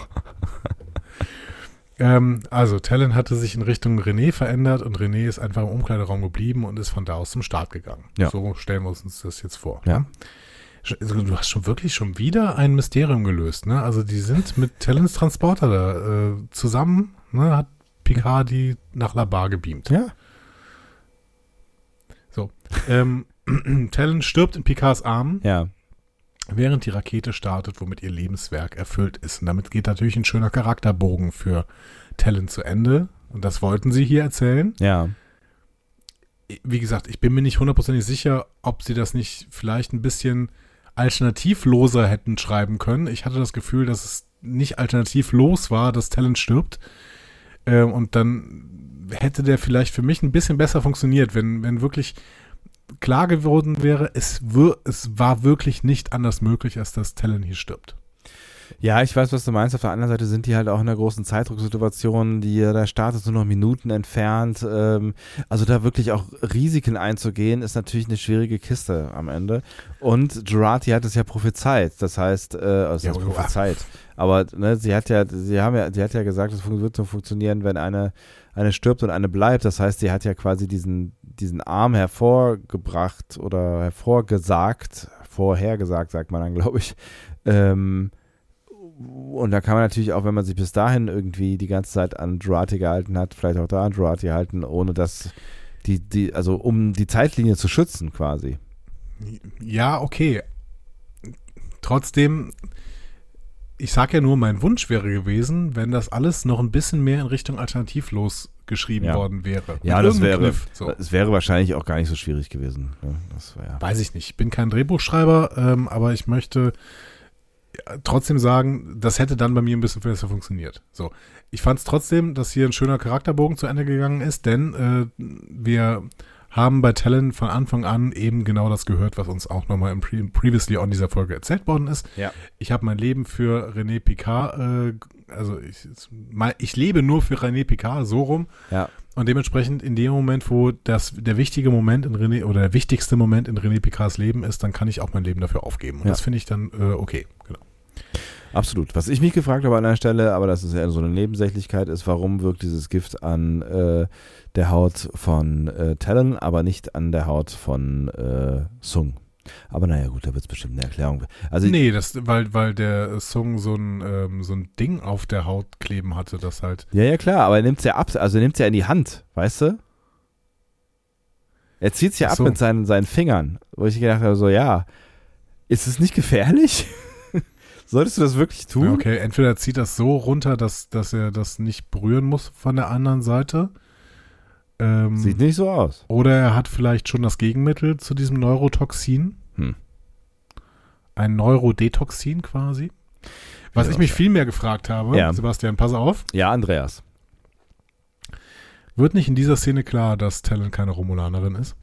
Ähm, also, Talon hatte sich in Richtung René verändert und René ist einfach im Umkleideraum geblieben und ist von da aus zum Start gegangen. Ja. So stellen wir uns das jetzt vor. Ja. ne? Also, Du hast schon wirklich schon wieder ein Mysterium gelöst. Ne? Also, die sind mit Talons Transporter da äh, zusammen, ne? hat Picard die nach La Bar gebeamt. Ja. Ähm, Talon stirbt in Picards Armen. Ja. Während die Rakete startet, womit ihr Lebenswerk erfüllt ist. Und damit geht natürlich ein schöner Charakterbogen für Talon zu Ende. Und das wollten sie hier erzählen. Ja. wie gesagt, ich bin mir nicht hundertprozentig sicher, ob sie das nicht vielleicht ein bisschen alternativloser hätten schreiben können. Ich hatte das Gefühl, dass es nicht alternativlos war, dass Talent stirbt. Äh, und dann hätte der vielleicht für mich ein bisschen besser funktioniert, wenn, wenn wirklich klar geworden wäre, es, es war wirklich nicht anders möglich, als dass Talon hier stirbt. Ja, ich weiß, was du meinst. Auf der anderen Seite sind die halt auch in einer großen Zeitdrucksituation. Die, der Start ist nur noch Minuten entfernt. Ähm, also da wirklich auch Risiken einzugehen, ist natürlich eine schwierige Kiste am Ende. Und Girardi hat es ja prophezeit. Das heißt, äh, also ja, prophezeit. Aber ne, sie hat ja, sie haben ja, sie hat ja gesagt, es wird so funktionieren, wenn eine, eine stirbt und eine bleibt. Das heißt, sie hat ja quasi diesen, diesen Arm hervorgebracht oder hervorgesagt, vorhergesagt, sagt man dann, glaube ich. Ähm, und da kann man natürlich auch, wenn man sich bis dahin irgendwie die ganze Zeit an Durati gehalten hat, vielleicht auch da an Durati halten, ohne dass die, die, also um die Zeitlinie zu schützen quasi. Ja, okay. Trotzdem, ich sag ja nur, mein Wunsch wäre gewesen, wenn das alles noch ein bisschen mehr in Richtung alternativlos geschrieben ja. worden wäre. Ja, das wäre, Kniff, so. es wäre wahrscheinlich auch gar nicht so schwierig gewesen. Ja, Weiß ich nicht. Ich bin kein Drehbuchschreiber, ähm, aber ich möchte trotzdem sagen, das hätte dann bei mir ein bisschen besser funktioniert. So, ich fand es trotzdem, dass hier ein schöner Charakterbogen zu Ende gegangen ist, denn äh, wir haben bei Talon von Anfang an eben genau das gehört, was uns auch nochmal im Pre Previously on dieser Folge erzählt worden ist. Ja. Ich habe mein Leben für René Picard, äh, also ich, ich lebe nur für René Picard, so rum. Ja. Und dementsprechend in dem Moment, wo das der wichtige Moment in René oder der wichtigste Moment in René Picards Leben ist, dann kann ich auch mein Leben dafür aufgeben. Und ja. das finde ich dann äh, okay, genau. Absolut. Was ich mich gefragt habe an der Stelle, aber das ist ja so eine Nebensächlichkeit, ist, warum wirkt dieses Gift an äh, der Haut von äh, Talon, aber nicht an der Haut von äh, Sung? Aber naja, gut, da wird es bestimmt eine Erklärung. Also nee, das, weil, weil der Sung so ein, ähm, so ein Ding auf der Haut kleben hatte, das halt. Ja, ja, klar, aber er nimmt es ja ab, also er nimmt es ja in die Hand, weißt du? Er zieht es ja so. ab mit seinen, seinen Fingern, wo ich gedacht habe, so, ja, ist es nicht gefährlich? Solltest du das wirklich tun? Ja, okay, entweder zieht das so runter, dass, dass er das nicht berühren muss von der anderen Seite. Ähm, Sieht nicht so aus. Oder er hat vielleicht schon das Gegenmittel zu diesem Neurotoxin. Hm. Ein Neurodetoxin quasi. Was ja, ich mich viel mehr gefragt habe, ja. Sebastian, pass auf. Ja, Andreas. Wird nicht in dieser Szene klar, dass Talon keine Romulanerin ist?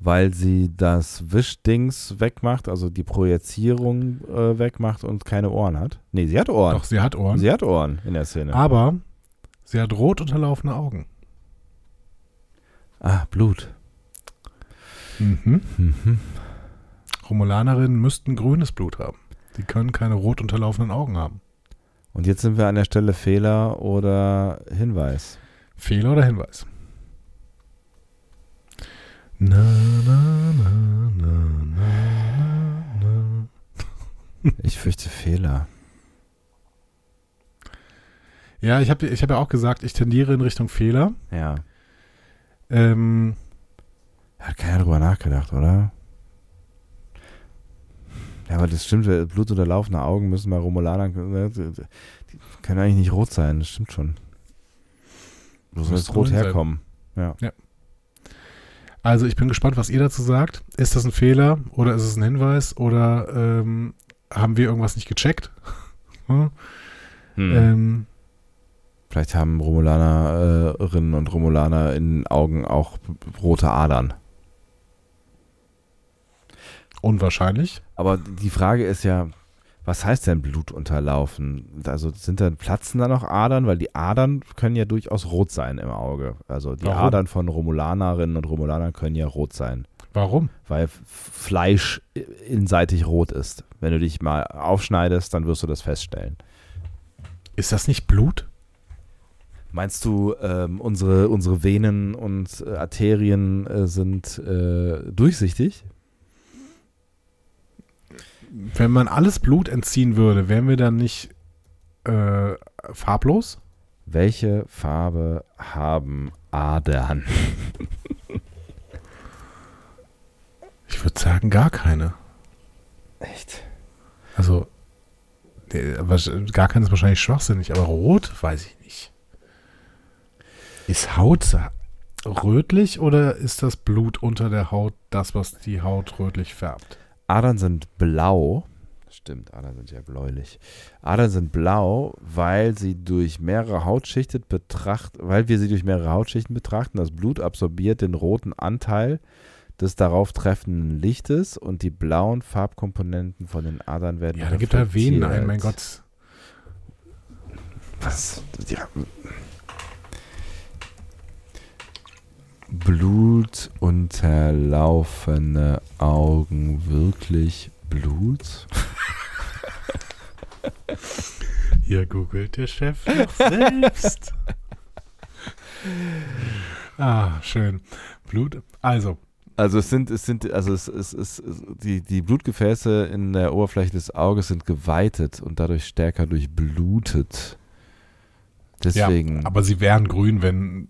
weil sie das Wischdings wegmacht, also die Projizierung äh, wegmacht und keine Ohren hat. Nee, sie hat Ohren. Doch, sie hat Ohren. Sie hat Ohren in der Szene. Aber sie hat rot unterlaufene Augen. Ah, Blut. Mhm. mhm. Romulanerinnen müssten grünes Blut haben. Die können keine rot unterlaufenden Augen haben. Und jetzt sind wir an der Stelle Fehler oder Hinweis. Fehler oder Hinweis? Na, na, na, na, na, na. Ich fürchte Fehler. Ja, ich habe ich hab ja auch gesagt, ich tendiere in Richtung Fehler. Ja. Ähm, Hat keiner drüber nachgedacht, oder? Ja, aber das stimmt, Blut oder laufende Augen müssen bei Romulanern, ne, die können eigentlich nicht rot sein, das stimmt schon. Wo soll jetzt rot herkommen? Ja. ja. Also ich bin gespannt, was ihr dazu sagt. Ist das ein Fehler oder ist es ein Hinweis oder ähm, haben wir irgendwas nicht gecheckt? hm. Hm. Ähm, Vielleicht haben Romulanerinnen und Romulaner in den Augen auch rote Adern. Unwahrscheinlich. Aber die Frage ist ja, was heißt denn Blutunterlaufen? Also sind da platzen da noch Adern? Weil die Adern können ja durchaus rot sein im Auge. Also die Warum? Adern von Romulanerinnen und Romulanern können ja rot sein. Warum? Weil Fleisch inseitig rot ist. Wenn du dich mal aufschneidest, dann wirst du das feststellen. Ist das nicht Blut? Meinst du, ähm, unsere, unsere Venen und äh, Arterien äh, sind äh, durchsichtig? wenn man alles Blut entziehen würde, wären wir dann nicht äh, farblos? Welche Farbe haben Adern? ich würde sagen, gar keine. Echt? Also, gar keine ist wahrscheinlich schwachsinnig, aber rot weiß ich nicht. Ist Haut. rötlich oder ist das Blut unter der Haut das, was die Haut rötlich färbt? Adern sind blau. Stimmt, Adern sind ja bläulich. Adern sind blau, weil sie durch mehrere Hautschichten betracht, weil wir sie durch mehrere Hautschichten betrachten. Das Blut absorbiert den roten Anteil des darauf treffenden Lichtes und die blauen Farbkomponenten von den Adern werden Ja, da gibt er Venen ein, mein. Gott. Was? Ja. Blutunterlaufene Augen, wirklich Blut? Hier googelt der Chef noch selbst. ah, schön. Blut. Also, Also es sind, es sind, also es, es, es, es die, die Blutgefäße in der Oberfläche des Auges sind geweitet und dadurch stärker durchblutet. Deswegen. Ja, aber sie wären grün, wenn,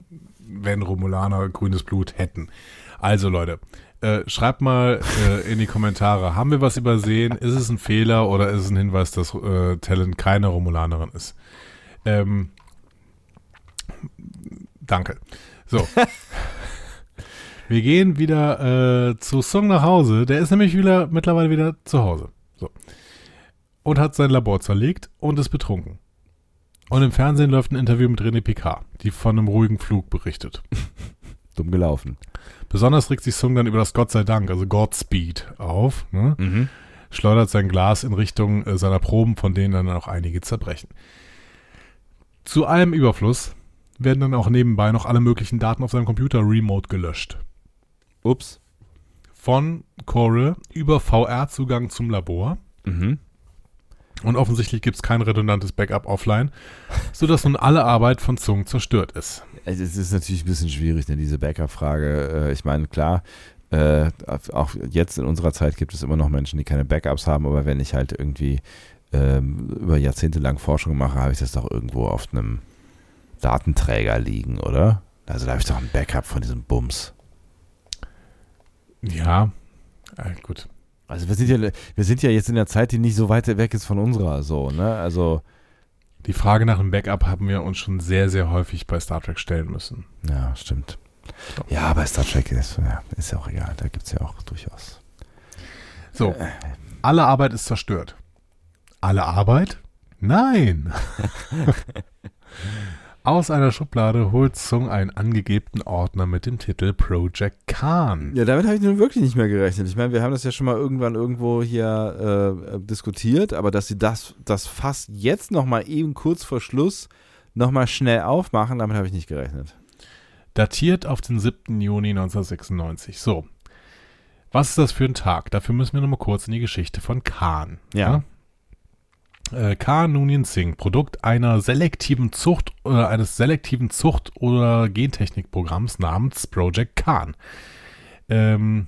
wenn Romulaner grünes Blut hätten. Also Leute, äh, schreibt mal äh, in die Kommentare, haben wir was übersehen? Ist es ein Fehler oder ist es ein Hinweis, dass äh, Talent keine Romulanerin ist? Ähm, danke. So. wir gehen wieder äh, zu Song nach Hause. Der ist nämlich wieder mittlerweile wieder zu Hause. So. Und hat sein Labor zerlegt und ist betrunken. Und im Fernsehen läuft ein Interview mit René Picard, die von einem ruhigen Flug berichtet. dumm gelaufen. Besonders regt sich Sung dann über das Gott sei Dank, also Godspeed, auf. Ne? Mhm. Schleudert sein Glas in Richtung äh, seiner Proben, von denen dann auch einige zerbrechen. Zu allem Überfluss werden dann auch nebenbei noch alle möglichen Daten auf seinem Computer remote gelöscht. Ups. Von Coral über VR-Zugang zum Labor. Mhm. Und offensichtlich gibt es kein redundantes Backup offline, sodass nun alle Arbeit von Zung zerstört ist. Also es ist natürlich ein bisschen schwierig, ne, diese Backup-Frage. Äh, Ich meine, klar, äh, auch jetzt in unserer Zeit gibt es immer noch Menschen, die keine Backups haben, aber wenn ich halt irgendwie ähm, über Jahrzehnte lang Forschung mache, habe ich das doch irgendwo auf einem Datenträger liegen, oder? Also da habe ich doch ein Backup von diesem Bums. Ja, äh, gut. Also wir sind ja, wir sind ja jetzt in der Zeit, die nicht so weit weg ist von unserer, so, ne? Also, Die Frage nach einem Backup haben wir uns schon sehr, sehr häufig bei Star Trek stellen müssen. ja, stimmt. Ja, bei Star Trek ist, ja, ist ja auch egal, da gibt es ja auch durchaus. So, alle Arbeit ist zerstört. Alle Arbeit? Nein! Aus einer Schublade holt Sung einen angegebenen Ordner mit dem Titel Project Khan. Ja, damit habe ich nun wirklich nicht mehr gerechnet. Ich meine, wir haben das ja schon mal irgendwann irgendwo hier äh, diskutiert, aber dass sie das, das fast jetzt nochmal eben kurz vor Schluss nochmal schnell aufmachen, damit habe ich nicht gerechnet. Datiert auf den 7. Juni 1996. So. Was ist das für ein Tag? Dafür müssen wir nochmal kurz in die Geschichte von Khan. Ja. Äh, Khan Noonien Singh, Produkt einer selektiven Zucht, äh, eines selektiven Zucht- oder Gentechnikprogramms namens Project Khan. Ähm,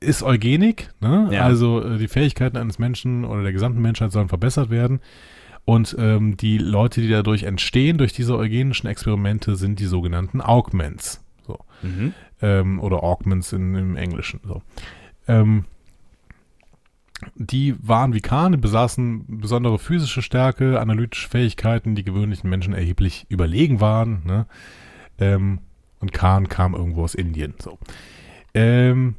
ist Eugenik, ne? Ja. also äh, die Fähigkeiten eines Menschen oder der gesamten Menschheit sollen verbessert werden. Und ähm, die Leute, die dadurch entstehen, durch diese eugenischen Experimente, sind die sogenannten Augments. So Mhm. ähm, oder Augments in, im Englischen. So. Ähm, die waren wie Khan, besaßen besondere physische Stärke, analytische Fähigkeiten, die gewöhnlichen Menschen erheblich überlegen waren. Ne? Ähm, und Khan kam irgendwo aus Indien. So. Ähm,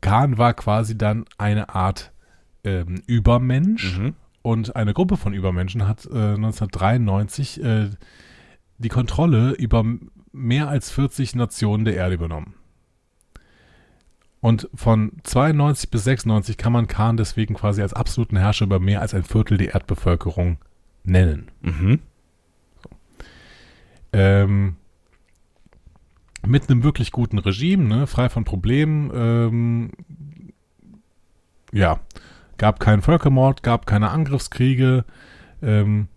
Khan war quasi dann eine Art ähm, Übermensch Mhm. und eine Gruppe von Übermenschen hat äh, 1993 äh, die Kontrolle über mehr als 40 Nationen der Erde übernommen. Und von 92 bis 96 kann man Khan deswegen quasi als absoluten Herrscher über mehr als ein Viertel der Erdbevölkerung nennen. Mhm. Ähm, mit einem wirklich guten Regime, ne, frei von Problemen. Ähm, ja, gab keinen Völkermord, gab keine Angriffskriege, ähm,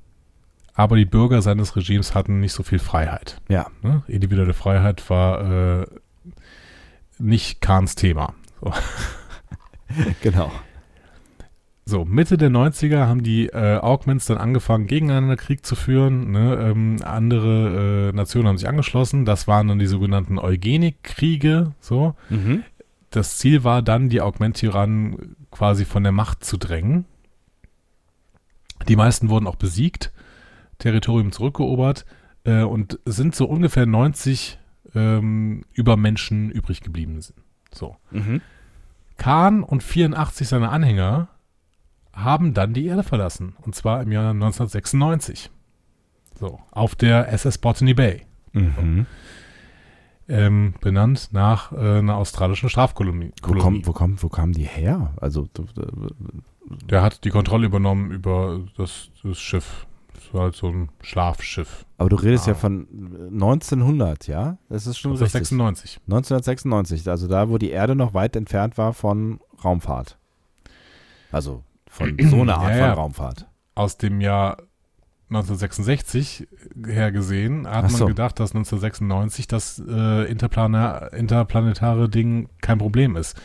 aber die Bürger seines Regimes hatten nicht so viel Freiheit. Ja. Ne? Individuelle Freiheit war äh, nicht Kahns Thema. So. Genau. So, Mitte der 90er haben die äh, Augments dann angefangen, gegeneinander Krieg zu führen. Ne? Ähm, andere äh, Nationen haben sich angeschlossen. Das waren dann die sogenannten Eugenik-Kriege. So. Mhm. Das Ziel war dann, die Augment-Tyrannen quasi von der Macht zu drängen. Die meisten wurden auch besiegt, Territorium zurückgeobert. äh, und sind so ungefähr 90 ähm, Übermenschen übrig geblieben sind. So. Mhm. Khan und 84 seiner Anhänger haben dann die Erde verlassen. Und zwar im Jahr 1996. So, auf der SS Botany Bay. Mhm. Ähm, benannt nach äh, einer australischen Strafkolonie. Wo, kommt, wo, kommt, wo kamen die her? Also, Der hat die Kontrolle übernommen über das, das Schiff. Halt so ein Schlafschiff. aber du redest ja Ah. von 1900, ja? Das ist schon richtig. 1996. 1996, also da, wo die Erde noch weit entfernt war von Raumfahrt. Also von so einer Art Ja, ja. von Raumfahrt. Aus dem Jahr 1966 her gesehen hat so. man gedacht, dass 1996 das äh, interplanetare Ding kein Problem ist.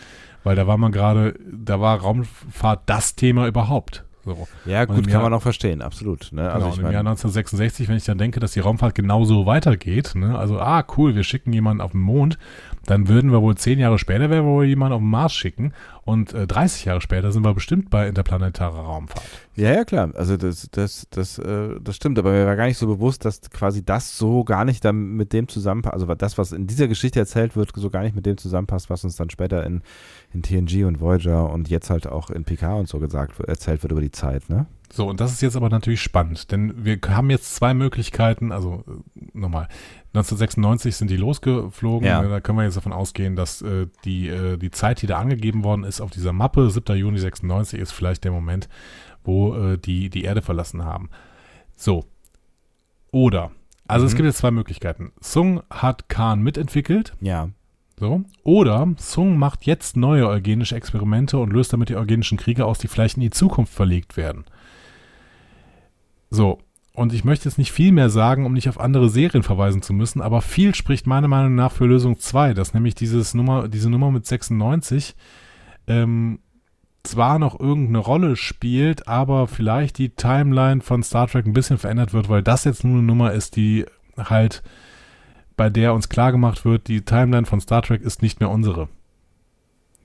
Weil da war man gerade, da war Raumfahrt das Thema überhaupt. So. Ja, gut, kann Jahr- man auch verstehen, absolut. Ne? Also genau, ich und im Jahr meine, 1966, wenn ich dann denke, dass die Raumfahrt genauso weitergeht, ne, also, ah, cool, wir schicken jemanden auf den Mond, dann würden wir wohl zehn Jahre später, werden wir wohl jemanden auf den Mars schicken und äh, 30 Jahre später sind wir bestimmt bei interplanetarer Raumfahrt. ja, ja, klar. Also das, das, das, äh, das stimmt, aber mir war gar nicht so bewusst, dass quasi das so gar nicht dann mit dem zusammenpasst, also das, was in dieser Geschichte erzählt wird, so gar nicht mit dem zusammenpasst, was uns dann später in, in TNG und Voyager und jetzt halt auch in PK und so gesagt wird, erzählt wird über die Zeit, ne? So, und das ist jetzt aber natürlich spannend, denn wir haben jetzt zwei Möglichkeiten, also äh, nochmal, 1996 sind die losgeflogen, Ja. da können wir jetzt davon ausgehen, dass äh, die, äh, die Zeit, die da angegeben worden ist auf dieser Mappe, 7. Juni 96, ist vielleicht der Moment, wo äh, die die Erde verlassen haben. So. Oder, also es Mhm. gibt jetzt zwei Möglichkeiten. Sung hat Khan mitentwickelt, Ja. So. Oder Sung macht jetzt neue eugenische Experimente und löst damit die eugenischen Kriege aus, die vielleicht in die Zukunft verlegt werden. So. Und ich möchte jetzt nicht viel mehr sagen, um nicht auf andere Serien verweisen zu müssen, aber viel spricht meiner Meinung nach für Lösung 2, dass nämlich dieses Nummer, diese Nummer mit 96 ähm, zwar noch irgendeine Rolle spielt, aber vielleicht die Timeline von Star Trek ein bisschen verändert wird, weil das jetzt nur eine Nummer ist, die halt bei der uns klar gemacht wird, die Timeline von Star Trek ist nicht mehr unsere.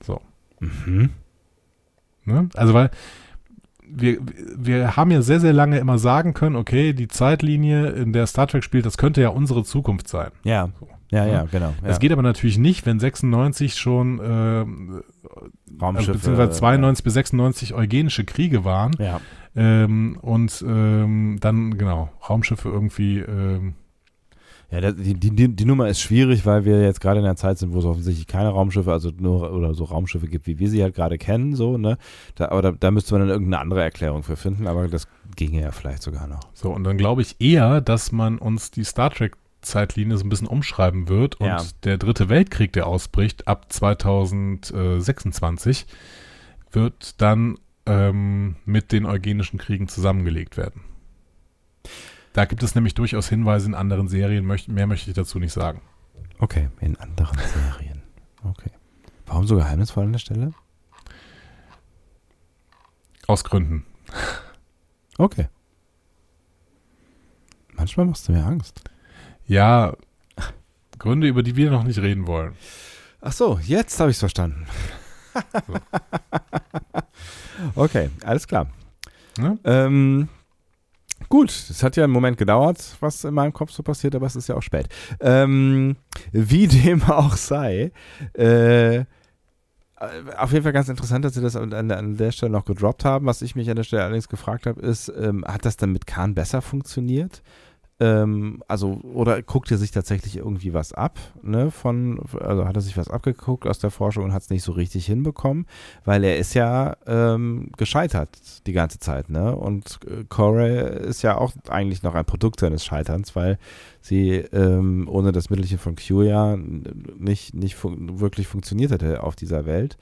So. Mhm. Ne? Also weil wir, wir haben ja sehr, sehr lange immer sagen können, okay, die Zeitlinie, in der Star Trek spielt, das könnte ja unsere Zukunft sein. Ja. So. Ja, Ja. ja, genau. Ja. Das geht aber natürlich nicht, wenn 96 schon, ähm, also Raumschiffe. beziehungsweise 92 bis 96 eugenische Kriege waren Ja. ähm, und ähm, dann, genau, Raumschiffe irgendwie, ähm, Ja, das, die, die, die Nummer ist schwierig, weil wir jetzt gerade in einer Zeit sind, wo es offensichtlich keine Raumschiffe, also nur oder so Raumschiffe gibt, wie wir sie halt gerade kennen, so, ne? Da, aber da, da müsste man dann irgendeine andere Erklärung für finden, aber das ginge ja vielleicht sogar noch. so, und dann glaube ich eher, dass man uns die Star Trek Zeitlinie so ein bisschen umschreiben wird und Ja. der dritte Weltkrieg, der ausbricht ab 2026, wird dann ähm, mit den eugenischen Kriegen zusammengelegt werden. Da gibt es nämlich durchaus Hinweise in anderen Serien, mehr möchte ich dazu nicht sagen. Okay, in anderen Serien. Okay. Warum so geheimnisvoll an der Stelle? Aus Gründen. Okay. Manchmal machst du mir Angst. Ja, Gründe, über die wir noch nicht reden wollen. Ach so, jetzt habe ich es verstanden. So. okay, alles klar. Ne? Ähm, gut, es hat ja einen Moment gedauert, was in meinem Kopf so passiert, aber es ist ja auch spät. Ähm, wie dem auch sei, äh, auf jeden Fall ganz interessant, dass sie das an, an der Stelle noch gedroppt haben. Was ich mich an der Stelle allerdings gefragt habe, ist, ähm, hat das dann mit Khan besser funktioniert? Ähm, also, oder guckt er sich tatsächlich irgendwie was ab, ne, von, also hat er sich was abgeguckt aus der Forschung und hat es nicht so richtig hinbekommen, weil er ist ja ähm, gescheitert die ganze Zeit, ne, und äh, Corey ist ja auch eigentlich noch ein Produkt seines Scheiterns, weil sie ähm, ohne das Mittelchen von Q ja nicht, nicht fun wirklich funktioniert hätte auf dieser Welt.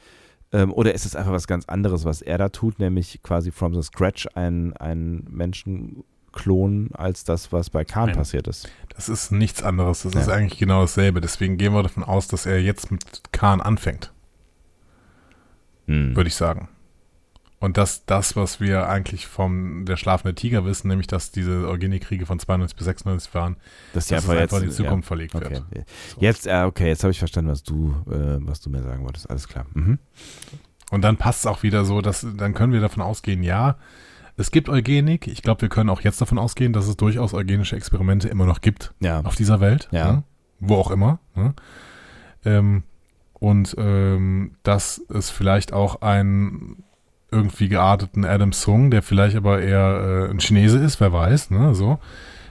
Ähm, oder ist es einfach was ganz anderes, was er da tut, nämlich quasi from the scratch einen, einen Menschen klonen, als das, was bei Khan Nein. passiert ist. Das ist nichts anderes. Das Ja. ist eigentlich genau dasselbe. Deswegen gehen wir davon aus, dass er jetzt mit Khan anfängt, Hm. würde ich sagen. Und dass das, was wir eigentlich vom der schlafende Tiger wissen, nämlich dass diese Eugenikriege von 92 bis 96 waren, Dass die dass es einfach einfach jetzt in die Zukunft verlegt ja. Okay. wird. So. Jetzt, äh, okay, jetzt habe ich verstanden, was du, äh, was du mir sagen wolltest. Alles klar. Mhm. Und dann passt es auch wieder so, dass dann können wir davon ausgehen, ja, Es gibt Eugenik. Ich glaube, wir können auch jetzt davon ausgehen, dass es durchaus eugenische Experimente immer noch gibt Ja. auf dieser Welt. Ja. Ne? Wo auch immer. Ne? Ähm, und ähm, dass es vielleicht auch einen irgendwie gearteten Adam Sung, der vielleicht aber eher äh, ein Chinese ist, wer weiß, ne? So,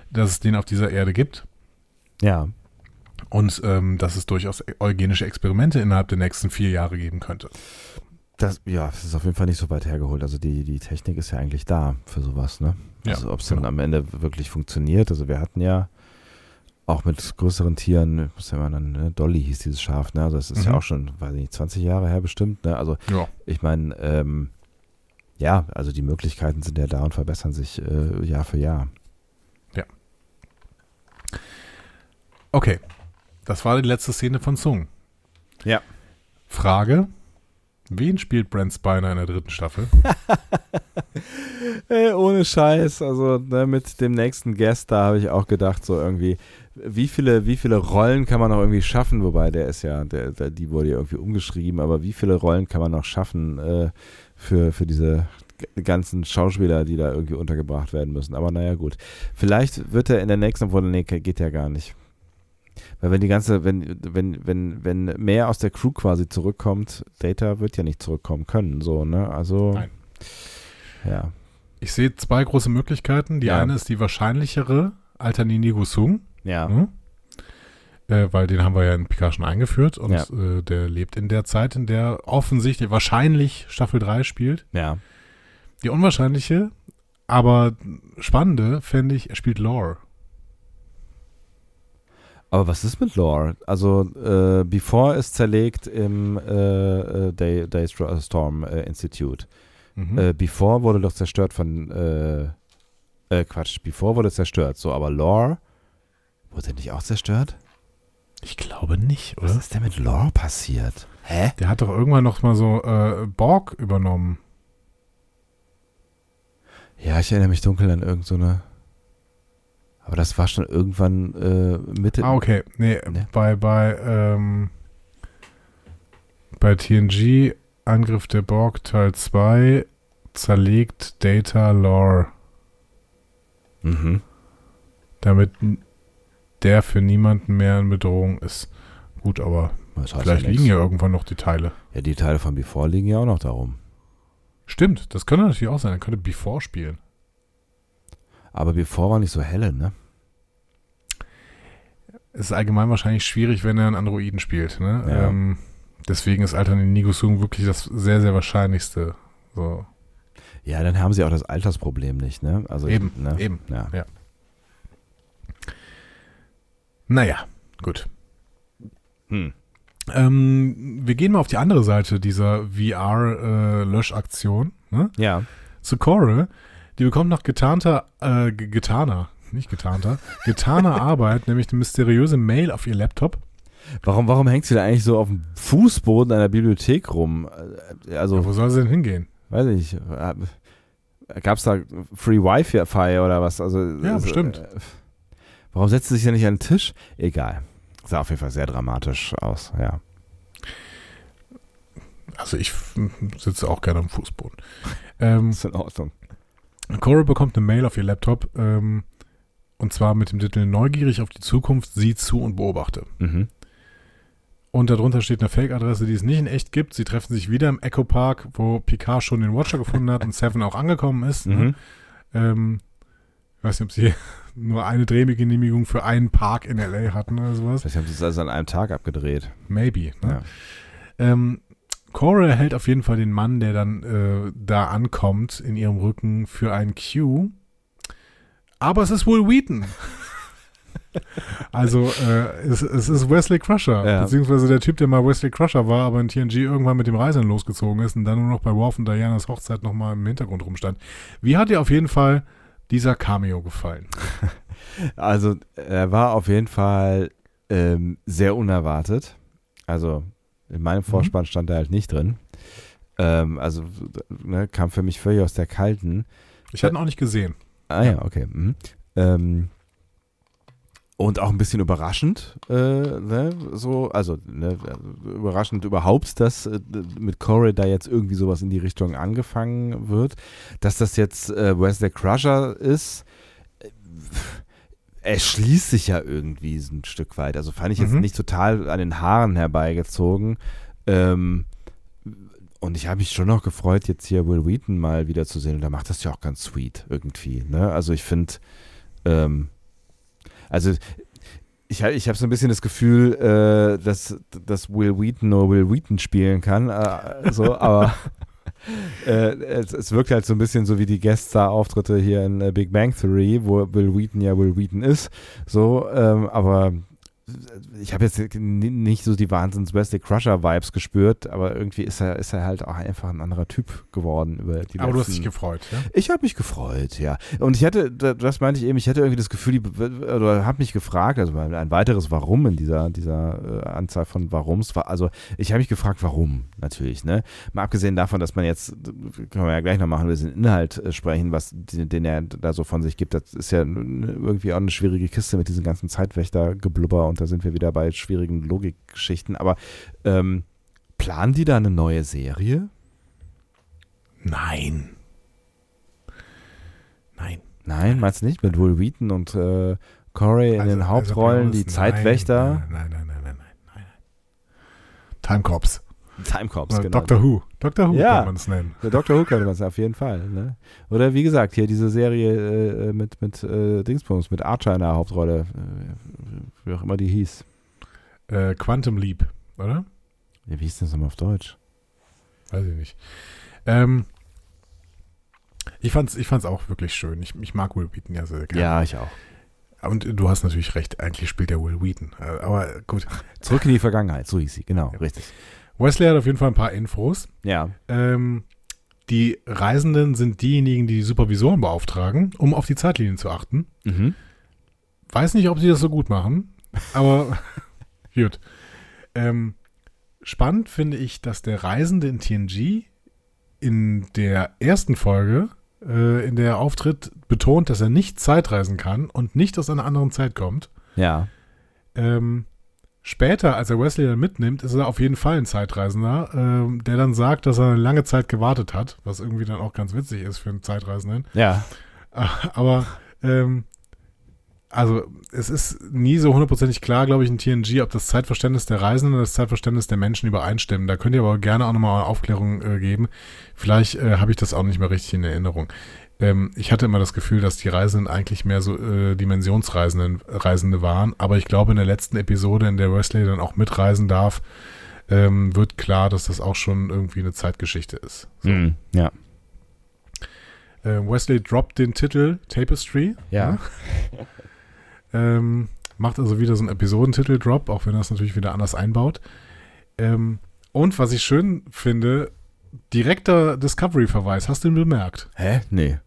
dass es den auf dieser Erde gibt. Ja. Und ähm, dass es durchaus eugenische Experimente innerhalb der nächsten vier Jahre geben könnte. Das, ja, das ist auf jeden Fall nicht so weit hergeholt. Also die, die Technik ist ja eigentlich da für sowas, ne? Ja, Also ob es dann genau. am Ende wirklich funktioniert. Also wir hatten ja auch mit größeren Tieren, was haben wir dann, ne? Dolly hieß dieses Schaf, ne? Also das ist ja Mhm. auch schon, weiß ich nicht, 20 Jahre her bestimmt, ne? Also Ja. ich meine, ähm, ja, also die Möglichkeiten sind ja da und verbessern sich äh, Jahr für Jahr. Okay. Das war die letzte Szene von Sung. Ja. Frage: Wen spielt Brent Spiner in der dritten Staffel? Ey, ohne Scheiß, also ne, mit dem nächsten Guest, da habe ich auch gedacht, so irgendwie, wie viele, wie viele Rollen kann man noch irgendwie schaffen, wobei der ist ja, der, der, die wurde ja irgendwie umgeschrieben, aber wie viele Rollen kann man noch schaffen äh, für, für diese ganzen Schauspieler, die da irgendwie untergebracht werden müssen. Aber naja, gut. Vielleicht wird er in der nächsten, obwohl, nee, geht ja gar nicht. Weil wenn die ganze, wenn, wenn, wenn, wenn mehr aus der Crew quasi zurückkommt, Data wird ja nicht zurückkommen können, so, ne? Also. Nein. Ja. Ich sehe zwei große Möglichkeiten. Die Ja. eine ist die wahrscheinlichere, Alterninigo Sung, Ja. äh, weil den haben wir ja in Picard schon eingeführt und Ja. äh, der lebt in der Zeit, in der offensichtlich wahrscheinlich Staffel 3 spielt. Ja. Die unwahrscheinliche, aber spannende fände ich, er spielt Lore. Aber was ist mit Lore? Also, äh, Before ist zerlegt im äh, äh, Day, Daystorm äh, Institute. Mhm. Äh, Before wurde doch zerstört von. Äh, äh, Quatsch, Before wurde zerstört. So, aber Lore. Wurde nicht auch zerstört? ich glaube nicht, Was oder? ist denn mit Lore passiert? Hä? Der hat doch irgendwann noch mal so äh, Borg übernommen. Ja, ich erinnere mich dunkel an irgend so eine. Aber das war schon irgendwann äh, Mitte. Ah, okay. Nee, Ne? bei, bei, ähm, bei TNG Angriff der Borg Teil 2 zerlegt Data Lore, Mhm. damit der für niemanden mehr in Bedrohung ist. Gut, aber Das heißt vielleicht ja liegen ja irgendwann noch die Teile. Ja, die Teile von Before liegen ja auch noch darum. Stimmt, das könnte natürlich auch sein. Er könnte Before spielen. Aber Before war nicht so helle, ne? Es ist allgemein wahrscheinlich schwierig, wenn er einen Androiden spielt. Ne? Ja. Ähm, deswegen ist Alternate Sung wirklich das sehr, sehr wahrscheinlichste. So. Ja, dann haben sie auch das Altersproblem nicht, ne? Also Eben, ne? eben. Ja. Naja, gut. Hm. Ähm, wir gehen mal auf die andere Seite dieser VR-Löschaktion. ne? Ja. Zu Coral. Die bekommt nach getarnter, äh, ge- getaner, nicht getarnter, getaner Arbeit, nämlich eine mysteriöse Mail auf ihr Laptop. Warum, warum hängt sie da eigentlich so auf dem Fußboden einer Bibliothek rum? Äh, Also, Ja, wo soll sie denn hingehen? weiß ich nicht. Gab es da Free Wi-Fi oder was? Also, Ja, also, bestimmt. äh, Warum setzt sie sich ja nicht an den Tisch? Egal. Sah auf jeden Fall sehr dramatisch aus, ja. Also ich sitze auch gerne am Fußboden. Ähm, Ist in Ordnung. Cora bekommt eine Mail auf ihr Laptop ähm, und zwar mit dem Titel Neugierig auf die Zukunft, sieh zu und beobachte. Mhm. Und darunter steht eine Fake-Adresse, die es nicht in echt gibt. Sie treffen sich wieder im Echo Park, wo Picard schon den Watcher gefunden hat und Seven auch angekommen ist. Ne? Mhm. Ähm, ich weiß nicht, ob sie nur eine Drehgenehmigung für einen Park in L.A. hatten oder sowas. Vielleicht haben sie es also an einem Tag abgedreht. Maybe. Ne? Ja. Ähm, Cora hält auf jeden Fall den Mann, der dann äh, da ankommt, in ihrem Rücken für einen Q. Aber es ist wohl Wheaton. also äh, es, es ist Wesley Crusher, Ja. beziehungsweise der Typ, der mal Wesley Crusher war, aber in TNG irgendwann mit dem Reisenden losgezogen ist und dann nur noch bei Worf und Dianas Hochzeit nochmal im Hintergrund rumstand. Wie hat dir auf jeden Fall dieser Cameo gefallen? Also, er war auf jeden Fall ähm, sehr unerwartet. Also, in meinem Vorspann stand er halt nicht drin. Ähm, also, ne, kam für mich völlig aus der Kalten. Ich hatte ihn auch nicht gesehen. Ah ja, okay. Mhm. Ähm, und auch ein bisschen überraschend, äh, ne, so, also ne, überraschend überhaupt, dass äh, mit Corey da jetzt irgendwie sowas in die Richtung angefangen wird. Dass das jetzt äh, Wesley Crusher ist, äh, erschließt sich ja irgendwie ein Stück weit. Also fand ich jetzt Mhm. nicht total an den Haaren herbeigezogen. Ähm, und ich habe mich schon noch gefreut, jetzt hier Will Wheaton mal wiederzusehen. Und da macht das ja auch ganz sweet irgendwie. Ne? Also ich finde, ähm, also ich, ich habe so ein bisschen das Gefühl, äh, dass, dass Will Wheaton nur Will Wheaton spielen kann. Äh, so, aber äh, es, es wirkt halt so ein bisschen so wie die Guest-Star-Auftritte hier in äh, Big Bang Theory, wo Will Wheaton ja Will Wheaton ist. So, ähm, aber ich habe jetzt nicht so die Wahnsinns Wesley Crusher Vibes gespürt, aber irgendwie ist er, ist er halt auch einfach ein anderer Typ geworden über die Aber du hast letzten dich gefreut, ja? ich habe mich gefreut, ja. Und ich hatte, da- das meinte ich eben, ich hatte irgendwie das Gefühl, die, oder habe mich gefragt, also ein weiteres Warum in dieser, dieser äh, Anzahl von Warums war, also ich habe mich gefragt, warum, natürlich, ne? Mal abgesehen davon, dass man jetzt, können wir ja gleich noch machen, wir den Inhalt äh, sprechen, was, den, den er da so von sich gibt, das ist ja irgendwie auch eine schwierige Kiste mit diesem ganzen Zeitwächter-Geblubber und da sind wir wieder bei schwierigen Logikgeschichten, aber ähm, planen die da eine neue Serie? Nein. Nein. Nein, meinst du nicht? Mit Will Wheaton und äh, Corey in Also- den also Hauptrollen, bei die Zeitwächter. Nein, nein, nein, nein, nein, nein, nein. Time Cops. Timecops, Oder genau. Doctor Who. Doctor Who Ja. kann man es nennen. Der Dr. Who könnte man es auf jeden Fall. Ne? Oder wie gesagt, hier diese Serie äh, mit, mit äh, Dingsbums, mit Archer in der Hauptrolle, äh, wie auch immer die hieß. Äh, Quantum Leap, oder? Ja, wie hieß das nochmal auf Deutsch? Weiß ich nicht. Ähm, ich fand's, ich fand's auch wirklich schön. Ich, ich mag Will Wheaton ja sehr gerne. Ja, ich auch. Und du hast natürlich recht, eigentlich spielt er Will Wheaton. Äh, Aber gut. Zurück in die Vergangenheit, so hieß sie, genau, Ja. richtig. Wesley hat auf jeden Fall ein paar Infos. Ja, Ähm, die Reisenden sind diejenigen, die die Supervisoren beauftragen, um auf die Zeitlinien zu achten. mhm. Weiß nicht, ob sie das so gut machen, aber gut. Ähm, spannend finde ich, dass der Reisende in TNG in der ersten Folge, äh, in der er auftritt, betont, dass er nicht Zeitreisen kann und nicht aus einer anderen Zeit kommt. ja, Ähm, später, als er Wesley dann mitnimmt, ist er auf jeden Fall ein Zeitreisender, ähm, der dann sagt, dass er eine lange Zeit gewartet hat, was irgendwie dann auch ganz witzig ist für einen Zeitreisenden. ja, Aber ähm, also es ist nie so hundertprozentig klar, glaube ich, in TNG, ob das Zeitverständnis der Reisenden und das Zeitverständnis der Menschen übereinstimmen. Da könnt ihr aber gerne auch nochmal Aufklärung äh, geben. Vielleicht äh, habe ich das auch nicht mehr richtig in Erinnerung. Ähm, ich hatte immer das Gefühl, dass die Reisenden eigentlich mehr so äh, Dimensionsreisende Reisende waren, aber ich glaube, in der letzten Episode, in der Wesley dann auch mitreisen darf, ähm, wird klar, dass das auch schon irgendwie eine Zeitgeschichte ist. So. mhm. ja, Äh, Wesley droppt den Titel Tapestry. ja, Ähm, macht also wieder so einen Episodentitel-Drop, auch wenn er es natürlich wieder anders einbaut. Ähm, und was ich schön finde, direkter Discovery-Verweis. Hast du ihn bemerkt? Hä? Nee.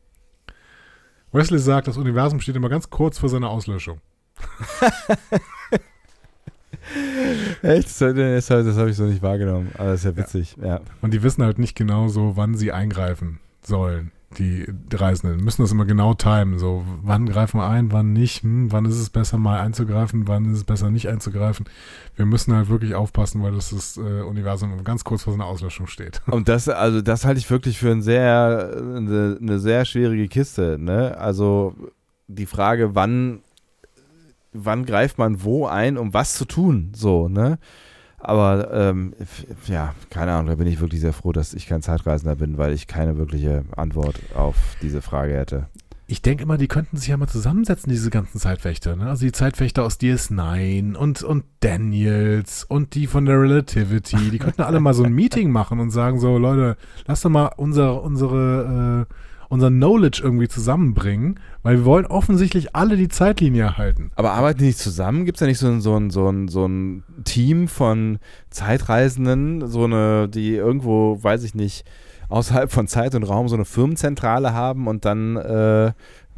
Wesley sagt, das Universum steht immer ganz kurz vor seiner Auslöschung. Echt? Das, das, das habe ich so nicht wahrgenommen, aber das ist ja witzig, ja. Und die wissen halt nicht genau so, wann sie eingreifen sollen, die Reisenden. Müssen das immer genau timen. So, wann greifen wir ein, wann nicht, hm, wann ist es besser mal einzugreifen, wann ist es besser nicht einzugreifen. Wir müssen halt wirklich aufpassen, weil das, das äh, Universum ganz kurz vor seiner Auslöschung steht. Und das, also das halte ich wirklich für ein sehr, eine, eine sehr schwierige Kiste, ne? Also die Frage, wann, wann greift man wo ein, um was zu tun, so, ne? Aber ähm, ja, keine Ahnung, da bin ich wirklich sehr froh, dass ich kein Zeitreisender bin, weil ich keine wirkliche Antwort auf diese Frage hätte. Ich denke immer, die könnten sich ja mal zusammensetzen, diese ganzen Zeitwächter. Ne? Also die Zeitwächter aus DS9 und, und Daniels und die von der Relativity. Die könnten alle mal so ein Meeting machen und sagen so, Leute, lasst doch mal unser, unsere, äh, unser Knowledge irgendwie zusammenbringen, weil wir wollen offensichtlich alle die Zeitlinie erhalten. Aber arbeiten die nicht zusammen? Gibt es da nicht so ein, so, ein, so, ein, so ein Team von Zeitreisenden, so eine, die irgendwo, weiß ich nicht, außerhalb von Zeit und Raum so eine Firmenzentrale haben und dann äh,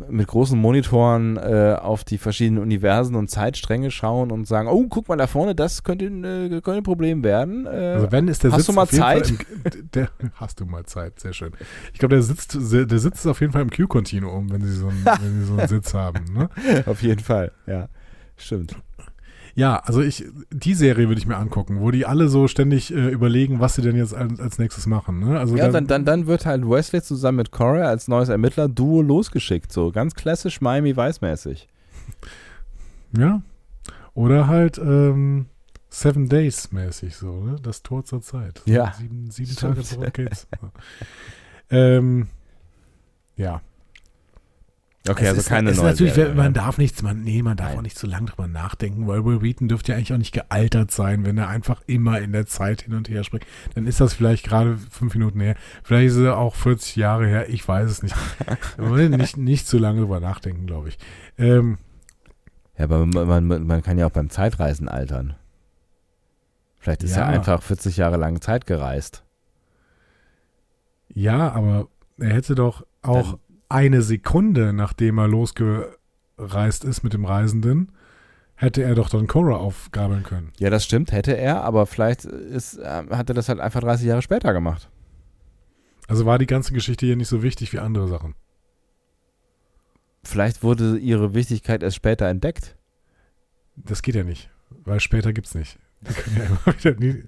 mit großen Monitoren äh, auf die verschiedenen Universen und Zeitstränge schauen und sagen, oh, guck mal da vorne, das könnte, ein, äh, könnte ein Problem werden. Äh, Also wenn ist der Hast Sitz du mal Zeit? Im, der, hast du mal Zeit, sehr schön. Ich glaube, der sitzt, der sitzt auf jeden Fall im Q-Kontinuum, wenn sie so einen, wenn sie so einen Sitz haben. Ne? auf jeden Fall, ja. Stimmt. Ja, also ich, die Serie würde ich mir angucken, wo die alle so ständig äh, überlegen, was sie denn jetzt als, als nächstes machen. Ne? Also Ja, dann, dann, dann wird halt Wesley zusammen mit Corey als neues Ermittler-Duo losgeschickt. So ganz klassisch Miami Vice-mäßig. Ja. Oder halt ähm, Seven Days mäßig so, ne? Das Tor zur Zeit. Ja. Sieben, sieben. Tage zurück geht's. ähm, ja. Okay, Es also ist, keine ist neue natürlich, Serie, man ja. darf nichts, man, nee, man darf Nein. auch nicht zu lange drüber nachdenken, weil Will Wheaton dürfte ja eigentlich auch nicht gealtert sein, wenn er einfach immer in der Zeit hin und her springt. Dann ist das vielleicht gerade fünf Minuten her. Vielleicht ist er auch 40 Jahre her, ich weiß es nicht. Man will nicht, nicht zu lange drüber nachdenken, glaube ich. Ähm, Ja, aber man, man, man kann ja auch beim Zeitreisen altern. Vielleicht ist Ja. er einfach 40 Jahre lang Zeit gereist. ja, aber er hätte doch auch eine Sekunde, nachdem er losgereist ist mit dem Reisenden, hätte er doch dann Cora aufgabeln können. Ja, das stimmt, hätte er, aber vielleicht ist, äh, hat er das halt einfach 30 Jahre später gemacht. Also war die ganze Geschichte hier nicht so wichtig wie andere Sachen. Vielleicht wurde ihre Wichtigkeit erst später entdeckt. Das geht ja nicht, weil später gibt's nicht. Die können ja immer wieder nie,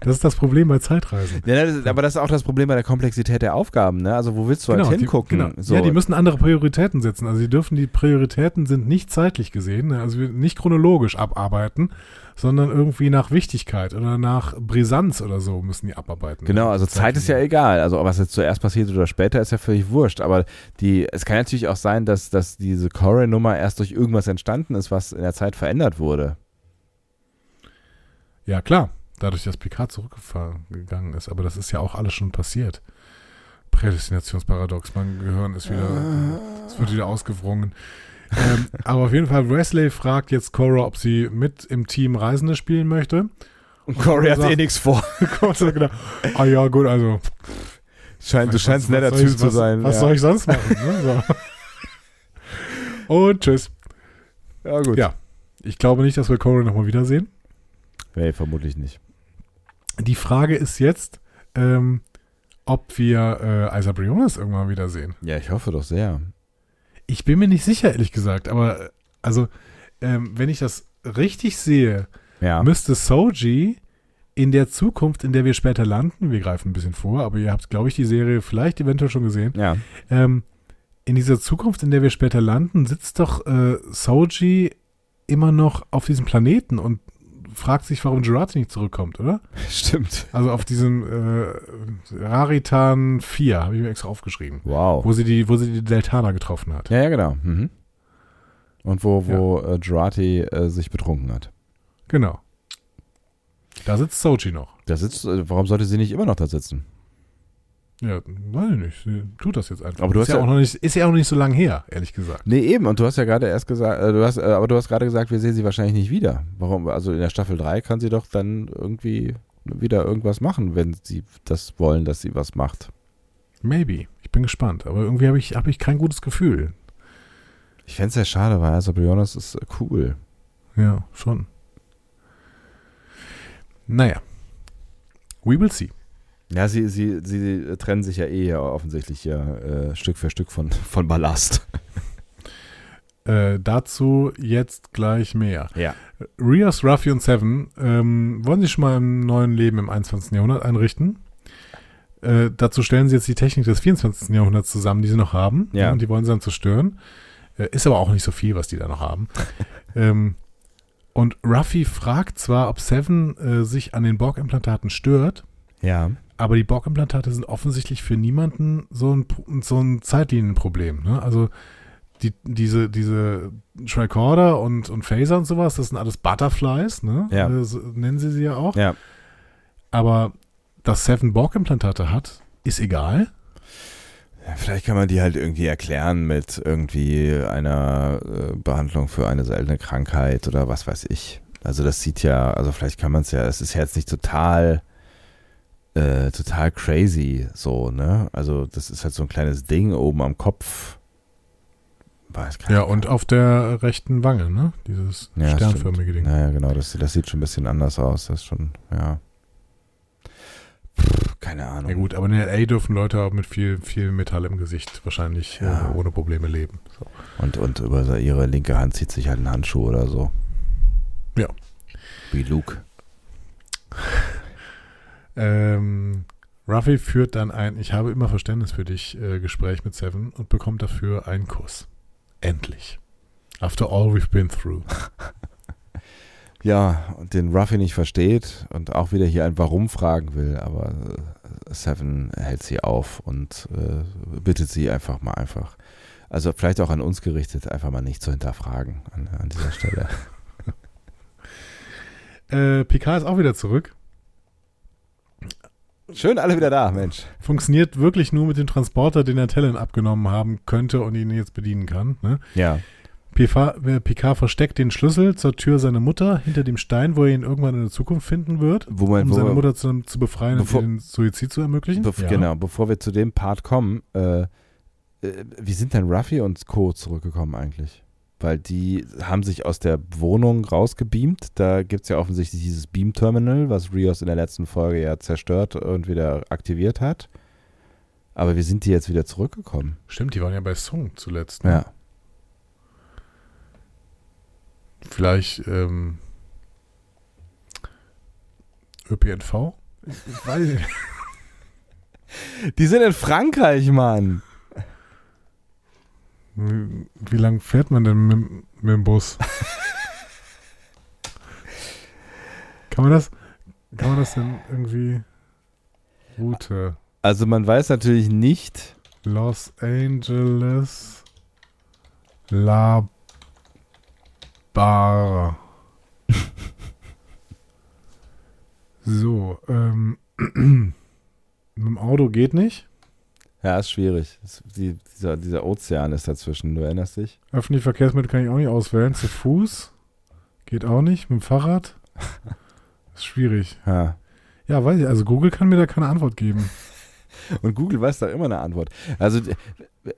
das ist das Problem bei Zeitreisen. Ja, das ist, aber das ist auch das Problem bei der Komplexität der Aufgaben, ne? Also wo willst du halt die, hingucken? genau. So. Ja, die müssen andere Prioritäten setzen. Also die dürfen, die Prioritäten sind nicht zeitlich gesehen, ne? also nicht chronologisch abarbeiten, sondern irgendwie nach Wichtigkeit oder nach Brisanz oder so müssen die abarbeiten. Genau, also Zeit ist ja egal. Also was jetzt zuerst passiert oder später, ist ja völlig wurscht. Aber die, es kann natürlich auch sein, dass, dass diese Corey-Nummer erst durch irgendwas entstanden ist, was in der Zeit verändert wurde. Ja, klar. Dadurch, dass Picard zurückgegangen ist. Aber das ist ja auch alles schon passiert. Prädestinationsparadox. Mein Gehirn ist wieder, es wird wieder ausgewrungen. ähm, aber auf jeden Fall, Wesley fragt jetzt Cora, ob sie mit im Team Reisende spielen möchte. Und Corey hat eh nichts vor. Cora sagt genau, ah ja, gut, also. Schein, du scheinst ein netter ich- Typ zu was, sein. Was ja. soll ich sonst machen? Ne? So. Und tschüss. Ja, gut. Ja. Ich glaube nicht, dass wir Cora nochmal wiedersehen. Nee, vermutlich nicht. Die Frage ist jetzt, ähm, ob wir äh, Isa Briones irgendwann wiedersehen. Ja, ich hoffe doch sehr. Ich bin mir nicht sicher, ehrlich gesagt, aber also, ähm, wenn ich das richtig sehe, Ja. müsste Soji in der Zukunft, in der wir später landen, wir greifen ein bisschen vor, aber ihr habt, glaube ich, die Serie vielleicht eventuell schon gesehen, Ja. ähm, in dieser Zukunft, in der wir später landen, sitzt doch äh, Soji immer noch auf diesem Planeten und fragt sich, warum Jurati nicht zurückkommt, oder? Stimmt. Also auf diesem äh, Raritan 4, habe ich mir extra aufgeschrieben, Wow. wo sie die, wo sie die Deltaner getroffen hat. Ja, ja, genau. Mhm. Und wo, wo äh, Jurati äh, sich betrunken hat. Genau. Da sitzt Soji noch. Da sitzt, äh, warum sollte sie nicht immer noch da sitzen? Ja, weiß ich nicht. Sie tut das jetzt einfach. Aber du ist hast ja ja- auch noch nicht, ist ja auch noch nicht so lange her, ehrlich gesagt. Nee, eben. Und du hast ja gerade erst gesagt, äh, du hast, äh, aber du hast gerade gesagt, wir sehen sie wahrscheinlich nicht wieder. Warum? Also in der Staffel 3 kann sie doch dann irgendwie wieder irgendwas machen, wenn sie das wollen, dass sie was macht. Maybe. Ich bin gespannt. Aber irgendwie habe ich, hab ich kein gutes Gefühl. Ich fände es sehr schade, weil also Briones ist cool. Ja, schon. Naja. We will see. Ja, sie, sie, sie trennen sich ja eh ja offensichtlich ja, äh, Stück für Stück von, von Ballast. Äh, dazu jetzt gleich mehr. Ja. Rios, Ruffy und Seven ähm, wollen sich schon mal im neuen Leben im 21. Jahrhundert einrichten. Äh, dazu stellen sie jetzt die Technik des 24. Jahrhunderts zusammen, die sie noch haben. Ja. Und die wollen sie dann zerstören. Äh, ist aber auch nicht so viel, was die da noch haben. ähm, und Ruffy fragt zwar, ob Seven äh, sich an den Borg-Implantaten stört, Ja. Aber die Borg-Implantate sind offensichtlich für niemanden so ein, so ein Zeitlinienproblem. Ne? Also die, diese, diese Tricorder und, und Phaser und sowas, das sind alles Butterflies, ne? Ja. Äh, so nennen sie sie ja auch. Ja. Aber dass Seven Borg-Implantate hat, ist egal. Ja, Vielleicht kann man die halt irgendwie erklären mit irgendwie einer äh, Behandlung für eine seltene Krankheit oder was weiß ich. Also das sieht ja, also vielleicht kann man es ja, es ist ja jetzt nicht total, äh, total crazy so, ne? Also das ist halt so ein kleines Ding oben am Kopf. Weiß gar Ja, nicht. und auf der rechten Wange, ne? Dieses Ja, sternförmige Ding. Naja, genau, das, das sieht schon ein bisschen anders aus. Das ist schon, ja. Pff, keine Ahnung. Ja gut, aber in LA dürfen Leute auch mit viel, viel Metall im Gesicht wahrscheinlich Ja. äh, ohne Probleme leben. So. Und, und über ihre linke Hand zieht sich halt ein Handschuh oder so. Ja. Wie Luke. Ähm, Ruffy führt dann ein Ich habe immer Verständnis für dich äh, Gespräch mit Seven und bekommt dafür einen Kuss. Endlich. After all we've been through. Ja, und den Ruffy nicht versteht und auch wieder hier ein Warum fragen will, aber äh, Seven hält sie auf und äh, bittet sie einfach mal einfach, also vielleicht auch an uns gerichtet, einfach mal nicht zu hinterfragen an, an dieser Stelle. Äh, Picard ist auch wieder zurück. Schön, alle wieder da, Mensch. Funktioniert wirklich nur mit dem Transporter, den er Talon abgenommen haben könnte und ihn jetzt bedienen kann. Ne? Ja. Picard, Picard versteckt den Schlüssel zur Tür seiner Mutter hinter dem Stein, wo er ihn irgendwann in der Zukunft finden wird, man, um seine Mutter zu, zu befreien Bevor- und den Suizid zu ermöglichen. Bef Ja. Genau, bevor wir zu dem Part kommen, äh, äh, wie sind denn Ruffy und Co. zurückgekommen eigentlich? Weil die haben sich aus der Wohnung rausgebeamt. Da gibt es ja offensichtlich dieses Beam-Terminal, was Rios in der letzten Folge ja zerstört und wieder aktiviert hat. Aber wie sind die jetzt wieder zurückgekommen? Stimmt, die waren ja bei Song zuletzt. Ne? Ja. Vielleicht ähm, ÖPNV? Ich, ich weiß nicht. Die sind in Frankreich, Mann. Wie, wie lang fährt man denn mit, mit dem Bus? kann man das, kann man das denn irgendwie Route Also man weiß natürlich nicht, Los Angeles La Bar. so, ähm, mit dem Auto geht nicht. Ja, ist schwierig. Das, die, dieser, dieser Ozean ist dazwischen, du erinnerst dich? Öffentliche Verkehrsmittel kann ich auch nicht auswählen. Zu Fuß geht auch nicht. Mit dem Fahrrad ist schwierig. Ja. Ja, weiß ich. Also Google kann mir da keine Antwort geben. Und Google weiß da immer eine Antwort. Also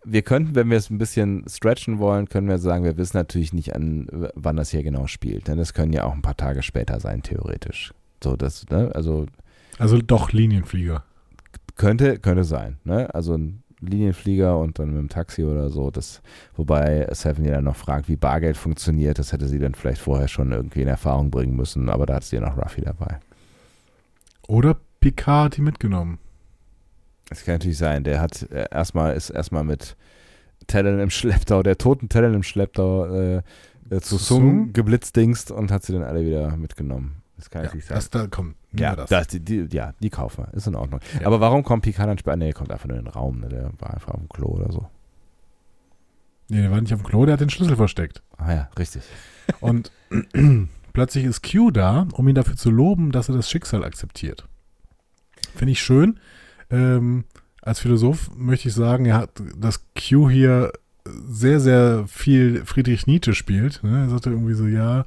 wir könnten, wenn wir es ein bisschen stretchen wollen, können wir sagen, wir wissen natürlich nicht, an wann das hier genau spielt. Denn das können ja auch ein paar Tage später sein, theoretisch. So, das, ne, also Also doch Linienflieger. Könnte, könnte sein, ne? Also ein Linienflieger und dann mit dem Taxi oder so. Das, wobei Seven ja dann noch fragt, wie Bargeld funktioniert. Das hätte sie dann vielleicht vorher schon irgendwie in Erfahrung bringen müssen, aber da hat sie ja noch Ruffy dabei. Oder Picard hat die mitgenommen. Das kann natürlich sein. Der hat äh, erstmal ist erstmal mit Talon im Schlepptau, der toten Talon im Schlepptau äh, äh, zu Sung? geblitzdingst und hat sie dann alle wieder mitgenommen. Das kann Ja, natürlich sein. das da kommt. ja, das. das. die, die, ja, die kaufen wir. Ist in Ordnung. Ja. Aber warum kommt Picard dann später? Nee, er kommt einfach nur in den Raum. Ne? Der war einfach auf dem Klo oder so. Nee, der war nicht auf dem Klo, der hat den Schlüssel versteckt. Ah ja, richtig. Und plötzlich ist Q da, um ihn dafür zu loben, dass er das Schicksal akzeptiert. Finde ich schön. Ähm, als Philosoph möchte ich sagen, er hat, dass Q hier sehr, sehr viel Friedrich Nietzsche spielt. Ne? Er sagte irgendwie so, ja,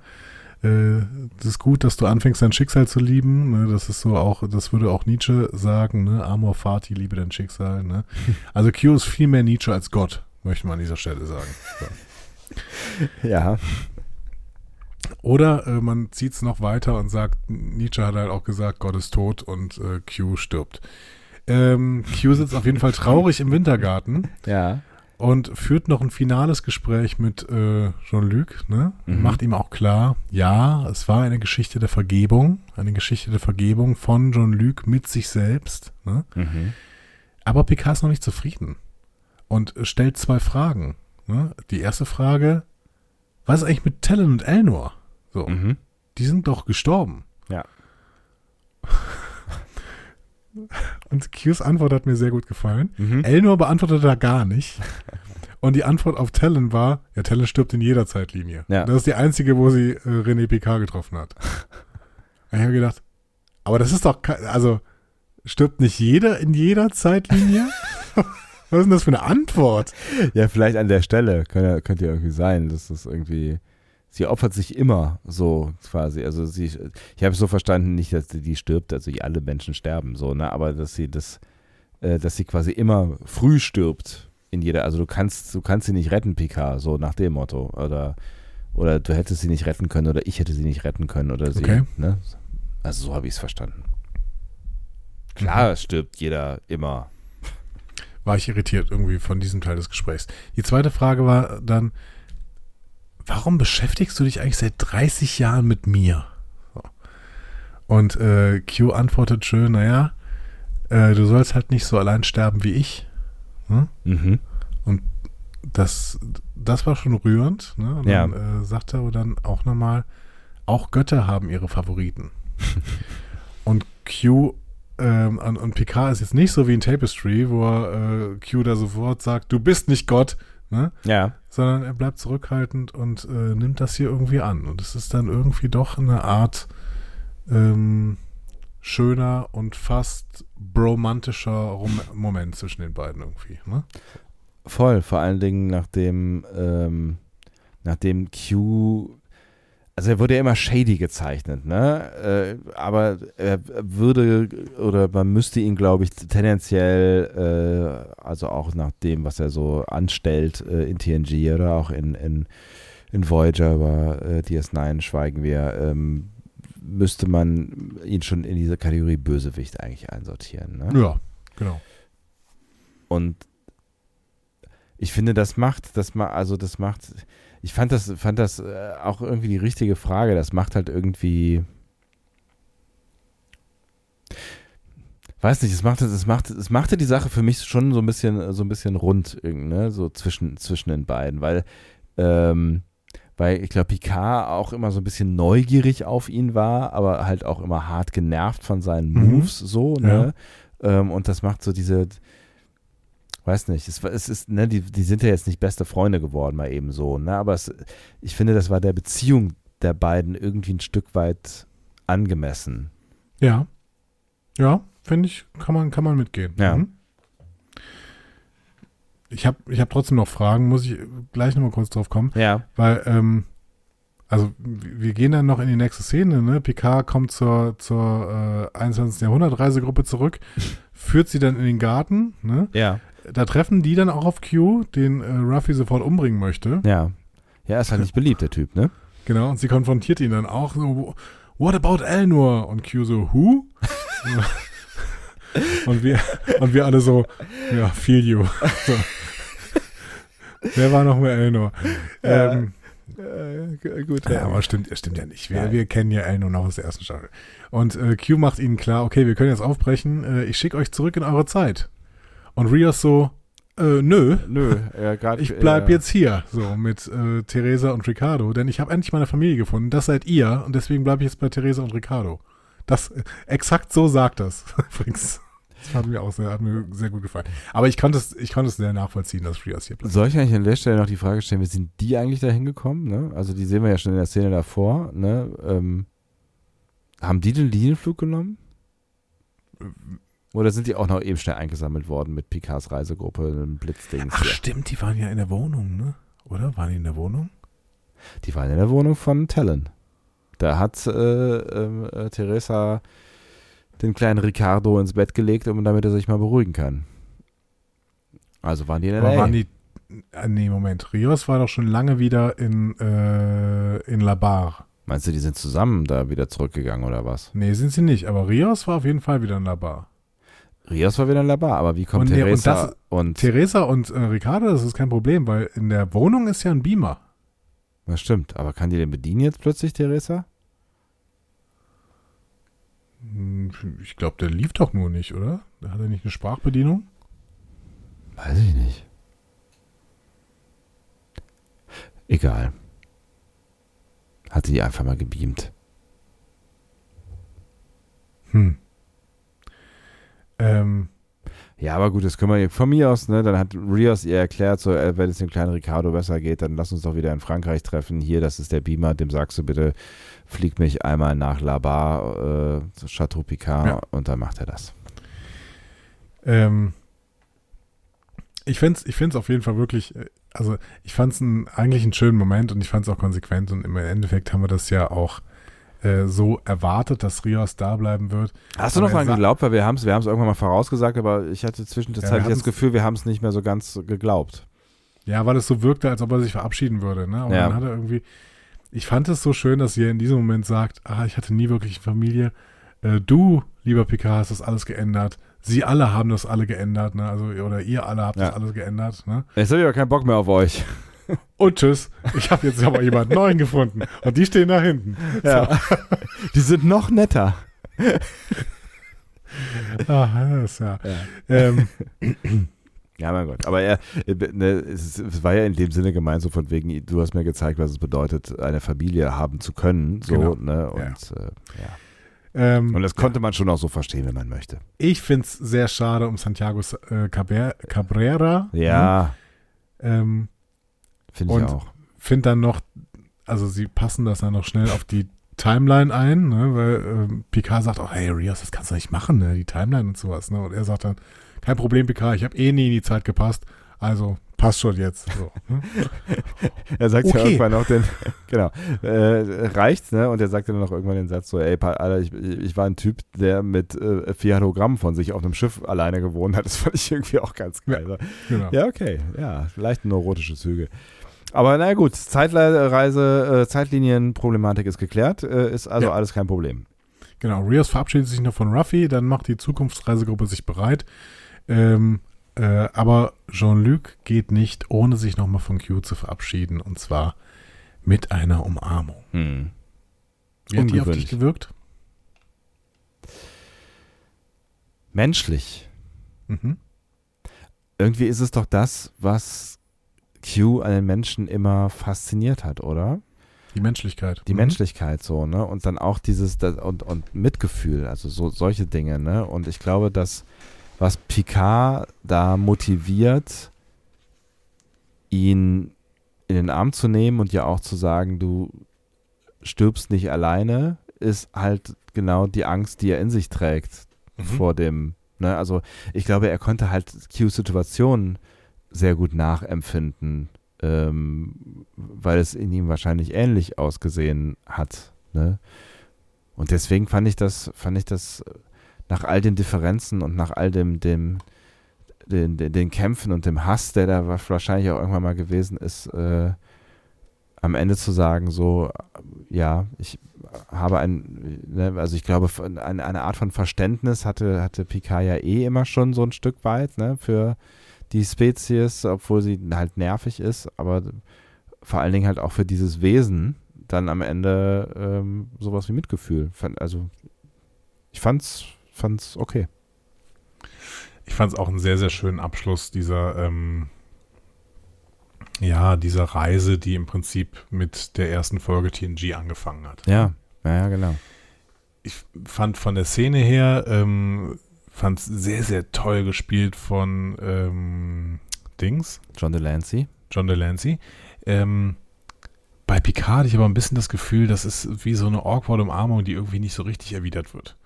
äh, das ist gut, dass du anfängst, dein Schicksal zu lieben. Ne? Das ist so auch, das würde auch Nietzsche sagen, ne? Amor fati, liebe dein Schicksal. Ne? Also Q ist viel mehr Nietzsche als Gott, möchte man an dieser Stelle sagen. So. Ja. Oder äh, man zieht es noch weiter und sagt, Nietzsche hat halt auch gesagt, Gott ist tot und äh, Q stirbt. Ähm, Q sitzt auf jeden Fall traurig im Wintergarten Ja. Und führt noch ein finales Gespräch mit äh, Jean-Luc. Ne? Mhm. Macht ihm auch klar, ja, es war eine Geschichte der Vergebung, eine Geschichte der Vergebung von Jean-Luc mit sich selbst. Ne? Mhm. Aber Picard ist noch nicht zufrieden und stellt zwei Fragen. Ne? Die erste Frage, was ist eigentlich mit Talon und Elnor? So, Mhm. die sind doch gestorben. Ja. Und Qs Antwort hat mir sehr gut gefallen. Mhm. Elnor beantwortete da gar nicht. Und die Antwort auf Talon war, ja, Talon stirbt in jeder Zeitlinie. Ja. Das ist die einzige, wo sie äh, René Picard getroffen hat. Und ich habe gedacht, aber das ist doch, also, stirbt nicht jeder in jeder Zeitlinie? Was ist denn das für eine Antwort? Ja, vielleicht an der Stelle könnte, könnte ja irgendwie sein, dass das irgendwie. Sie opfert sich immer so quasi. Also sie, ich habe es so verstanden, nicht, dass sie die stirbt, also alle Menschen sterben so, ne? Aber dass sie das, äh, dass sie quasi immer früh stirbt in jeder. Also du kannst, du kannst sie nicht retten, Picard, so nach dem Motto. Oder oder du hättest sie nicht retten können oder ich hätte sie nicht retten können oder sie. Okay. Ne? Also so habe ich es verstanden. Klar stirbt jeder immer. War ich irritiert irgendwie von diesem Teil des Gesprächs. Die zweite Frage war dann, warum beschäftigst du dich eigentlich seit 30 Jahren mit mir? Und äh, Q antwortet schön, naja, äh, du sollst halt nicht so allein sterben wie ich. Hm? Mhm. Das, das war schon rührend. Ne? Und Ja. dann äh, sagt er aber dann auch nochmal, auch Götter haben ihre Favoriten. und Q ähm, und, und Picard ist jetzt nicht so wie in Tapestry, wo er äh, Q da sofort sagt, du bist nicht Gott, ne? Ja. Sondern er bleibt zurückhaltend und äh, nimmt das hier irgendwie an. Und es ist dann irgendwie doch eine Art ähm, schöner und fast bromantischer Rom Moment zwischen den beiden irgendwie. Ne? Voll, vor allen Dingen nachdem, ähm, nachdem Q, also er wurde ja immer shady gezeichnet, ne? Äh, aber er würde oder man müsste ihn, glaube ich, tendenziell, äh, also auch nach dem, was er so anstellt äh, in TNG oder auch in, in, in Voyager über äh, DS9 schweigen wir, ähm, müsste man ihn schon in diese Kategorie Bösewicht eigentlich einsortieren. Ne? Ja, genau. Und ich finde, das macht, das ma also das macht, ich fand das, fand das äh, auch irgendwie die richtige Frage. Das macht halt irgendwie, weiß nicht, es machte, es machte, es machte die Sache für mich schon so ein bisschen, so ein bisschen rund, ne? so zwischen, zwischen den beiden, weil, ähm, weil ich glaube, Picard auch immer so ein bisschen neugierig auf ihn war, aber halt auch immer hart genervt von seinen Mhm. Moves, so, ne? Ähm, und das macht so diese, weiß nicht, es, es ist, ne, die, die sind ja jetzt nicht beste Freunde geworden, mal eben so, ne? Aber es, ich finde, das war der Beziehung der beiden irgendwie ein Stück weit angemessen. Ja. Ja, finde ich, kann man, kann man mitgehen. Ja. Mhm. Ich habe ich hab trotzdem noch Fragen, muss ich gleich nochmal kurz drauf kommen. Ja. Weil, ähm, also wir gehen dann noch in die nächste Szene, ne? Picard kommt zur, zur äh, 21. Jahrhundert-Reisegruppe zurück, führt sie dann in den Garten, ne? Ja. Da treffen die dann auch auf Q, den äh, Ruffy sofort umbringen möchte. Ja. Ja, ist halt nicht beliebt, der Typ, ne? Genau, und sie konfrontiert ihn dann auch so, what about Elnor? Und Q so, who? und, wir, und wir alle so, ja, feel you. So. Wer war noch mal Elnor? Ja. Ähm, Äh, gut, ja, aber stimmt, stimmt ja nicht. Wir, wir kennen ja Elnor noch aus der ersten Staffel. Und äh, Q macht ihnen klar, okay, wir können jetzt aufbrechen, äh, ich schicke euch zurück in eure Zeit. Und Rios so, äh, nö, Nö, ja, gerade. ich bleib jetzt hier, so mit äh, Theresa und Ricardo, denn ich habe endlich meine Familie gefunden. Das seid ihr und deswegen bleibe ich jetzt bei Theresa und Ricardo. Das äh, exakt so sagt das übrigens. Das hat mir auch sehr, hat mir sehr gut gefallen. Aber ich konnte es, ich konnte es sehr nachvollziehen, dass Rios hier bleibt. Soll ich eigentlich an der Stelle noch die Frage stellen, wie sind die eigentlich da hingekommen? Ne? Also die sehen wir ja schon in der Szene davor. Ne? Ähm, haben die den Linienflug genommen? Oder sind die auch noch eben schnell eingesammelt worden mit Picards Reisegruppe, einem Blitzdings? Ach hier? stimmt, die waren ja in der Wohnung, ne? Oder? Waren die in der Wohnung? Die waren in der Wohnung von Talon. Da hat äh, ähm, äh, Teresa den kleinen Ricardo ins Bett gelegt, um damit er sich mal beruhigen kann. Also waren die in Aber LA. waren die. Äh, nee, Moment. Rios war doch schon lange wieder in, äh, in La Barre. Meinst du, die sind zusammen da wieder zurückgegangen oder was? Nee, sind sie nicht. Aber Rios war auf jeden Fall wieder in La Barre. Rios war wieder in La Bar, aber wie kommt Und nee, und Teresa das- und, Theresa und äh, Ricardo, das ist kein Problem, weil in der Wohnung ist ja ein Beamer. Das stimmt, aber kann die den bedienen jetzt plötzlich, Teresa? Hm, Ich glaube, der lief doch nur nicht, oder? Hat er nicht eine Sprachbedienung? Weiß ich nicht. Egal. Hat sie die einfach mal gebeamt. Hm. Ähm, Ja, aber gut, das können wir von mir aus, ne? Dann hat Rios ihr erklärt, so, äh, wenn es dem kleinen Ricardo besser geht, dann lass uns doch wieder in Frankreich treffen. Hier, das ist der Beamer, dem sagst du bitte, flieg mich einmal nach La Bar, äh, Chateau Picard Ja. und dann macht er das. ähm, ich finde es ich find's auf jeden Fall wirklich, äh, also ich fand es eigentlich einen schönen Moment und ich fand es auch konsequent und im Endeffekt haben wir das ja auch äh, so erwartet, dass Rios da bleiben wird. Hast du noch dran sa- geglaubt, weil wir haben es wir haben's irgendwann mal vorausgesagt, aber ich hatte Ja, zwischenzeitlich wir das Gefühl, wir haben es nicht mehr so ganz geglaubt. Ja, weil es so wirkte, als ob er sich verabschieden würde. Ne? Aber Ja. dann hat er irgendwie. Ich fand es so schön, dass sie in diesem Moment sagt: Ah, ich hatte nie wirklich eine Familie. Äh, du, lieber Picard, hast das alles geändert. Sie alle haben das alle geändert, ne? Also, oder ihr alle habt Ja. das alles geändert, ne? Jetzt habe ich aber keinen Bock mehr auf euch. Und tschüss. Ich habe jetzt aber jemanden neuen gefunden. Und die stehen da hinten. Ja. Die sind noch netter. Ah, das ist ja. Ähm, Ja, mein Gott. Aber er, äh, ne, es, war ja in dem Sinne gemeint, so von wegen, du hast mir gezeigt, was es bedeutet, eine Familie haben zu können. So, Genau. ne? Und, Ja. äh, ja. ähm, und das konnte man schon auch so verstehen, wenn man möchte. ich finde es sehr schade um Santiago äh, Cabrera. Ja, Ähm, finde ich Und- auch. finde dann noch, also sie passen das dann noch schnell auf die Timeline ein, ne, weil ähm, Picard sagt auch, hey Rios, das kannst du nicht machen, ne, die Timeline und sowas. Ne, und er sagt dann, kein Problem, Picard, ich habe eh nie in die Zeit gepasst, also passt schon jetzt. So, ne? Er sagt ja Okay. irgendwann noch den, genau, äh, reicht, ne? Und er sagt dann noch irgendwann den Satz so, ey, Alter, ich, ich war ein Typ, der mit äh, vier Hologramm von sich auf einem Schiff alleine gewohnt hat. Das fand ich irgendwie auch ganz geil. genau. Ja, okay. Ja, leicht neurotische Züge. Aber na gut, Zeitreise, äh, Zeitlinienproblematik ist geklärt, äh, ist also Ja. alles kein Problem. Genau, Rios verabschiedet sich noch von Ruffy, dann macht die Zukunftsreisegruppe sich bereit. Ähm, äh, aber Jean-Luc geht nicht, ohne sich nochmal von Q zu verabschieden, und zwar mit einer Umarmung. Hm. Wie hat die auf dich gewirkt? Menschlich. Mhm. Irgendwie ist es doch das, was Q an den Menschen immer fasziniert hat, oder? Die Menschlichkeit. Die Mhm. Menschlichkeit so, ne? Und dann auch dieses das, und, und Mitgefühl, also so solche Dinge, ne? Und ich glaube, dass was Picard da motiviert, ihn in den Arm zu nehmen und ja auch zu sagen, du stirbst nicht alleine, ist halt genau die Angst, die er in sich trägt Mhm. vor dem, ne? Also ich glaube, er konnte halt Qs Situation sehr gut nachempfinden, ähm, weil es in ihm wahrscheinlich ähnlich ausgesehen hat, ne? Und deswegen fand ich das, fand ich das äh, nach all den Differenzen und nach all dem, dem, den, den, den Kämpfen und dem Hass, der da wa- wahrscheinlich auch irgendwann mal gewesen ist, äh, am Ende zu sagen, so, äh, ja, ich habe ein, ne, also ich glaube, eine, eine Art von Verständnis hatte, hatte Picard ja eh immer schon so ein Stück weit, ne, für die Spezies, obwohl sie halt nervig ist, aber vor allen Dingen halt auch für dieses Wesen dann am Ende ähm, sowas wie Mitgefühl. Fand- Also ich fand's, fand's okay. Ich fand es auch einen sehr, sehr schönen Abschluss dieser, ähm, ja, dieser Reise, die im Prinzip mit der ersten Folge TNG angefangen hat. Ja, ja, ja, genau. Ich fand von der Szene her, ähm, fand es sehr, sehr toll gespielt von ähm, Dings, John Delancey. John Delancey. Ähm, bei Picard hatte ich aber ein bisschen das Gefühl, das ist wie so eine awkward Umarmung, die irgendwie nicht so richtig erwidert wird.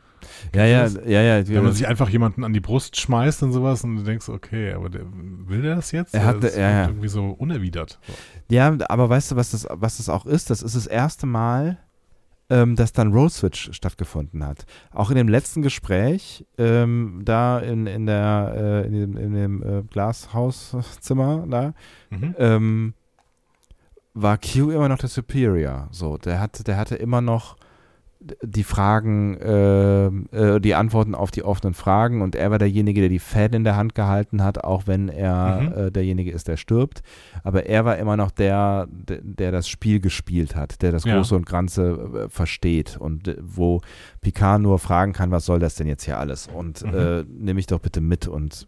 Ja, ja, ja, ja. Wenn man sich einfach jemanden an die Brust schmeißt und sowas und du denkst, okay, aber der, will der das jetzt? Er hat- das ja, ja. irgendwie so unerwidert. Ja, aber weißt du, was das, was das auch ist? Das ist das erste Mal, ähm, dass dann Role Switch stattgefunden hat. Auch in dem letzten Gespräch, ähm, da in, in, der, äh, in dem, in dem äh, Glashauszimmer, da, Mhm. ähm, war Q immer noch der Superior. So, der hatte, der hatte immer noch die Fragen, äh, äh, die Antworten auf die offenen Fragen und er war derjenige, der die Fäden in der Hand gehalten hat, auch wenn er Mhm. äh, derjenige ist, der stirbt. Aber er war immer noch der, der, der das Spiel gespielt hat, der das Ja. Große und Ganze äh, versteht und äh, wo Picard nur fragen kann, was soll das denn jetzt hier alles? Und Mhm. äh, nimm mich doch bitte mit und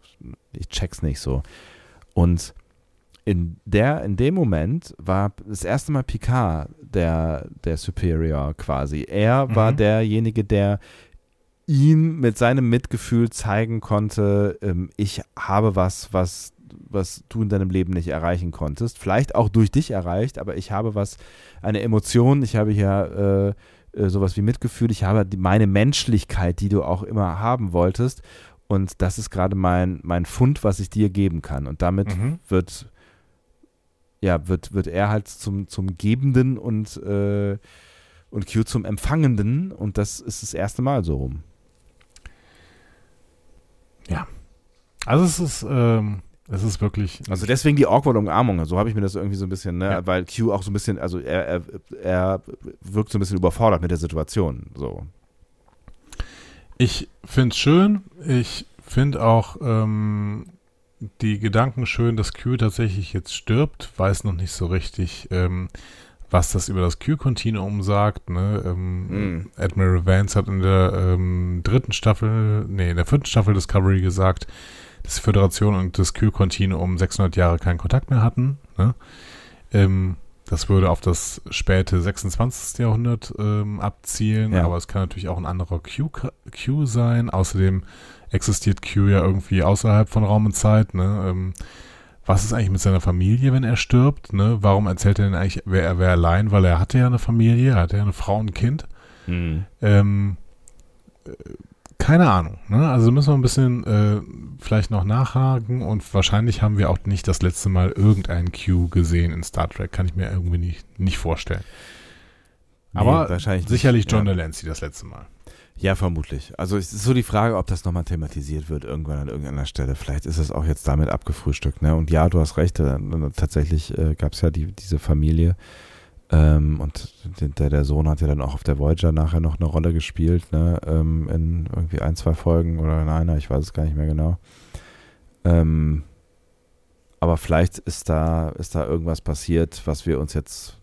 ich check's nicht so. Und in, der, in dem Moment war das erste Mal Picard der, der Superior quasi. Er war Mhm. derjenige, der ihm mit seinem Mitgefühl zeigen konnte, ähm, ich habe was, was, was du in deinem Leben nicht erreichen konntest. Vielleicht auch durch dich erreicht, aber ich habe was, eine Emotion, ich habe hier äh, äh, sowas wie Mitgefühl, ich habe die, meine Menschlichkeit, die du auch immer haben wolltest. Und das ist gerade mein, mein Fund, was ich dir geben kann. Und damit Mhm. wird, ja, wird, wird er halt zum, zum Gebenden und, äh, und Q zum Empfangenden. Und das ist das erste Mal so rum. Also es ist, ähm, es ist wirklich, Also deswegen die awkward Umarmung. So habe ich mir das irgendwie so ein bisschen, ne? Ja. weil Q auch so ein bisschen, also er, er, er wirkt so ein bisschen überfordert mit der Situation. So. ich finde es schön. Ich finde auch, ähm, die Gedanken schön, dass Q tatsächlich jetzt stirbt, weiß noch nicht so richtig, ähm, was das über das Q-Kontinuum sagt. Ne? Ähm, Mhm. Admiral Vance hat in der ähm, dritten Staffel, nee, in der vierten Staffel Discovery gesagt, dass die Föderation und das Q-Kontinuum 600 Jahre keinen Kontakt mehr hatten. Ne? Ähm, das würde auf das späte 26. Jahrhundert ähm, abzielen, Ja. aber es kann natürlich auch ein anderer Q, Q sein. Außerdem existiert Q ja irgendwie außerhalb von Raum und Zeit. Ne? Ähm, was ist eigentlich mit seiner Familie, wenn er stirbt? Ne? Warum erzählt er denn eigentlich, wer er wäre allein? Weil er hatte ja eine Familie, er hatte ja eine Frau und ein Kind. Mhm. Ähm, äh, keine Ahnung. Ne? Also müssen wir ein bisschen äh, vielleicht noch nachhaken und wahrscheinlich haben wir auch nicht das letzte Mal irgendeinen Q gesehen in Star Trek. Kann ich mir irgendwie nicht, nicht vorstellen. Nee, Aber nicht. sicherlich John ja. Delancey das letzte Mal. Ja, vermutlich. Also es ist so die Frage, ob das nochmal thematisiert wird irgendwann an irgendeiner Stelle. Vielleicht ist es auch jetzt damit abgefrühstückt. Ne? Und ja, du hast recht. Tatsächlich äh, gab es ja die, diese Familie. Ähm, und der, der Sohn hat ja dann auch auf der Voyager nachher noch eine Rolle gespielt. Ne? Ähm, in irgendwie ein, zwei Folgen oder in einer. Ich weiß es gar nicht mehr genau. Ähm, aber vielleicht ist da, ist da irgendwas passiert, was wir uns jetzt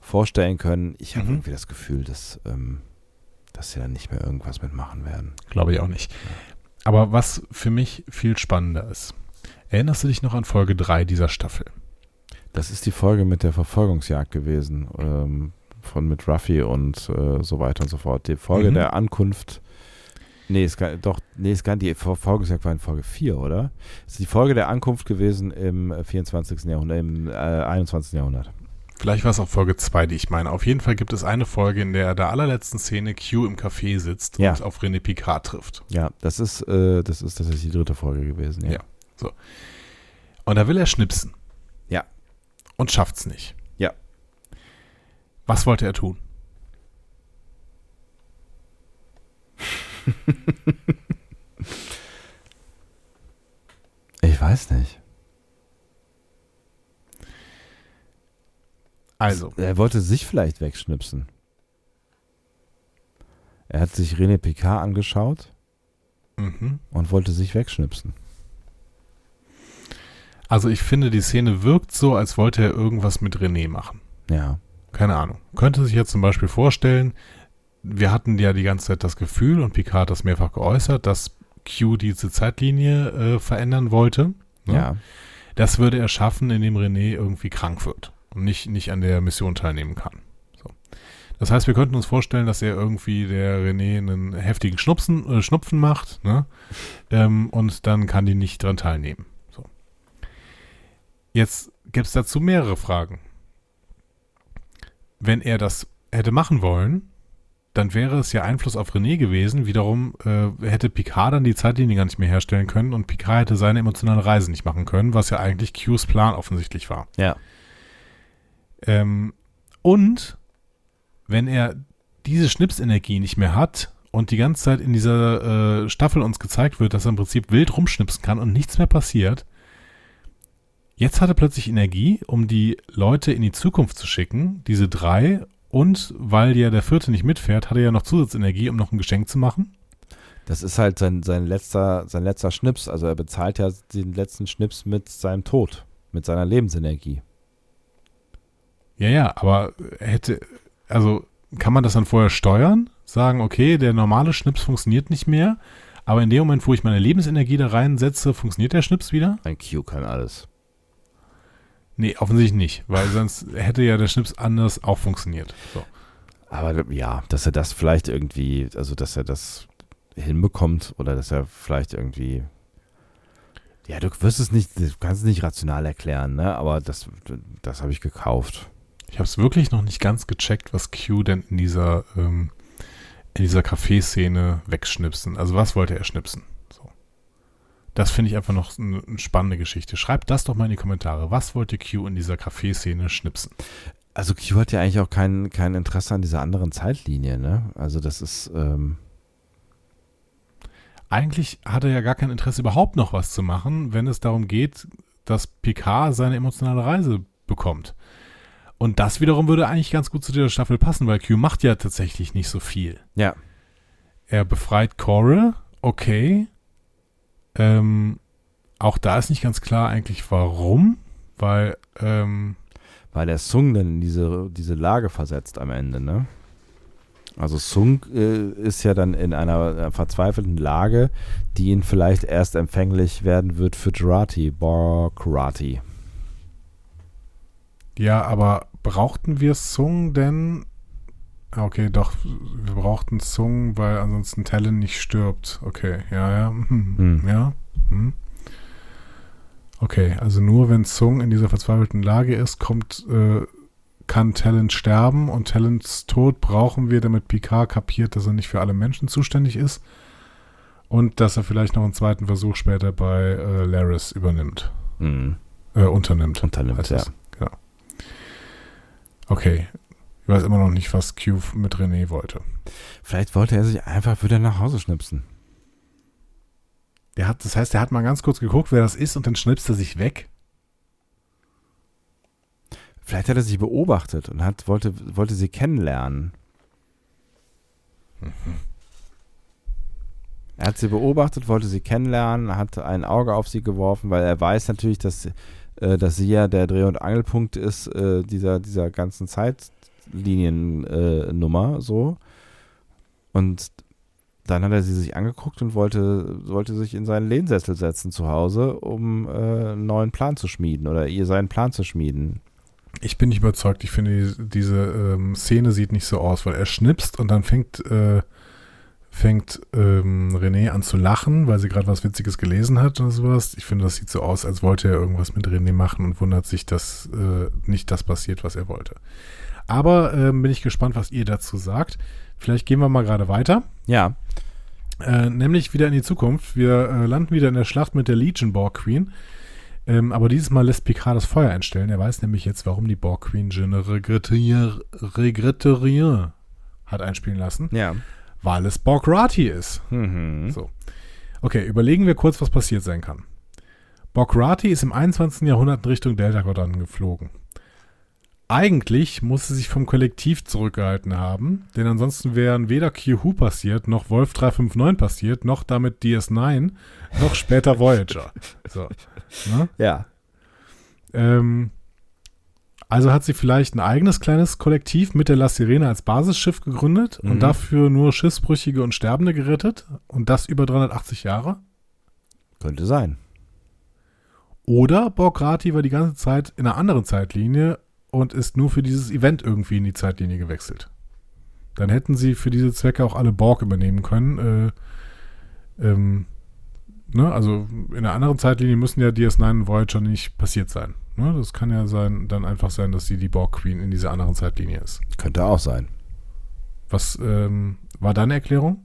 vorstellen können. Ich habe Mhm. irgendwie das Gefühl, dass, ähm, dass sie dann nicht mehr irgendwas mitmachen werden. Glaube ich auch nicht. Aber was für mich viel spannender ist. Erinnerst du dich noch an Folge 3 dieser Staffel? Das ist die Folge mit der Verfolgungsjagd gewesen, ähm, von mit Ruffy und äh, so weiter und so fort. Die Folge Mhm. der Ankunft. Nee, es kann, doch, nee, es kann die Verfolgungsjagd war in Folge 4, oder? Es ist die Folge der Ankunft gewesen im äh, 24. Jahrhundert, im äh, 21. Jahrhundert. Vielleicht war es auch Folge 2, die ich meine. Auf jeden Fall gibt es eine Folge, in der der allerletzten Szene Q im Café sitzt Ja. und auf René Picard trifft. Ja, das ist, äh, das ist tatsächlich die dritte Folge gewesen. Ja. Ja. Und da will er schnipsen. Ja. Und schafft's nicht. Ja. Was wollte er tun? Ich weiß nicht. Also, Er wollte sich vielleicht wegschnipsen. Er hat sich René Picard angeschaut mhm. und wollte sich wegschnipsen. also ich finde, die Szene wirkt so, als wollte er irgendwas mit René machen. Ja. Keine Ahnung. Könnte sich jetzt zum Beispiel vorstellen, wir hatten ja die ganze Zeit das Gefühl, und Picard hat das mehrfach geäußert, dass Q diese Zeitlinie äh, verändern wollte. ne? Ja. Das würde er schaffen, indem René irgendwie krank wird und nicht, nicht an der Mission teilnehmen kann. So. Das heißt, wir könnten uns vorstellen, dass er irgendwie der René einen heftigen Schnupfen, äh, Schnupfen macht, ne? ähm, und dann kann die nicht dran teilnehmen. So. Jetzt gibt es dazu mehrere Fragen. Wenn er das hätte machen wollen, dann wäre es ja Einfluss auf René gewesen. Wiederum äh, hätte Picard dann die Zeitlinie gar nicht mehr herstellen können und Picard hätte seine emotionale Reise nicht machen können, was ja eigentlich Qs Plan offensichtlich war. Ja. Ähm, und wenn er diese Schnipsenergie nicht mehr hat und die ganze Zeit in dieser äh, Staffel uns gezeigt wird, dass er im Prinzip wild rumschnipsen kann und nichts mehr passiert, jetzt hat er plötzlich Energie, um die Leute in die Zukunft zu schicken, diese drei, und weil ja der vierte nicht mitfährt, hat er ja noch Zusatzenergie, um noch ein Geschenk zu machen. Das ist halt sein, sein, letzter, sein letzter Schnips. Also er bezahlt ja den letzten Schnips mit seinem Tod, mit seiner Lebensenergie. Ja, ja, aber hätte, also kann man das dann vorher steuern? Sagen, okay, der normale Schnips funktioniert nicht mehr, aber in dem Moment, wo ich meine Lebensenergie da reinsetze, funktioniert der Schnips wieder? Ein Q kann alles. Nee, offensichtlich nicht, weil sonst hätte ja der Schnips anders auch funktioniert. So. Aber ja, dass er das vielleicht irgendwie, also dass er das hinbekommt oder dass er vielleicht irgendwie. Ja, du wirst es nicht, du kannst es nicht rational erklären, ne? Aber das, das habe ich gekauft. Ich habe es wirklich noch nicht ganz gecheckt, was Q denn in dieser, ähm, in dieser Kaffeeszene wegschnipsen. Also was wollte er schnipsen? So. Das finde ich einfach noch eine, spannende Geschichte. Schreibt das doch mal in die Kommentare. Was wollte Q in dieser Kaffeeszene schnipsen? Also Q hat ja eigentlich auch kein, kein Interesse an dieser anderen Zeitlinie, ne? Also das ist, ähm, Eigentlich hat er ja gar kein Interesse, überhaupt noch was zu machen, wenn es darum geht, dass Picard seine emotionale Reise bekommt. Und das wiederum würde eigentlich ganz gut zu dieser Staffel passen, weil Q macht ja tatsächlich nicht so viel. ja, Er befreit Coral, okay. Ähm, auch da ist nicht ganz klar eigentlich warum, weil, ähm, Weil der Sung dann in diese, diese Lage versetzt am Ende, ne? Also Sung äh, ist ja dann in einer äh, verzweifelten Lage, die ihn vielleicht erst empfänglich werden wird für Jurati, Borkrati. Ja, aber brauchten wir Sung denn? Ah, Okay, doch, wir brauchten Sung, weil ansonsten Talon nicht stirbt. Okay, ja, ja, hm, Hm. ja. Hm. Okay, also nur wenn Sung in dieser verzweifelten Lage ist, kommt, äh, kann Talon sterben und Talons Tod brauchen wir, damit Picard kapiert, dass er nicht für alle Menschen zuständig ist und dass er vielleicht noch einen zweiten Versuch später bei äh, Laris übernimmt, Mhm. äh, unternimmt. Unternimmt, ja. es. Okay. Ich weiß immer noch nicht, was Q mit René wollte. Vielleicht wollte er sich einfach wieder nach Hause schnipsen. Der hat, das heißt, er hat mal ganz kurz geguckt, wer das ist und dann schnipst er sich weg. Vielleicht hat er sich beobachtet und hat, wollte, wollte sie kennenlernen. Er hat sie beobachtet, wollte sie kennenlernen, hat ein Auge auf sie geworfen, weil er weiß natürlich, dass, äh, dass sie ja der Dreh- und Angelpunkt ist äh, dieser, dieser ganzen Zeitliniennummer äh, so. Und dann hat er sie sich angeguckt und wollte, wollte sich in seinen Lehnsessel setzen zu Hause, um äh, einen neuen Plan zu schmieden oder ihr seinen Plan zu schmieden. Ich bin nicht überzeugt. Ich finde, die- diese ähm, Szene sieht nicht so aus, weil er schnipst und dann fängt, äh, fängt ähm, René an zu lachen, weil sie gerade was Witziges gelesen hat oder sowas. Ich finde, das sieht so aus, als wollte er irgendwas mit René machen und wundert sich, dass äh, nicht das passiert, was er wollte. Aber ähm, bin ich gespannt, was ihr dazu sagt. Vielleicht gehen wir mal gerade weiter. Ja, Äh, nämlich wieder in die Zukunft. Wir äh, landen wieder in der Schlacht mit der Legion Borg Queen. Ähm, aber dieses Mal lässt Picard das Feuer einstellen. Er weiß nämlich jetzt, warum die Borg Queen Je ne regrette, regrette rien hat einspielen lassen. ja. Weil es Borg Rati ist. Mhm. So. Okay, überlegen wir kurz, was passiert sein kann. Borg Rati ist im 21. Jahrhundert in Richtung Delta Quadrant geflogen. Eigentlich muss sie sich vom Kollektiv zurückgehalten haben, denn ansonsten wären weder Q-Who passiert, noch Wolf 359 passiert, noch damit DS9, noch später Voyager. So. Ne? Ja. Ähm, also hat sie vielleicht ein eigenes kleines Kollektiv mit der La Sirene als Basisschiff gegründet Mhm. und dafür nur Schiffsbrüchige und Sterbende gerettet und das über 380 Jahre? Könnte sein. Oder Borgrati war die ganze Zeit in einer anderen Zeitlinie und ist nur für dieses Event irgendwie in die Zeitlinie gewechselt. Dann hätten sie für diese Zwecke auch alle Borg übernehmen können. Äh, ähm, ne? Also in einer anderen Zeitlinie müssen ja DS9 und Voyager nicht passiert sein. Ne? Das kann ja sein, dann einfach sein, dass sie die Borg Queen in dieser anderen Zeitlinie ist. Könnte auch sein. Was ähm, war deine Erklärung?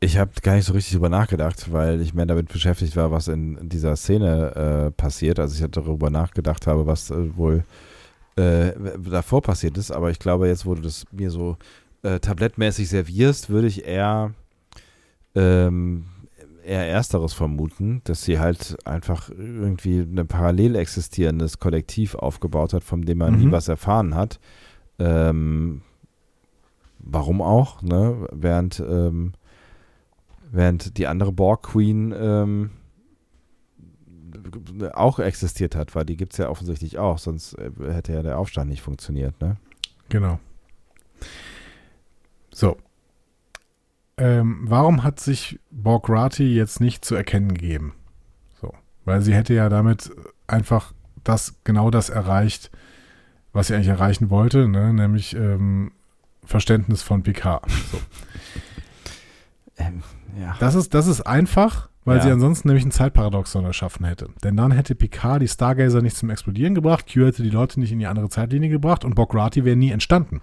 Ich habe gar nicht so richtig drüber nachgedacht, weil ich mehr damit beschäftigt war, was in dieser Szene äh, passiert. Also ich hatte darüber nachgedacht habe, was äh, wohl äh, davor passiert ist. Aber ich glaube, jetzt, wo du das mir so äh, tablettmäßig servierst, würde ich eher ähm, eher Ersteres vermuten, dass sie halt einfach irgendwie ein parallel existierendes Kollektiv aufgebaut hat, von dem man Mhm. nie was erfahren hat. Ähm, warum auch, ne? Während, ähm, während die andere Borg Queen ähm, auch existiert hat, weil die gibt es ja offensichtlich auch, sonst äh, hätte ja der Aufstand nicht funktioniert, ne? Genau. So. Ähm, warum hat sich Borgrati jetzt nicht zu erkennen gegeben? So. Weil sie hätte ja damit einfach das, genau das erreicht, was sie eigentlich erreichen wollte, ne? nämlich ähm, Verständnis von Picard. So. Ähm, ja. Das ist, das ist einfach, weil Ja. sie ansonsten nämlich ein Zeitparadoxon erschaffen hätte. Denn dann hätte Picard die Stargazer nicht zum Explodieren gebracht, Q hätte die Leute nicht in die andere Zeitlinie gebracht und Borgrati wäre nie entstanden.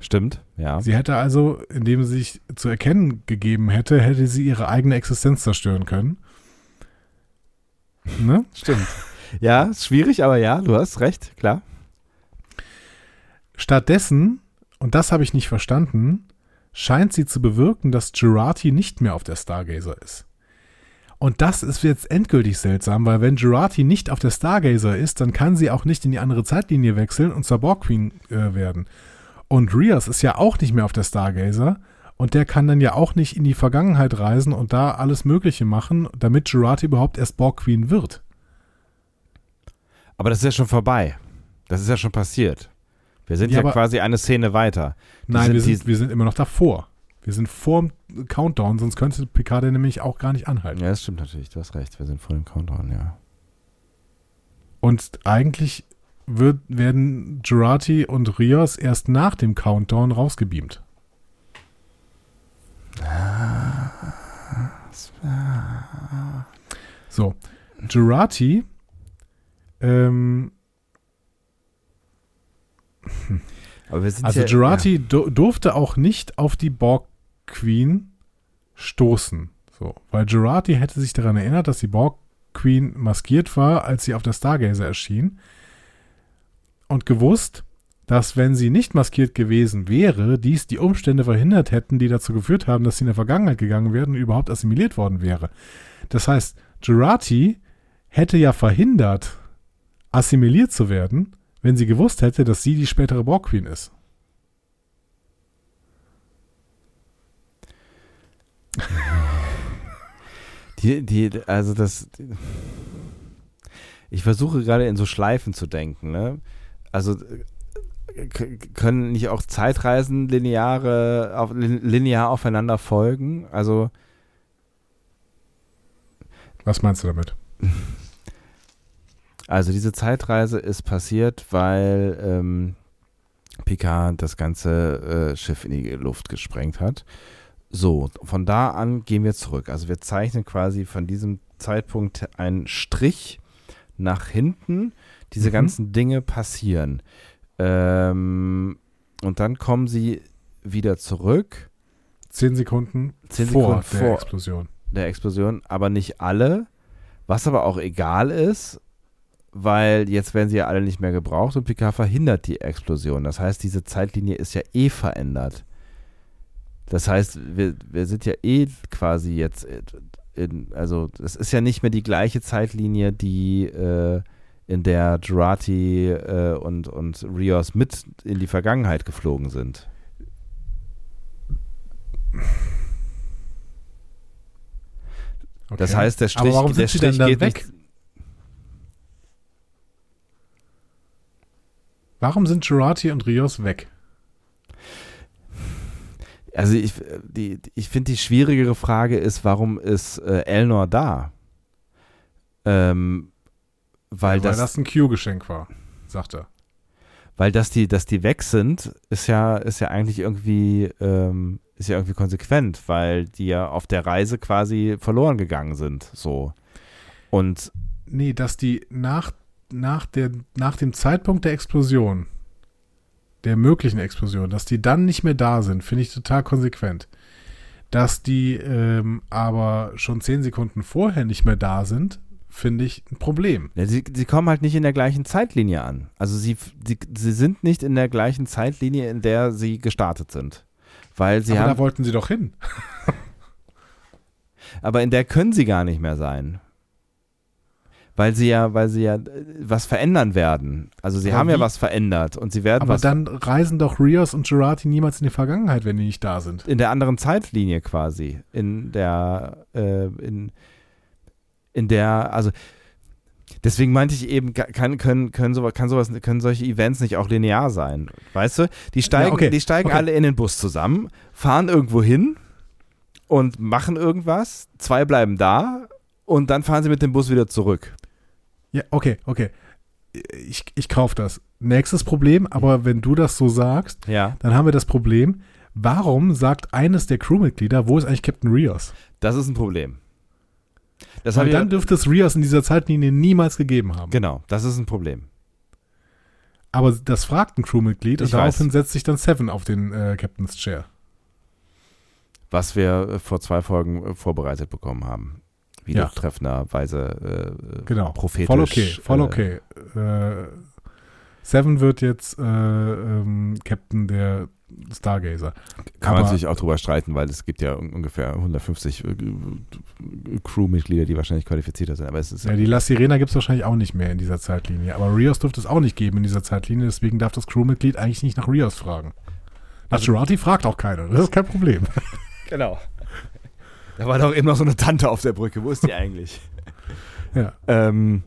Stimmt, ja. Sie hätte also, indem sie sich zu erkennen gegeben hätte, hätte sie ihre eigene Existenz zerstören können. Ne? Stimmt. Ja, ist schwierig, aber ja, du hast recht, klar. Stattdessen, und das habe ich nicht verstanden, scheint sie zu bewirken, dass Girardi nicht mehr auf der Stargazer ist. Und das ist jetzt endgültig seltsam, weil wenn Girardi nicht auf der Stargazer ist, dann kann sie auch nicht in die andere Zeitlinie wechseln und zur Borg Queen äh, werden. Und Rios ist ja auch nicht mehr auf der Stargazer Und der kann dann ja auch nicht in die Vergangenheit reisen und da alles Mögliche machen, damit Jurati überhaupt erst Borg Queen wird. Aber das ist ja schon vorbei. Das ist ja schon passiert. Wir sind Ja, ja, quasi eine Szene weiter. Die Nein, sind wir, sind, wir sind immer noch davor. Wir sind vor dem Countdown, sonst könnte Picard nämlich auch gar nicht anhalten. Ja, das stimmt natürlich. Du hast recht. Wir sind vor dem Countdown, ja. Und eigentlich wird, werden Jurati und Rios erst nach dem Countdown rausgebeamt. So, Jurati ähm, Also ja, Jurati du- durfte auch nicht auf die Borg Queen stoßen. So, weil Jurati hätte sich daran erinnert, dass die Borg Queen maskiert war, als sie auf der Stargazer erschien. Und gewusst, dass wenn sie nicht maskiert gewesen wäre, dies die Umstände verhindert hätten, die dazu geführt haben, dass sie in der Vergangenheit gegangen wären und überhaupt assimiliert worden wäre. Das heißt, Jurati hätte ja verhindert, assimiliert zu werden, wenn sie gewusst hätte, dass sie die spätere Borg Queen ist. Die, die, also das. Ich versuche gerade in so Schleifen zu denken, ne? Also äh, können nicht auch Zeitreisen lineare, auf, lin- linear aufeinander folgen? Also Was meinst du damit? Also diese Zeitreise ist passiert, weil ähm, Picard das ganze äh, Schiff in die Luft gesprengt hat. So, von da an gehen wir zurück. Also wir zeichnen quasi von diesem Zeitpunkt einen Strich nach hinten. Diese Mhm. ganzen Dinge passieren. Ähm, und dann kommen sie wieder zurück, Zehn Sekunden Zehn vor Sekunden der vor. Explosion. der Explosion, aber nicht alle. Was aber auch egal ist, weil jetzt werden sie ja alle nicht mehr gebraucht und Picard verhindert die Explosion. Das heißt, diese Zeitlinie ist ja eh verändert. Das heißt, wir, wir sind ja eh quasi jetzt in, also es ist ja nicht mehr die gleiche Zeitlinie, die äh, in der Jurati äh, und, und Rios mit in die Vergangenheit geflogen sind. Okay. Das heißt, der Strich, der Strich dann geht weg? nicht. Warum sind Jurati und Rios weg? Also ich, die, ich finde, die schwierigere Frage ist, warum ist äh, Elnor da? Ähm, weil, Weil das, das ein Q-Geschenk war, sagt er. weil dass die, dass die weg sind, ist ja, ist ja eigentlich irgendwie, ähm, ist ja irgendwie konsequent, weil die ja auf der Reise quasi verloren gegangen sind. So. Und Nee, dass die nach, nach, der, nach dem Zeitpunkt der Explosion, der möglichen Explosion, dass die dann nicht mehr da sind, finde ich total konsequent. Dass die ähm, aber schon zehn Sekunden vorher nicht mehr da sind, finde ich ein Problem. ja, sie, sie kommen halt nicht in der gleichen Zeitlinie an. Also sie, sie, sie sind nicht in der gleichen Zeitlinie, in der sie gestartet sind. Weil sie aber haben. da wollten sie doch hin. Aber in der können sie gar nicht mehr sein. Weil sie ja, weil sie ja äh, was verändern werden. Also sie Aber haben ja wie? was verändert und sie werden Aber was dann reisen doch Rios und Jurati niemals in die Vergangenheit, wenn die nicht da sind. in der anderen Zeitlinie quasi. In der, äh, in, in der, also deswegen meinte ich eben, ka- kann, können, können, sowas, kann sowas, können solche Events nicht auch linear sein. Weißt du? Die steigen, okay, die steigen okay. alle in den Bus zusammen, fahren irgendwo hin und machen irgendwas, zwei bleiben da und dann fahren sie mit dem Bus wieder zurück. Ja, okay, okay. Ich, ich kaufe das. Nächstes Problem, aber wenn du das so sagst, Ja. dann haben wir das Problem, warum sagt eines der Crewmitglieder, wo ist eigentlich Captain Rios? Das ist ein Problem. Das Weil dann dürfte es Rios in dieser Zeitlinie niemals gegeben haben. Genau, das ist ein Problem. Aber das fragt ein Crewmitglied und daraufhin weiß. setzt sich dann Seven auf den äh, Captain's Chair. Was wir äh, vor zwei Folgen äh, vorbereitet bekommen haben. Wieder Ja. treffenderweise äh, Genau. prophetisch. Voll okay, voll äh, okay. Äh, Seven wird jetzt äh, ähm, Captain der Stargazer. Kann man Aber- natürlich auch drüber streiten, weil es gibt ja un ungefähr 150 äh, Crewmitglieder, die wahrscheinlich qualifizierter sind. Aber es ist Ja, die La Sirena gibt es wahrscheinlich auch nicht mehr in dieser Zeitlinie. Aber Rios dürfte es auch nicht geben in dieser Zeitlinie, deswegen darf das Crewmitglied eigentlich nicht nach Rios fragen. Nach Also- Jurati fragt auch keiner, das ist kein Problem. Genau. Da war doch eben noch so eine Tante auf der Brücke. Wo ist die eigentlich? Ja. Ähm,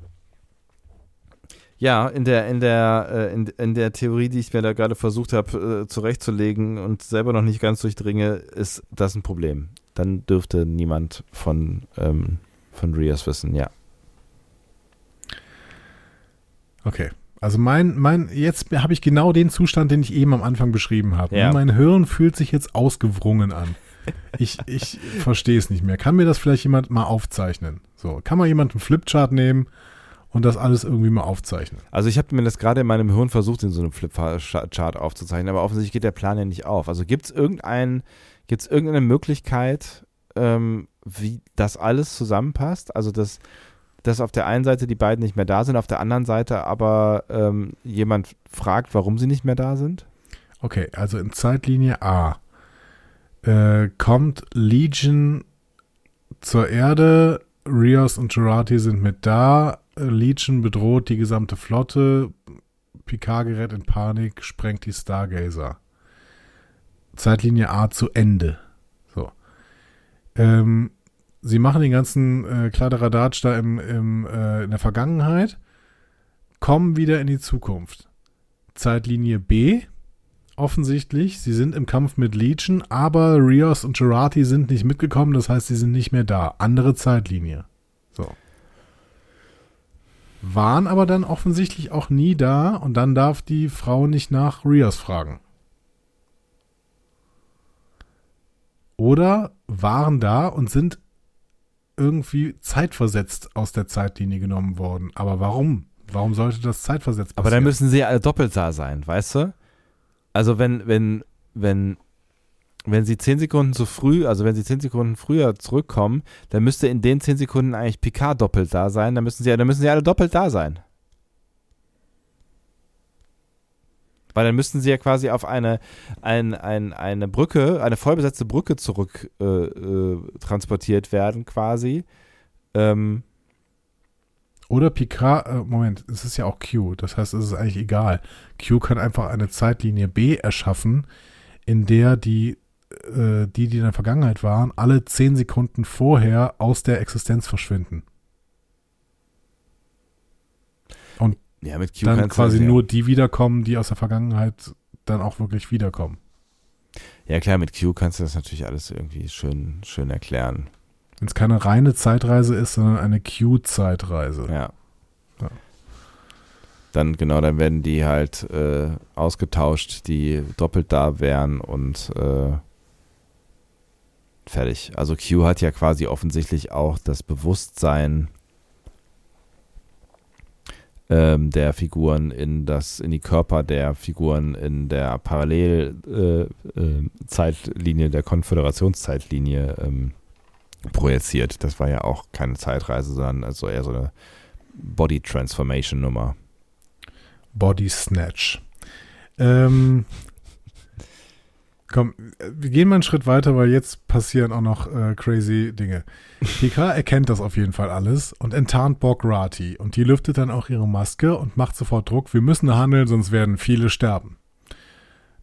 ja, in der, in der, äh, in, in der Theorie, die ich mir da gerade versucht habe äh, zurechtzulegen und selber noch nicht ganz durchdringe, ist das ein Problem. Dann dürfte niemand von, ähm, von Rias wissen, ja. Okay. Also mein, mein, jetzt habe ich genau den Zustand, den ich eben am Anfang beschrieben habe. Ja. Mein Hirn fühlt sich jetzt ausgewrungen an. Ich, ich verstehe es nicht mehr. Kann mir das vielleicht jemand mal aufzeichnen? So, kann mal jemand einen Flipchart nehmen und das alles irgendwie mal aufzeichnen? Also ich habe mir das gerade in meinem Hirn versucht, in so einem Flipchart aufzuzeichnen, aber offensichtlich geht der Plan ja nicht auf. Also gibt es irgendein, gibt's irgendeine Möglichkeit, ähm, wie das alles zusammenpasst? Also dass, dass auf der einen Seite die beiden nicht mehr da sind, auf der anderen Seite aber ähm, jemand fragt, warum sie nicht mehr da sind? Okay, also in Zeitlinie A äh, kommt Legion zur Erde, Rios und Jurati sind mit da, Legion bedroht die gesamte Flotte, Picard gerät in Panik, sprengt die Stargazer. Zeitlinie A zu Ende. So. Ähm, sie machen den ganzen äh, Kladderadatsch da im, im, äh, in der Vergangenheit, kommen wieder in die Zukunft. Zeitlinie B, offensichtlich, sie sind im Kampf mit Legion, aber Rios und Jurati sind nicht mitgekommen, das heißt, sie sind nicht mehr da. Andere Zeitlinie. Waren aber dann offensichtlich auch nie da und dann darf die Frau nicht nach Rios fragen. Oder waren da und sind irgendwie zeitversetzt aus der Zeitlinie genommen worden. Aber warum? Warum sollte das zeitversetzt passieren? Aber dann müssen sie alle doppelt da sein, weißt du? Also wenn, wenn, wenn, wenn sie zehn Sekunden zu früh, also wenn sie zehn Sekunden früher zurückkommen, dann müsste in den zehn Sekunden eigentlich Picard doppelt da sein. Dann müssen sie, dann müssen sie alle doppelt da sein. Weil dann müssten sie ja quasi auf eine, ein, ein, eine Brücke, eine vollbesetzte Brücke zurück äh, äh, transportiert werden, quasi. Ähm, Oder Picard, äh, Moment, es ist ja auch Q, das heißt, es ist eigentlich egal. Q kann einfach eine Zeitlinie B erschaffen, in der die, äh, die, die in der Vergangenheit waren, alle zehn Sekunden vorher aus der Existenz verschwinden. ja, mit Q Dann quasi ja. nur die wiederkommen, die aus der Vergangenheit dann auch wirklich wiederkommen. Ja, klar, mit Q kannst du das natürlich alles irgendwie schön, schön erklären. Wenn es keine reine Zeitreise ist, sondern eine Q-Zeitreise. Ja. Ja. Dann, genau, dann werden die halt äh, ausgetauscht, die doppelt da wären und äh, fertig. Also Q hat ja quasi offensichtlich auch das Bewusstsein ähm, der Figuren in das, in die Körper der Figuren in der Parallelzeitlinie, äh, äh, der Konföderationszeitlinie ähm, projiziert. Das war ja auch keine Zeitreise, sondern also eher so eine Body Transformation Nummer. Body Snatch. Ähm, komm, wir gehen mal einen Schritt weiter, weil jetzt passieren auch noch äh, crazy Dinge. Picard erkennt das auf jeden Fall alles und enttarnt Borg Rati und die lüftet dann auch ihre Maske und macht sofort Druck. Wir müssen handeln, sonst werden viele sterben.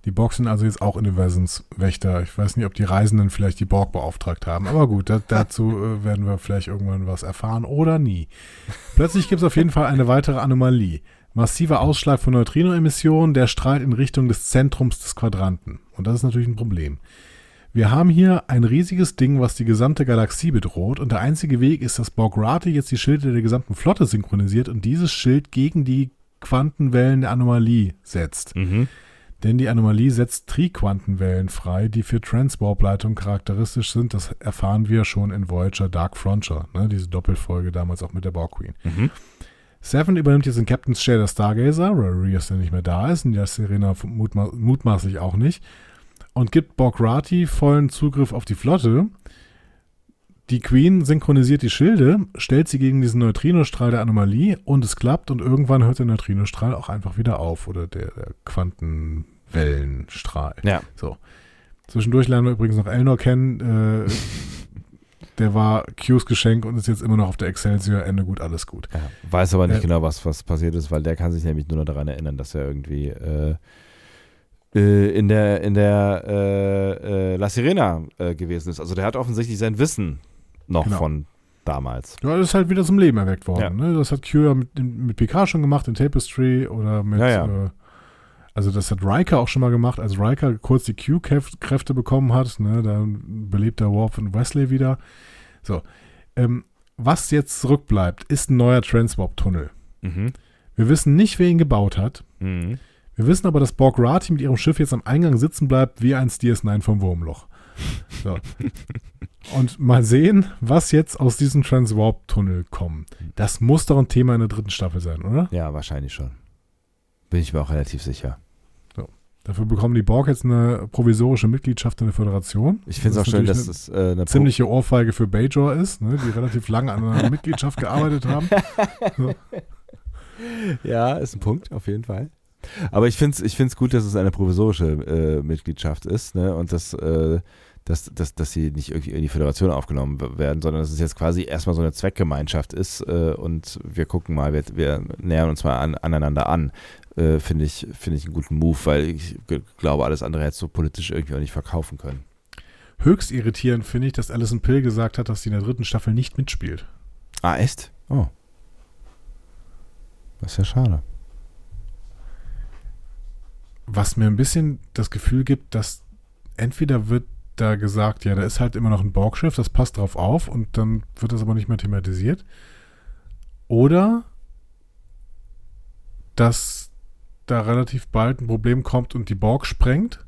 Die Borg sind also jetzt auch Universumswächter. Ich weiß nicht, ob die Reisenden vielleicht die Borg beauftragt haben, aber gut, da, dazu äh, werden wir vielleicht irgendwann was erfahren oder nie. Plötzlich gibt es auf jeden Fall eine weitere Anomalie. Massiver Ausschlag von Neutrinoemissionen, der strahlt in Richtung des Zentrums des Quadranten. Und das ist natürlich ein Problem. Wir haben hier ein riesiges Ding, was die gesamte Galaxie bedroht. Und der einzige Weg ist, dass Borgrati jetzt die Schilde der gesamten Flotte synchronisiert und dieses Schild gegen die Quantenwellen der Anomalie setzt. Denn die Anomalie setzt Triquantenwellen frei, die für Transwarp-Leitungen charakteristisch sind. Das erfahren wir schon in Voyager Dark Frontier, ne? diese Doppelfolge damals auch mit der Borg Queen. Mhm. Seven übernimmt jetzt den Captain's Share der Stargazer, weil Rios ja nicht mehr da ist und ja Serena mutma mutmaßlich auch nicht, und gibt Borg Rati vollen Zugriff auf die Flotte. Die Queen synchronisiert die Schilde, stellt sie gegen diesen Neutrinostrahl der Anomalie und es klappt und irgendwann hört der Neutrinostrahl auch einfach wieder auf oder der, der Quantenwellenstrahl. Ja. So. Zwischendurch lernen wir übrigens noch Elnor kennen. Äh, der war Qs Geschenk und ist jetzt immer noch auf der Excelsior. Ende gut, alles gut. Ja, weiß aber nicht Äh, genau, was, was passiert ist, weil der kann sich nämlich nur noch daran erinnern, dass er irgendwie äh, äh, in der, in der äh, äh, La Sirena gewesen ist. Also der hat offensichtlich sein Wissen noch Genau. von damals. Ja, das ist halt wieder zum Leben erweckt worden. Ja. Ne? Das hat Q ja mit, mit Picard schon gemacht in Tapestry oder mit. Ja, ja. Also, das hat Riker auch schon mal gemacht, als Riker kurz die Q-Kräfte bekommen hat. Ne? Dann belebt er Worf und Wesley wieder. So. Ähm, was jetzt zurückbleibt, ist ein neuer Transwarp-Tunnel. Mhm. Wir wissen nicht, wer ihn gebaut hat. Mhm. Wir wissen aber, dass Borg Rati mit ihrem Schiff jetzt am Eingang sitzen bleibt, wie ein DS9 vom Wurmloch. So. Und mal sehen, was jetzt aus diesem Transwarp-Tunnel kommt. Das muss doch ein Thema in der dritten Staffel sein, oder? Ja, wahrscheinlich schon. Bin ich mir auch relativ sicher. Dafür bekommen die Borg jetzt eine provisorische Mitgliedschaft in der Föderation. Ich finde es auch Das schön, dass äh, eine Pro- Ziemliche Ohrfeige für Bajor ist, ne, die relativ lange an einer Mitgliedschaft gearbeitet haben. Ja, ist ein Punkt, auf jeden Fall. Aber ich finde es ich find's gut, dass es eine provisorische äh, Mitgliedschaft ist ne? und dass, äh, dass, dass, dass sie nicht irgendwie in die Föderation aufgenommen werden, sondern dass es jetzt quasi erstmal so eine Zweckgemeinschaft ist äh, und wir gucken mal, wir, wir nähern uns mal an, aneinander an. Äh, finde ich, finde ich einen guten Move, weil ich glaube, alles andere hättest du politisch irgendwie auch nicht verkaufen können. Höchst irritierend finde ich, dass Alison Pill gesagt hat, dass sie in der dritten Staffel nicht mitspielt. Ah, echt? Oh. Das ist ja schade. was mir ein bisschen das Gefühl gibt, dass entweder wird da gesagt, ja, da ist halt immer noch ein Borgschiff, das passt drauf auf und dann wird das aber nicht mehr thematisiert. Oder dass da relativ bald ein Problem kommt und die Borg sprengt.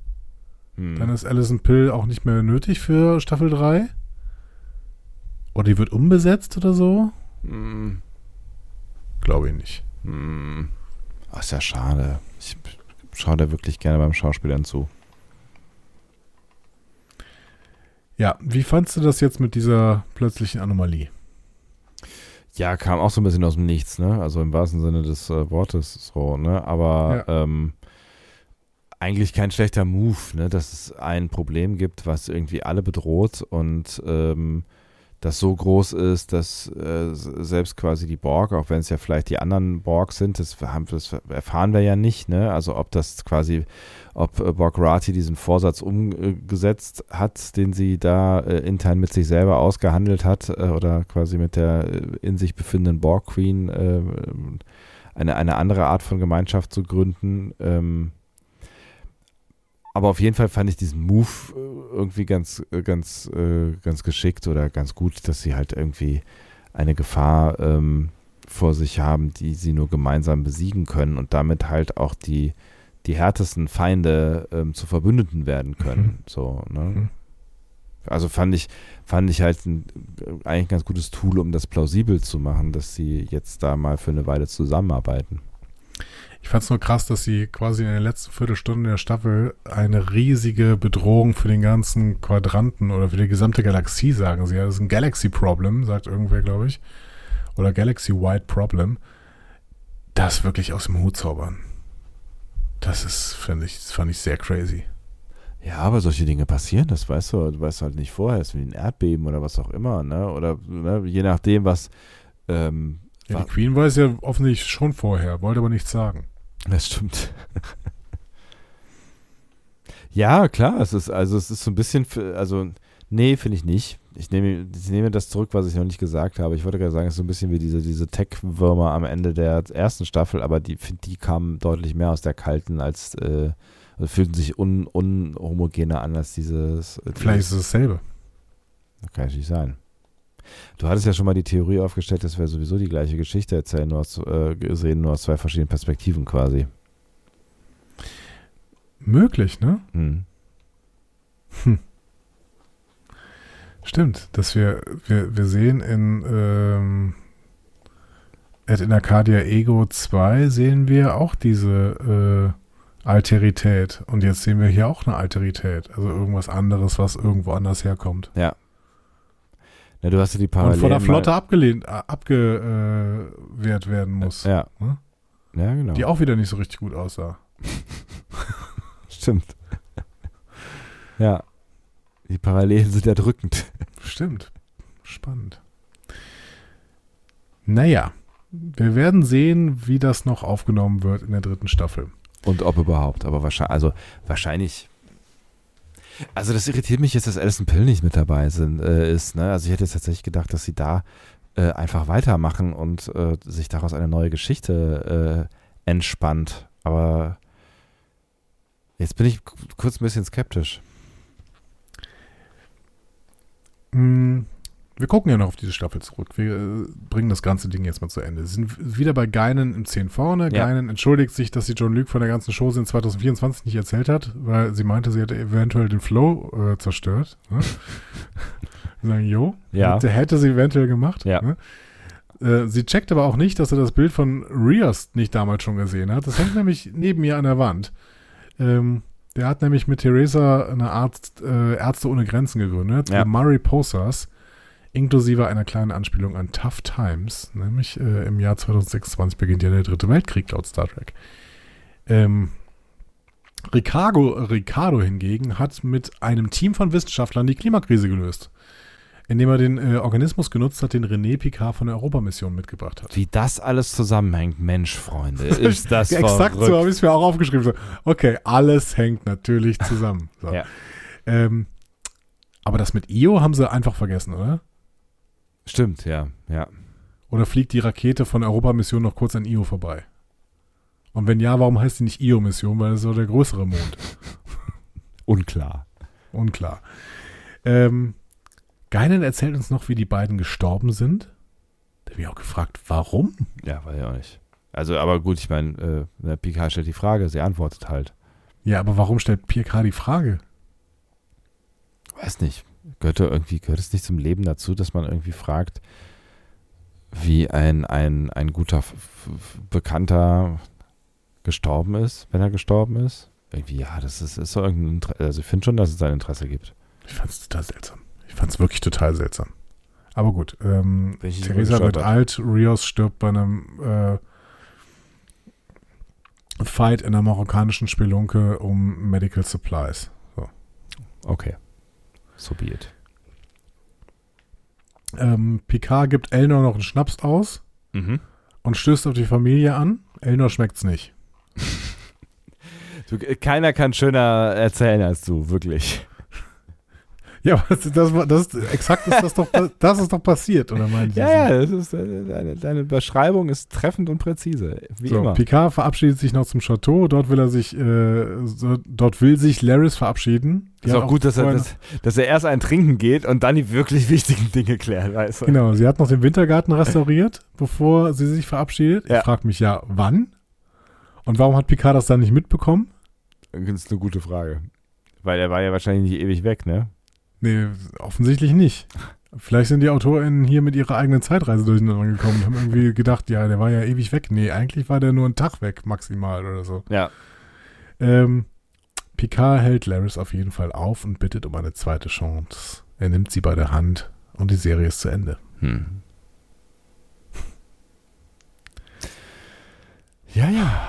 Hm. Dann ist Alison Pill auch nicht mehr nötig für Staffel 3. Oder die wird umbesetzt oder so. Hm. Glaube ich nicht. Hm. Oh, ist ja schade. Ich schaue da wirklich gerne beim Schauspielern zu. Ja, wie fandst du das jetzt mit dieser plötzlichen Anomalie? Ja, kam auch so ein bisschen aus dem Nichts, ne? Also im wahrsten Sinne des äh, Wortes so, ne? Aber ähm, eigentlich kein schlechter Move, ne? Dass es ein Problem gibt, was irgendwie alle bedroht und ähm, das so groß ist, dass äh, selbst quasi die Borg, auch wenn es ja vielleicht die anderen Borg sind, das, haben, das erfahren wir ja nicht, ne? Also ob das quasi, ob äh, Borg Rati diesen Vorsatz umgesetzt hat, den sie da äh, intern mit sich selber ausgehandelt hat äh, oder quasi mit der äh, in sich befindenden Borg Queen äh, eine, eine andere Art von Gemeinschaft zu gründen. Ähm, aber auf jeden Fall fand ich diesen Move äh, irgendwie ganz, äh, ganz, äh, ganz geschickt oder ganz gut, dass sie halt irgendwie eine Gefahr ähm, vor sich haben, die sie nur gemeinsam besiegen können und damit halt auch die, die härtesten Feinde ähm, zu Verbündeten werden können. Mhm. So, ne? Mhm. Also fand ich, fand ich halt ein, eigentlich ein ganz gutes Tool, um das plausibel zu machen, dass sie jetzt da mal für eine Weile zusammenarbeiten. Ich fand es nur krass, dass sie quasi in der letzten Viertelstunde der Staffel eine riesige Bedrohung für den ganzen Quadranten oder für die gesamte Galaxie, sagen sie. Ja, das ist ein Galaxy-Problem, sagt irgendwer, glaube ich. Oder Galaxy-Wide Problem. Das wirklich aus dem Hut zaubern. Das ist, finde ich, das fand ich sehr crazy. Ja, aber solche Dinge passieren, das weißt du, du weißt halt nicht vorher, es ist wie ein Erdbeben oder was auch immer, ne? Oder ne, je nachdem, was ähm, Ja, die Queen weiß ja offensichtlich schon vorher, wollte aber nichts sagen. Das stimmt. ja, klar, es ist, also es ist so ein bisschen, für, also, nee, finde ich nicht. Ich nehme, ich nehme das zurück, was ich noch nicht gesagt habe. Ich wollte gerade sagen, es ist so ein bisschen wie diese, diese Tech-Würmer am Ende der ersten Staffel, aber die, die kamen deutlich mehr aus der kalten als, äh, also fühlten sich un, unhomogener an als dieses. äh, Vielleicht ist es dasselbe. Das kann natürlich sein. Du hattest ja schon mal die Theorie aufgestellt, dass wir sowieso die gleiche Geschichte erzählen, nur aus, äh, gesehen, nur aus zwei verschiedenen Perspektiven quasi. Möglich, ne? Hm. Stimmt, dass wir, wir, wir sehen in ähm, in Arcadia Ego 2 sehen wir auch diese äh, Alterität. Und jetzt sehen wir hier auch eine Alterität. Also irgendwas anderes, was irgendwo anders herkommt. Ja. Na, du hast ja die Und Parallelen. von der Flotte abgelehnt, äh, abgewehrt werden muss. Ja. Hm? Ja, genau. Die auch wieder nicht so richtig gut aussah. Stimmt. ja. Die Parallelen sind erdrückend. Stimmt. Spannend. Naja, wir werden sehen, wie das noch aufgenommen wird in der dritten Staffel. Und ob überhaupt, aber wahrscheinlich, also wahrscheinlich. Also das irritiert mich jetzt, dass Alison Pill nicht mit dabei sind, äh, ist. Ne? Also ich hätte jetzt tatsächlich gedacht, dass sie da äh, einfach weitermachen und äh, sich daraus eine neue Geschichte äh, entspannt. Aber jetzt bin ich kurz ein bisschen skeptisch. Wir gucken ja noch auf diese Staffel zurück. Wir äh, bringen das ganze Ding jetzt mal zu Ende. Sie sind wieder bei Geinen im 10 vorne. Ja. Geinen entschuldigt sich, dass sie John Luke von der ganzen Show in 2024 nicht erzählt hat, weil sie meinte, sie hätte eventuell den Flow äh, zerstört. Ne? Wir sagen, jo, Ja. hätte, hätte sie eventuell gemacht. Ja. Ne? Äh, sie checkt aber auch nicht, dass er das Bild von Rios nicht damals schon gesehen hat. Das hängt nämlich neben ihr an der Wand. Ähm, der hat nämlich mit Theresa eine Arzt, äh, Ärzte ohne Grenzen gegründet, Ja. Murray Posers, inklusive einer kleinen Anspielung an Tough Times, nämlich äh, im Jahr 2026 beginnt ja der dritte Weltkrieg laut Star Trek. Ähm, Ricardo, Ricardo hingegen hat mit einem Team von Wissenschaftlern die Klimakrise gelöst, indem er den äh, Organismus genutzt hat, den René Picard von der Europamission mitgebracht hat. Wie das alles zusammenhängt, Mensch, Freunde, ist das Exakt so verrückt. habe ich es mir auch aufgeschrieben. So, okay, alles hängt natürlich zusammen. So. Ja. Ähm, aber das mit Io haben sie einfach vergessen, oder? Stimmt, ja, ja. Oder fliegt die Rakete von Europamission noch kurz an Io vorbei? Und wenn ja, warum heißt die nicht Io-Mission? Weil das ist doch der größere Mond. Unklar. Unklar. Ähm, Geinen erzählt uns noch, wie die beiden gestorben sind. Da habe ich auch gefragt, warum? Ja, weiß ich auch nicht. Also, aber gut, ich meine, äh, Picard stellt die Frage, sie antwortet halt. Ja, aber warum stellt Pierre die Frage? Weiß nicht. Gehört irgendwie, gehört es nicht zum Leben dazu, dass man irgendwie fragt, wie ein, ein, ein guter Bekannter gestorben ist, wenn er gestorben ist? Irgendwie, ja, das ist, ist so irgendein Interesse. Also ich finde schon, dass es ein Interesse gibt. Ich fand es total seltsam. Ich fand es wirklich total seltsam. Aber gut, ähm, Theresa wird alt, Rios stirbt bei einem äh, Fight in der marokkanischen Spelunke um Medical Supplies. Okay. So be it. Ähm, Picard gibt Elnor noch einen Schnaps aus Mhm. und stößt auf die Familie an. Elnor schmeckt's nicht. Keiner kann schöner erzählen als du, wirklich. Ja, das, das, das exakt ist das doch, das ist doch passiert, oder meinen Sie? Ja, ja, das ist, äh, deine, deine Beschreibung ist treffend und präzise, wie So, immer. Picard verabschiedet sich noch zum Chateau. Dort will er sich, äh, dort will sich Laris verabschieden. Die ist auch gut, dass er, dass, dass er erst ein Trinken geht und dann die wirklich wichtigen Dinge klärt, weißt du? Genau, sie hat noch den Wintergarten restauriert, bevor sie sich verabschiedet. Ja. Ich frage mich ja, wann? Und warum hat Picard das dann nicht mitbekommen? Das ist eine gute Frage. Weil er war ja wahrscheinlich nicht ewig weg, ne? Nee, offensichtlich nicht. Vielleicht sind die AutorInnen hier mit ihrer eigenen Zeitreise durcheinander gekommen und haben irgendwie gedacht, ja, der war ja ewig weg. Nee, eigentlich war der nur einen Tag weg, maximal oder so. Ja. Ähm, Picard hält Laris auf jeden Fall auf und bittet um eine zweite Chance. Er nimmt sie bei der Hand und die Serie ist zu Ende. Hm. Ja, ja.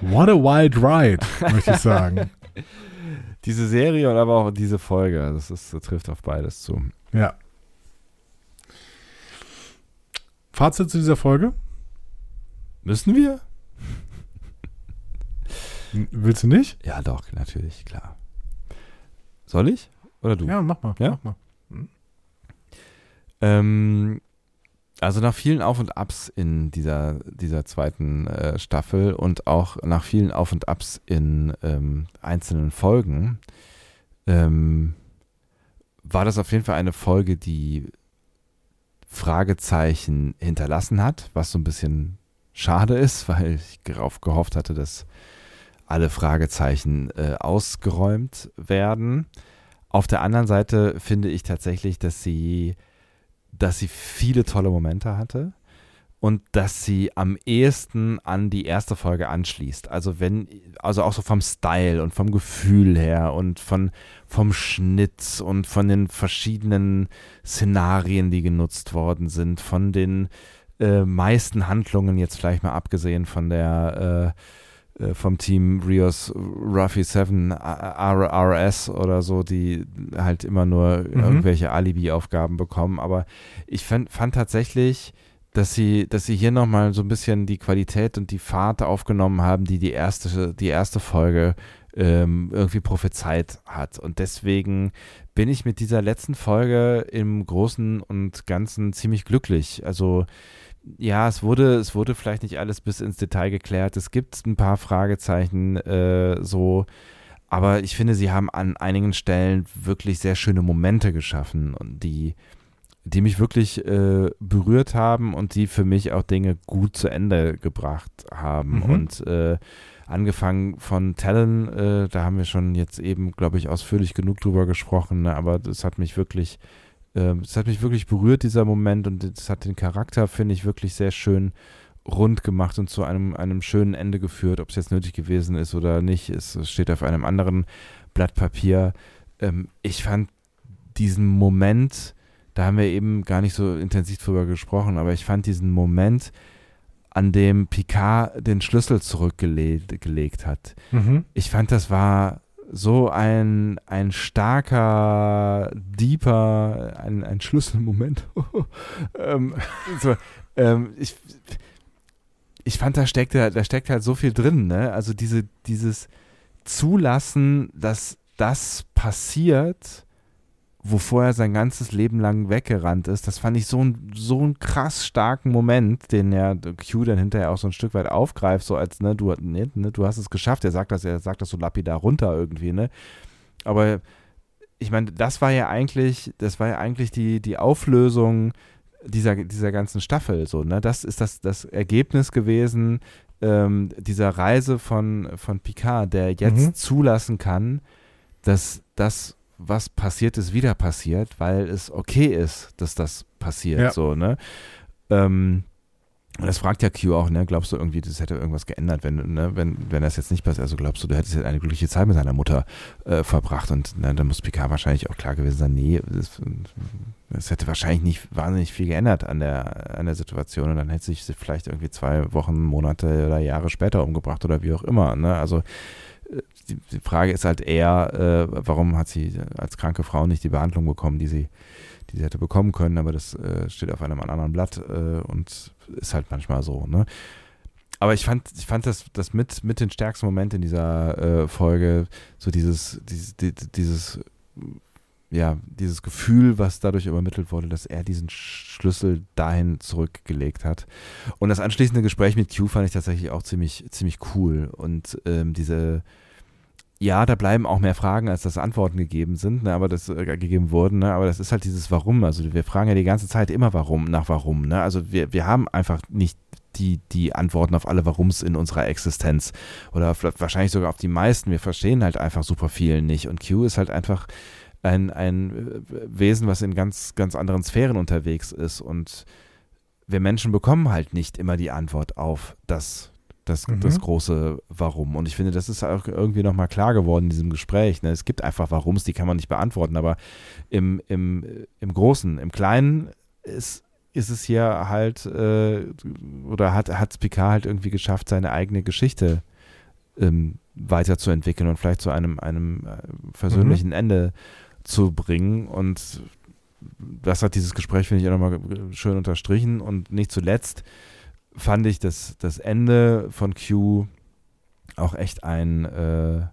What a wild ride, möchte ich sagen. Diese Serie und aber auch diese Folge, das, ist, das trifft auf beides zu. Ja. Fazit zu dieser Folge? Müssen wir? Willst du nicht? Ja, doch, natürlich, klar. Soll ich? Oder du? Ja, mach mal. Ja? Mach mal. Ähm, also nach vielen Auf und Abs in dieser, dieser zweiten äh, Staffel und auch nach vielen Auf und Abs in ähm, einzelnen Folgen ähm, war das auf jeden Fall eine Folge, die Fragezeichen hinterlassen hat, was so ein bisschen schade ist, weil ich darauf gehofft hatte, dass alle Fragezeichen äh, ausgeräumt werden. Auf der anderen Seite finde ich tatsächlich, dass sie dass sie viele tolle Momente hatte und dass sie am ehesten an die erste Folge anschließt. Also wenn, also auch so vom Style und vom Gefühl her und von, vom Schnitt und von den verschiedenen Szenarien, die genutzt worden sind, von den äh, meisten Handlungen, jetzt vielleicht mal abgesehen von der äh, vom Team Rios Ruffy 7 R- RS oder so, die halt immer nur Mhm. irgendwelche Alibi-Aufgaben bekommen. Aber ich fand, fand tatsächlich, dass sie, dass sie hier nochmal so ein bisschen die Qualität und die Fahrt aufgenommen haben, die die erste, die erste Folge ähm, irgendwie prophezeit hat. Und deswegen bin ich mit dieser letzten Folge im Großen und Ganzen ziemlich glücklich. Also ja, es wurde, es wurde vielleicht nicht alles bis ins Detail geklärt. Es gibt ein paar Fragezeichen äh, so, aber ich finde, sie haben an einigen Stellen wirklich sehr schöne Momente geschaffen und die die mich wirklich äh, berührt haben und die für mich auch Dinge gut zu Ende gebracht haben. Mhm. Und äh, angefangen von Talon, äh, da haben wir schon jetzt eben, glaube ich, ausführlich genug drüber gesprochen, ne? aber das hat mich wirklich, es hat mich wirklich berührt, dieser Moment, und es hat den Charakter, finde ich, wirklich sehr schön rund gemacht und zu einem, einem schönen Ende geführt. Ob es jetzt nötig gewesen ist oder nicht, es steht auf einem anderen Blatt Papier. Ähm, ich fand diesen Moment, da haben wir eben gar nicht so intensiv drüber gesprochen, aber ich fand diesen Moment, an dem Picard den Schlüssel zurückgelegt hat. Mhm. Ich fand, das war so ein, ein starker, deeper, ein, ein Schlüsselmoment. ähm, so, ähm, ich, ich fand, da steckt, da steckt halt so viel drin, ne? Also diese, dieses Zulassen, dass das passiert wovor er sein ganzes Leben lang weggerannt ist. Das fand ich so, ein, so einen krass starken Moment, den ja Q dann hinterher auch so ein Stück weit aufgreift, so als, ne, du, ne, ne, du hast es geschafft. Er sagt das, er sagt das so lapidar runter irgendwie, ne? Aber ich meine, das war ja eigentlich, das war ja eigentlich die, die Auflösung dieser, dieser ganzen Staffel, so, ne? Das ist das, das Ergebnis gewesen ähm, dieser Reise von, von Picard, der jetzt mhm. zulassen kann, dass das was passiert ist, wieder passiert, weil es okay ist, dass das passiert, ja. so, ne? Ähm, das fragt ja Q auch, ne? Glaubst du irgendwie, das hätte irgendwas geändert, wenn, ne? wenn, wenn das jetzt nicht passiert? Also glaubst du, du hättest jetzt eine glückliche Zeit mit deiner Mutter äh, verbracht und ne, dann muss Picard wahrscheinlich auch klar gewesen sein, nee, es hätte wahrscheinlich nicht wahnsinnig viel geändert an der, an der Situation und dann hätte sich vielleicht irgendwie zwei Wochen, Monate oder Jahre später umgebracht oder wie auch immer, ne? Also die, die Frage ist halt eher, äh, warum hat sie als kranke Frau nicht die Behandlung bekommen, die sie, die sie hätte bekommen können, aber das äh, steht auf einem anderen Blatt äh, und ist halt manchmal so, ne? Aber ich fand, ich fand das, das mit, mit den stärksten Momenten in dieser äh, Folge, so dieses, dieses, dieses, ja, dieses Gefühl, was dadurch übermittelt wurde, dass er diesen Schlüssel dahin zurückgelegt hat. Und das anschließende Gespräch mit Q fand ich tatsächlich auch ziemlich, ziemlich cool. Und ähm, diese, ja, da bleiben auch mehr Fragen, als dass Antworten gegeben sind, ne, aber das äh, gegeben wurden, ne, aber das ist halt dieses Warum. Also wir fragen ja die ganze Zeit immer warum, nach warum. Ne? Also wir, wir haben einfach nicht die, die Antworten auf alle Warums in unserer Existenz. Oder wahrscheinlich sogar auf die meisten. Wir verstehen halt einfach super viel nicht. Und Q ist halt einfach ein, ein äh, Wesen, was in ganz, ganz anderen Sphären unterwegs ist. Und wir Menschen bekommen halt nicht immer die Antwort auf das, das, mhm. das große Warum. Und ich finde, das ist auch irgendwie nochmal klar geworden in diesem Gespräch. Ne? Es gibt einfach Warums, die kann man nicht beantworten, aber im, im, im Großen, im Kleinen ist, ist es hier halt, äh, oder hat, hat Picard halt irgendwie geschafft, seine eigene Geschichte ähm, weiterzuentwickeln und vielleicht zu einem, einem äh, versöhnlichen mhm. Ende zu bringen. Und das hat dieses Gespräch, finde ich, auch nochmal schön unterstrichen. Und nicht zuletzt fand ich das, das Ende von Q auch echt ein, äh,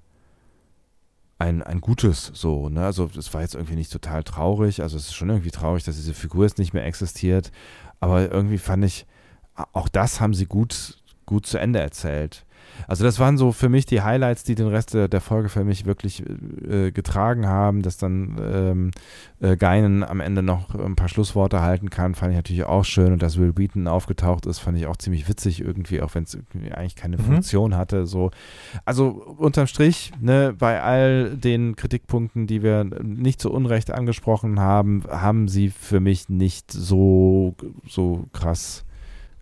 ein, ein gutes so, ne? Also es war jetzt irgendwie nicht total traurig, also es ist schon irgendwie traurig, dass diese Figur jetzt nicht mehr existiert, aber irgendwie fand ich, auch das haben sie gut, gut zu Ende erzählt. Also das waren so für mich die Highlights, die den Rest der, der Folge für mich wirklich äh, getragen haben, dass dann ähm, äh, Geinen am Ende noch ein paar Schlussworte halten kann, fand ich natürlich auch schön und dass Will Beaton aufgetaucht ist, fand ich auch ziemlich witzig irgendwie, auch wenn es eigentlich keine mhm. Funktion hatte. So, also unterm Strich, ne, bei all den Kritikpunkten, die wir nicht zu Unrecht angesprochen haben, haben sie für mich nicht so so krass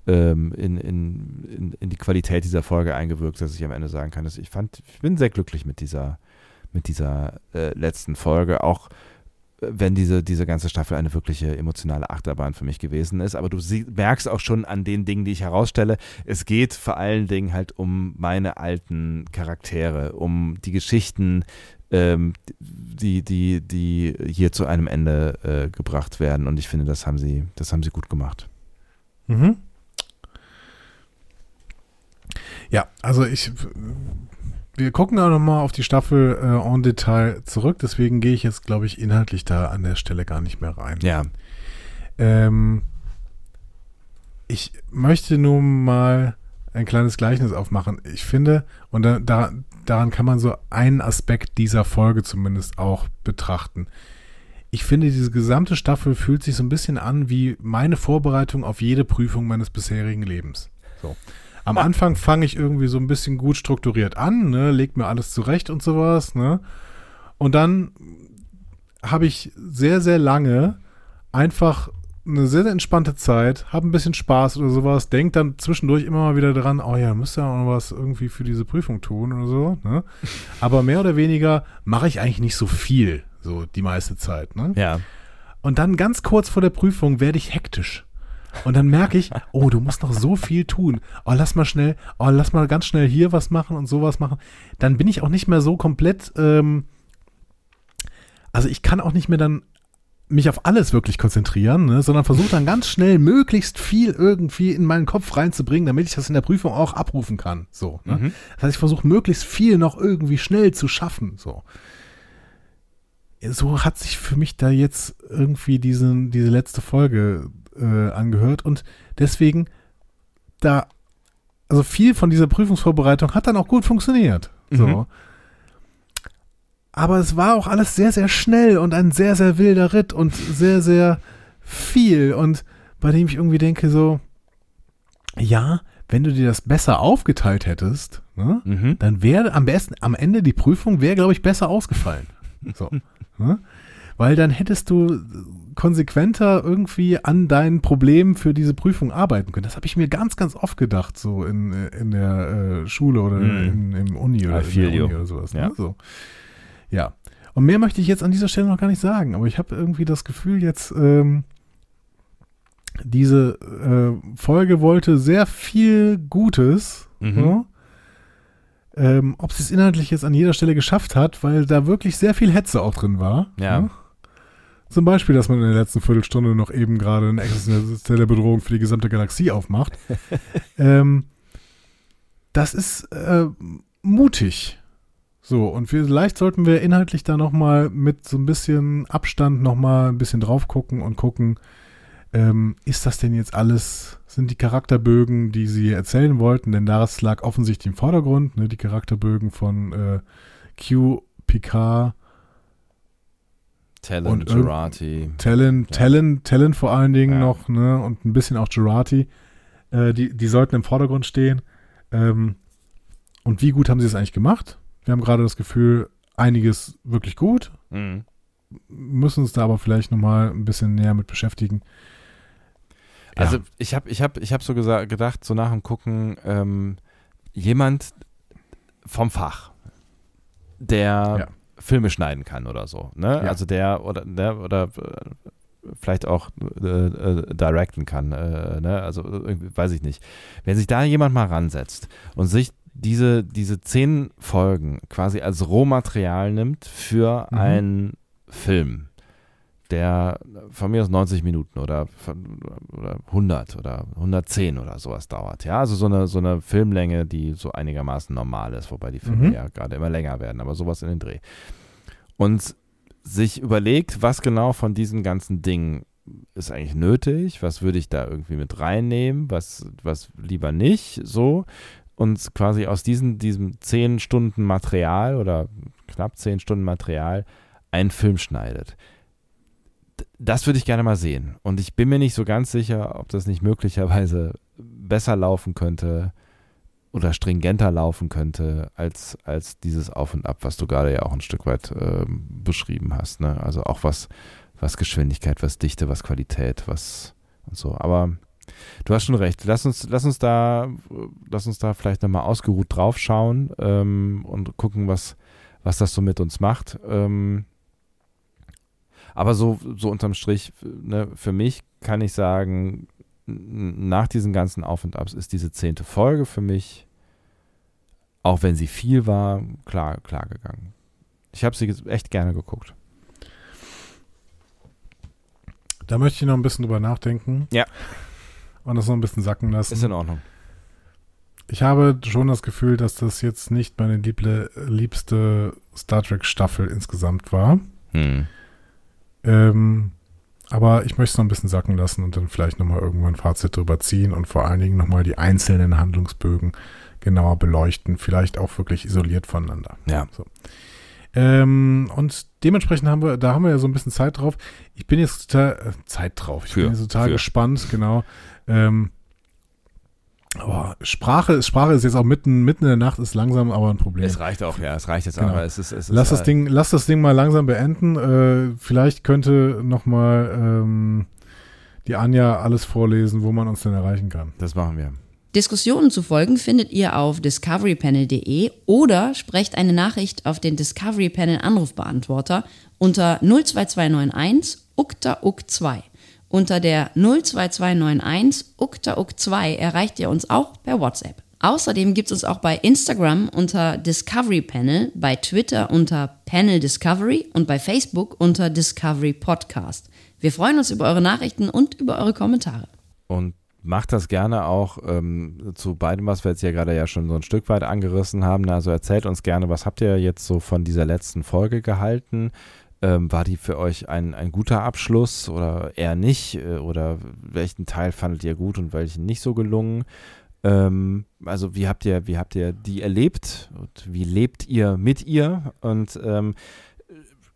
ähm, in, in, in, in, die Qualität dieser Folge eingewirkt, dass ich am Ende sagen kann, dass ich fand, ich bin sehr glücklich mit dieser, mit dieser äh, letzten Folge, auch äh, wenn diese, diese ganze Staffel eine wirkliche emotionale Achterbahn für mich gewesen ist. Aber du sie, merkst auch schon an den Dingen, die ich herausstelle, es geht vor allen Dingen halt um meine alten Charaktere, um die Geschichten, ähm, die, die, die hier zu einem Ende äh, gebracht werden. Und ich finde, das haben sie, das haben sie gut gemacht. Mhm. Ja, also ich, wir gucken auch nochmal auf die Staffel äh, en Detail zurück, deswegen gehe ich jetzt, glaube ich, inhaltlich da an der Stelle gar nicht mehr rein. Ja. Ähm, ich möchte nur mal ein kleines Gleichnis aufmachen. Ich finde, und da, da, daran kann man so einen Aspekt dieser Folge zumindest auch betrachten. Ich finde, diese gesamte Staffel fühlt sich so ein bisschen an wie meine Vorbereitung auf jede Prüfung meines bisherigen Lebens. So. Am Anfang fange ich irgendwie so ein bisschen gut strukturiert an, ne, leg mir alles zurecht und sowas, ne? Und dann habe ich sehr, sehr lange einfach eine sehr, sehr entspannte Zeit, habe ein bisschen Spaß oder sowas, denk dann zwischendurch immer mal wieder dran, oh ja, müsste ja auch noch was irgendwie für diese Prüfung tun oder so, ne? Aber mehr oder weniger mache ich eigentlich nicht so viel, so die meiste Zeit, ne? Ja. Und dann ganz kurz vor der Prüfung werde ich hektisch. Und dann merke ich, oh, du musst noch so viel tun. Oh, lass mal schnell, oh, lass mal ganz schnell hier was machen und sowas machen. Dann bin ich auch nicht mehr so komplett, ähm, also ich kann auch nicht mehr dann mich auf alles wirklich konzentrieren, ne, sondern versuche dann ganz schnell möglichst viel irgendwie in meinen Kopf reinzubringen, damit ich das in der Prüfung auch abrufen kann. So. Ne? Mhm. Das heißt, ich versuche möglichst viel noch irgendwie schnell zu schaffen. So. So hat sich für mich da jetzt irgendwie diesen, diese letzte Folge äh, angehört und deswegen da, also viel von dieser Prüfungsvorbereitung hat dann auch gut funktioniert. So. Mhm. Aber es war auch alles sehr, sehr schnell und ein sehr, sehr wilder Ritt und sehr, sehr viel und bei dem ich irgendwie denke so, ja, wenn du dir das besser aufgeteilt hättest, ne, Mhm. dann wäre am besten, am Ende die Prüfung wäre, glaube ich, besser ausgefallen. So. ne? Weil dann hättest du konsequenter irgendwie an deinen Problemen für diese Prüfung arbeiten können. Das habe ich mir ganz, ganz oft gedacht, so in, in der äh, Schule oder Mhm. in, im Uni oder I in der. Uni oder sowas. Ja. Ne? So. ja. Und mehr möchte ich jetzt an dieser Stelle noch gar nicht sagen, aber ich habe irgendwie das Gefühl, jetzt ähm, diese äh, Folge wollte sehr viel Gutes. Mhm. So. Ähm, ob sie es inhaltlich jetzt an jeder Stelle geschafft hat, weil da wirklich sehr viel Hetze auch drin war. Ja. ne? Zum Beispiel, dass man in der letzten Viertelstunde noch eben gerade eine existenzielle Bedrohung für die gesamte Galaxie aufmacht. ähm, das ist äh, mutig. So, und vielleicht sollten wir inhaltlich da nochmal mit so ein bisschen Abstand nochmal ein bisschen drauf gucken und gucken, ähm, ist das denn jetzt alles, sind die Charakterbögen, die sie erzählen wollten, denn das lag offensichtlich im Vordergrund, ne, die Charakterbögen von äh, Q, Picard, Talent, Gerati. Talent, Ja. Talent, Talent vor allen Dingen Ja. noch, ne, und ein bisschen auch Gerati, äh, die, die sollten im Vordergrund stehen. Ähm, und wie gut haben sie es eigentlich gemacht? Wir haben gerade das Gefühl, einiges wirklich gut, Mhm. müssen uns da aber vielleicht nochmal ein bisschen näher mit beschäftigen. Ja. Also ich habe ich hab, ich hab so gedacht, so nach dem Gucken, ähm, jemand vom Fach, der. Filme schneiden kann oder so, ne? Ja. Also der oder der oder äh, vielleicht auch äh, äh, directen kann, äh, ne? Also irgendwie, weiß ich nicht. Wenn sich da jemand mal ransetzt und sich diese, diese zehn Folgen quasi als Rohmaterial nimmt für Mhm. einen Film, der von mir aus 90 Minuten oder, oder 100 oder 110 oder sowas dauert. Ja, also so eine, so eine Filmlänge, die so einigermaßen normal ist, wobei die Filme Mhm. ja gerade immer länger werden, aber sowas in den Dreh. Und sich überlegt, was genau von diesem ganzen Ding ist eigentlich nötig, was würde ich da irgendwie mit reinnehmen, was, was lieber nicht, so. Und quasi aus diesen, diesem 10 Stunden Material oder knapp 10 Stunden Material einen Film schneidet. Das würde ich gerne mal sehen. Und ich bin mir nicht so ganz sicher, ob das nicht möglicherweise besser laufen könnte oder stringenter laufen könnte als, als dieses Auf und Ab, was du gerade ja auch ein Stück weit ähm, beschrieben hast. Ne? Also auch was, was Geschwindigkeit, was Dichte, was Qualität, was und so. Aber du hast schon recht. Lass uns, lass uns da, lass uns da vielleicht nochmal ausgeruht drauf schauen ähm, und gucken, was, was das so mit uns macht. Ähm, aber so, so unterm Strich, ne, für mich kann ich sagen, nach diesen ganzen Auf und Abs ist diese zehnte Folge für mich, auch wenn sie viel war, klar, klar gegangen. Ich habe sie echt gerne geguckt. Da möchte ich noch ein bisschen drüber nachdenken. Ja. und das noch ein bisschen sacken lassen. Ist in Ordnung. Ich habe schon das Gefühl, dass das jetzt nicht meine lieble, liebste Star Trek Staffel insgesamt war. Hm. Ähm, aber ich möchte es noch ein bisschen sacken lassen und dann vielleicht nochmal irgendwann ein Fazit drüber ziehen und vor allen Dingen nochmal die einzelnen Handlungsbögen genauer beleuchten. Vielleicht auch wirklich isoliert voneinander. Ja. So. Ähm, und dementsprechend haben wir, da haben wir ja so ein bisschen Zeit drauf. Ich bin jetzt total, äh, Zeit drauf. Ich Für- bin jetzt total für. gespannt, genau. Ähm, aber Sprache, Sprache ist jetzt auch mitten, mitten in der Nacht, ist langsam aber ein Problem. Es reicht auch, ja, es reicht jetzt Genau. aber es ist, es ist Lass das äh, Ding, lass das Ding mal langsam beenden. Äh, vielleicht könnte noch mal ähm, die Anja alles vorlesen, wo man uns denn erreichen kann. Das machen wir. Diskussionen zu folgen findet ihr auf discoverypanel.de oder sprecht eine Nachricht auf den Discovery Panel Anrufbeantworter unter 02291 ukta uk 2. Unter der 02291 ukta uk 2 erreicht ihr uns auch per WhatsApp. Außerdem gibt es uns auch bei Instagram unter Discovery Panel, bei Twitter unter Panel Discovery und bei Facebook unter Discovery Podcast. Wir freuen uns über eure Nachrichten und über eure Kommentare. Und macht das gerne auch ähm, zu beidem, was wir jetzt hier gerade ja schon so ein Stück weit angerissen haben. Also erzählt uns gerne, was habt ihr jetzt so von dieser letzten Folge gehalten? Ähm, war die für euch ein, ein guter Abschluss oder eher nicht? Äh, Oder welchen Teil fandet ihr gut und welchen nicht so gelungen? Ähm, also wie habt ihr, wie habt ihr die erlebt und wie lebt ihr mit ihr? Und ähm,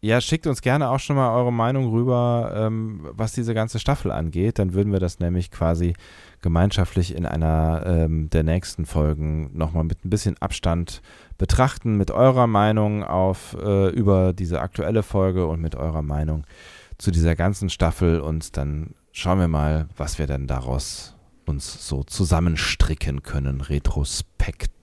ja, schickt uns gerne auch schon mal eure Meinung rüber, ähm, was diese ganze Staffel angeht. Dann würden wir das nämlich quasi gemeinschaftlich in einer ähm, der nächsten Folgen nochmal mit ein bisschen Abstand betrachten, mit eurer Meinung auf äh, über diese aktuelle Folge und mit eurer Meinung zu dieser ganzen Staffel und dann schauen wir mal, was wir dann daraus uns so zusammenstricken können, retrospektiv.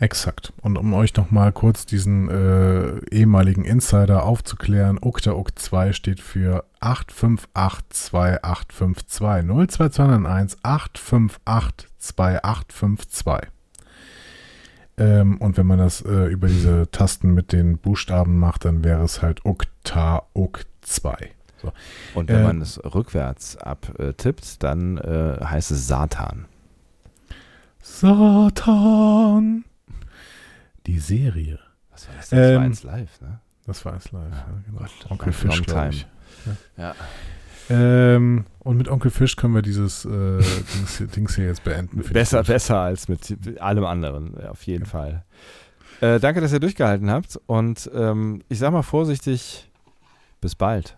Exakt. Und um euch noch mal kurz diesen äh, ehemaligen Insider aufzuklären, Ukta Uk 2 steht für 8582852 02291 8582852. Ähm, und wenn man das äh, über diese Tasten mit den Buchstaben macht, dann wäre es halt Ukta Uk 2. So. Und wenn Äh, man es rückwärts abtippt, dann äh, heißt es Satan. Satan. Die Serie. Was war das? Das war Ähm, eins live, ne? Das war es live. Ja, genau. Gott, Onkel Fisch, glaube ich. Ja. Ähm, und mit Onkel Fisch können wir dieses äh, Dings, hier- Dings hier jetzt beenden. Besser, besser als mit allem anderen, ja, auf jeden Fall. Äh, danke, dass ihr durchgehalten habt und ähm, ich sag mal vorsichtig, bis bald.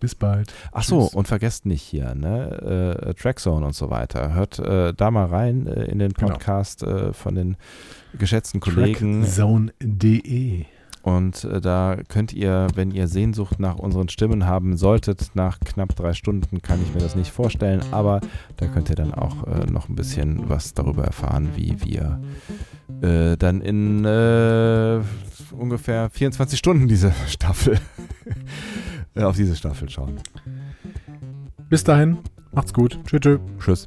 Bis bald. Ach so, Tschüss. und vergesst nicht hier, ne, äh, Trackzone und so weiter. Hört äh, da mal rein äh, in den Genau. Podcast äh, von den geschätzten Kollegen. Trackzone.de. Und äh, da könnt ihr, wenn ihr Sehnsucht nach unseren Stimmen haben solltet, nach knapp drei Stunden kann ich mir das nicht vorstellen, aber da könnt ihr dann auch äh, noch ein bisschen was darüber erfahren, wie wir äh, dann in äh, ungefähr 24 Stunden diese Staffel, äh, auf diese Staffel schauen. Bis dahin. Macht's gut. Tschüss. tschüss. Tschüss.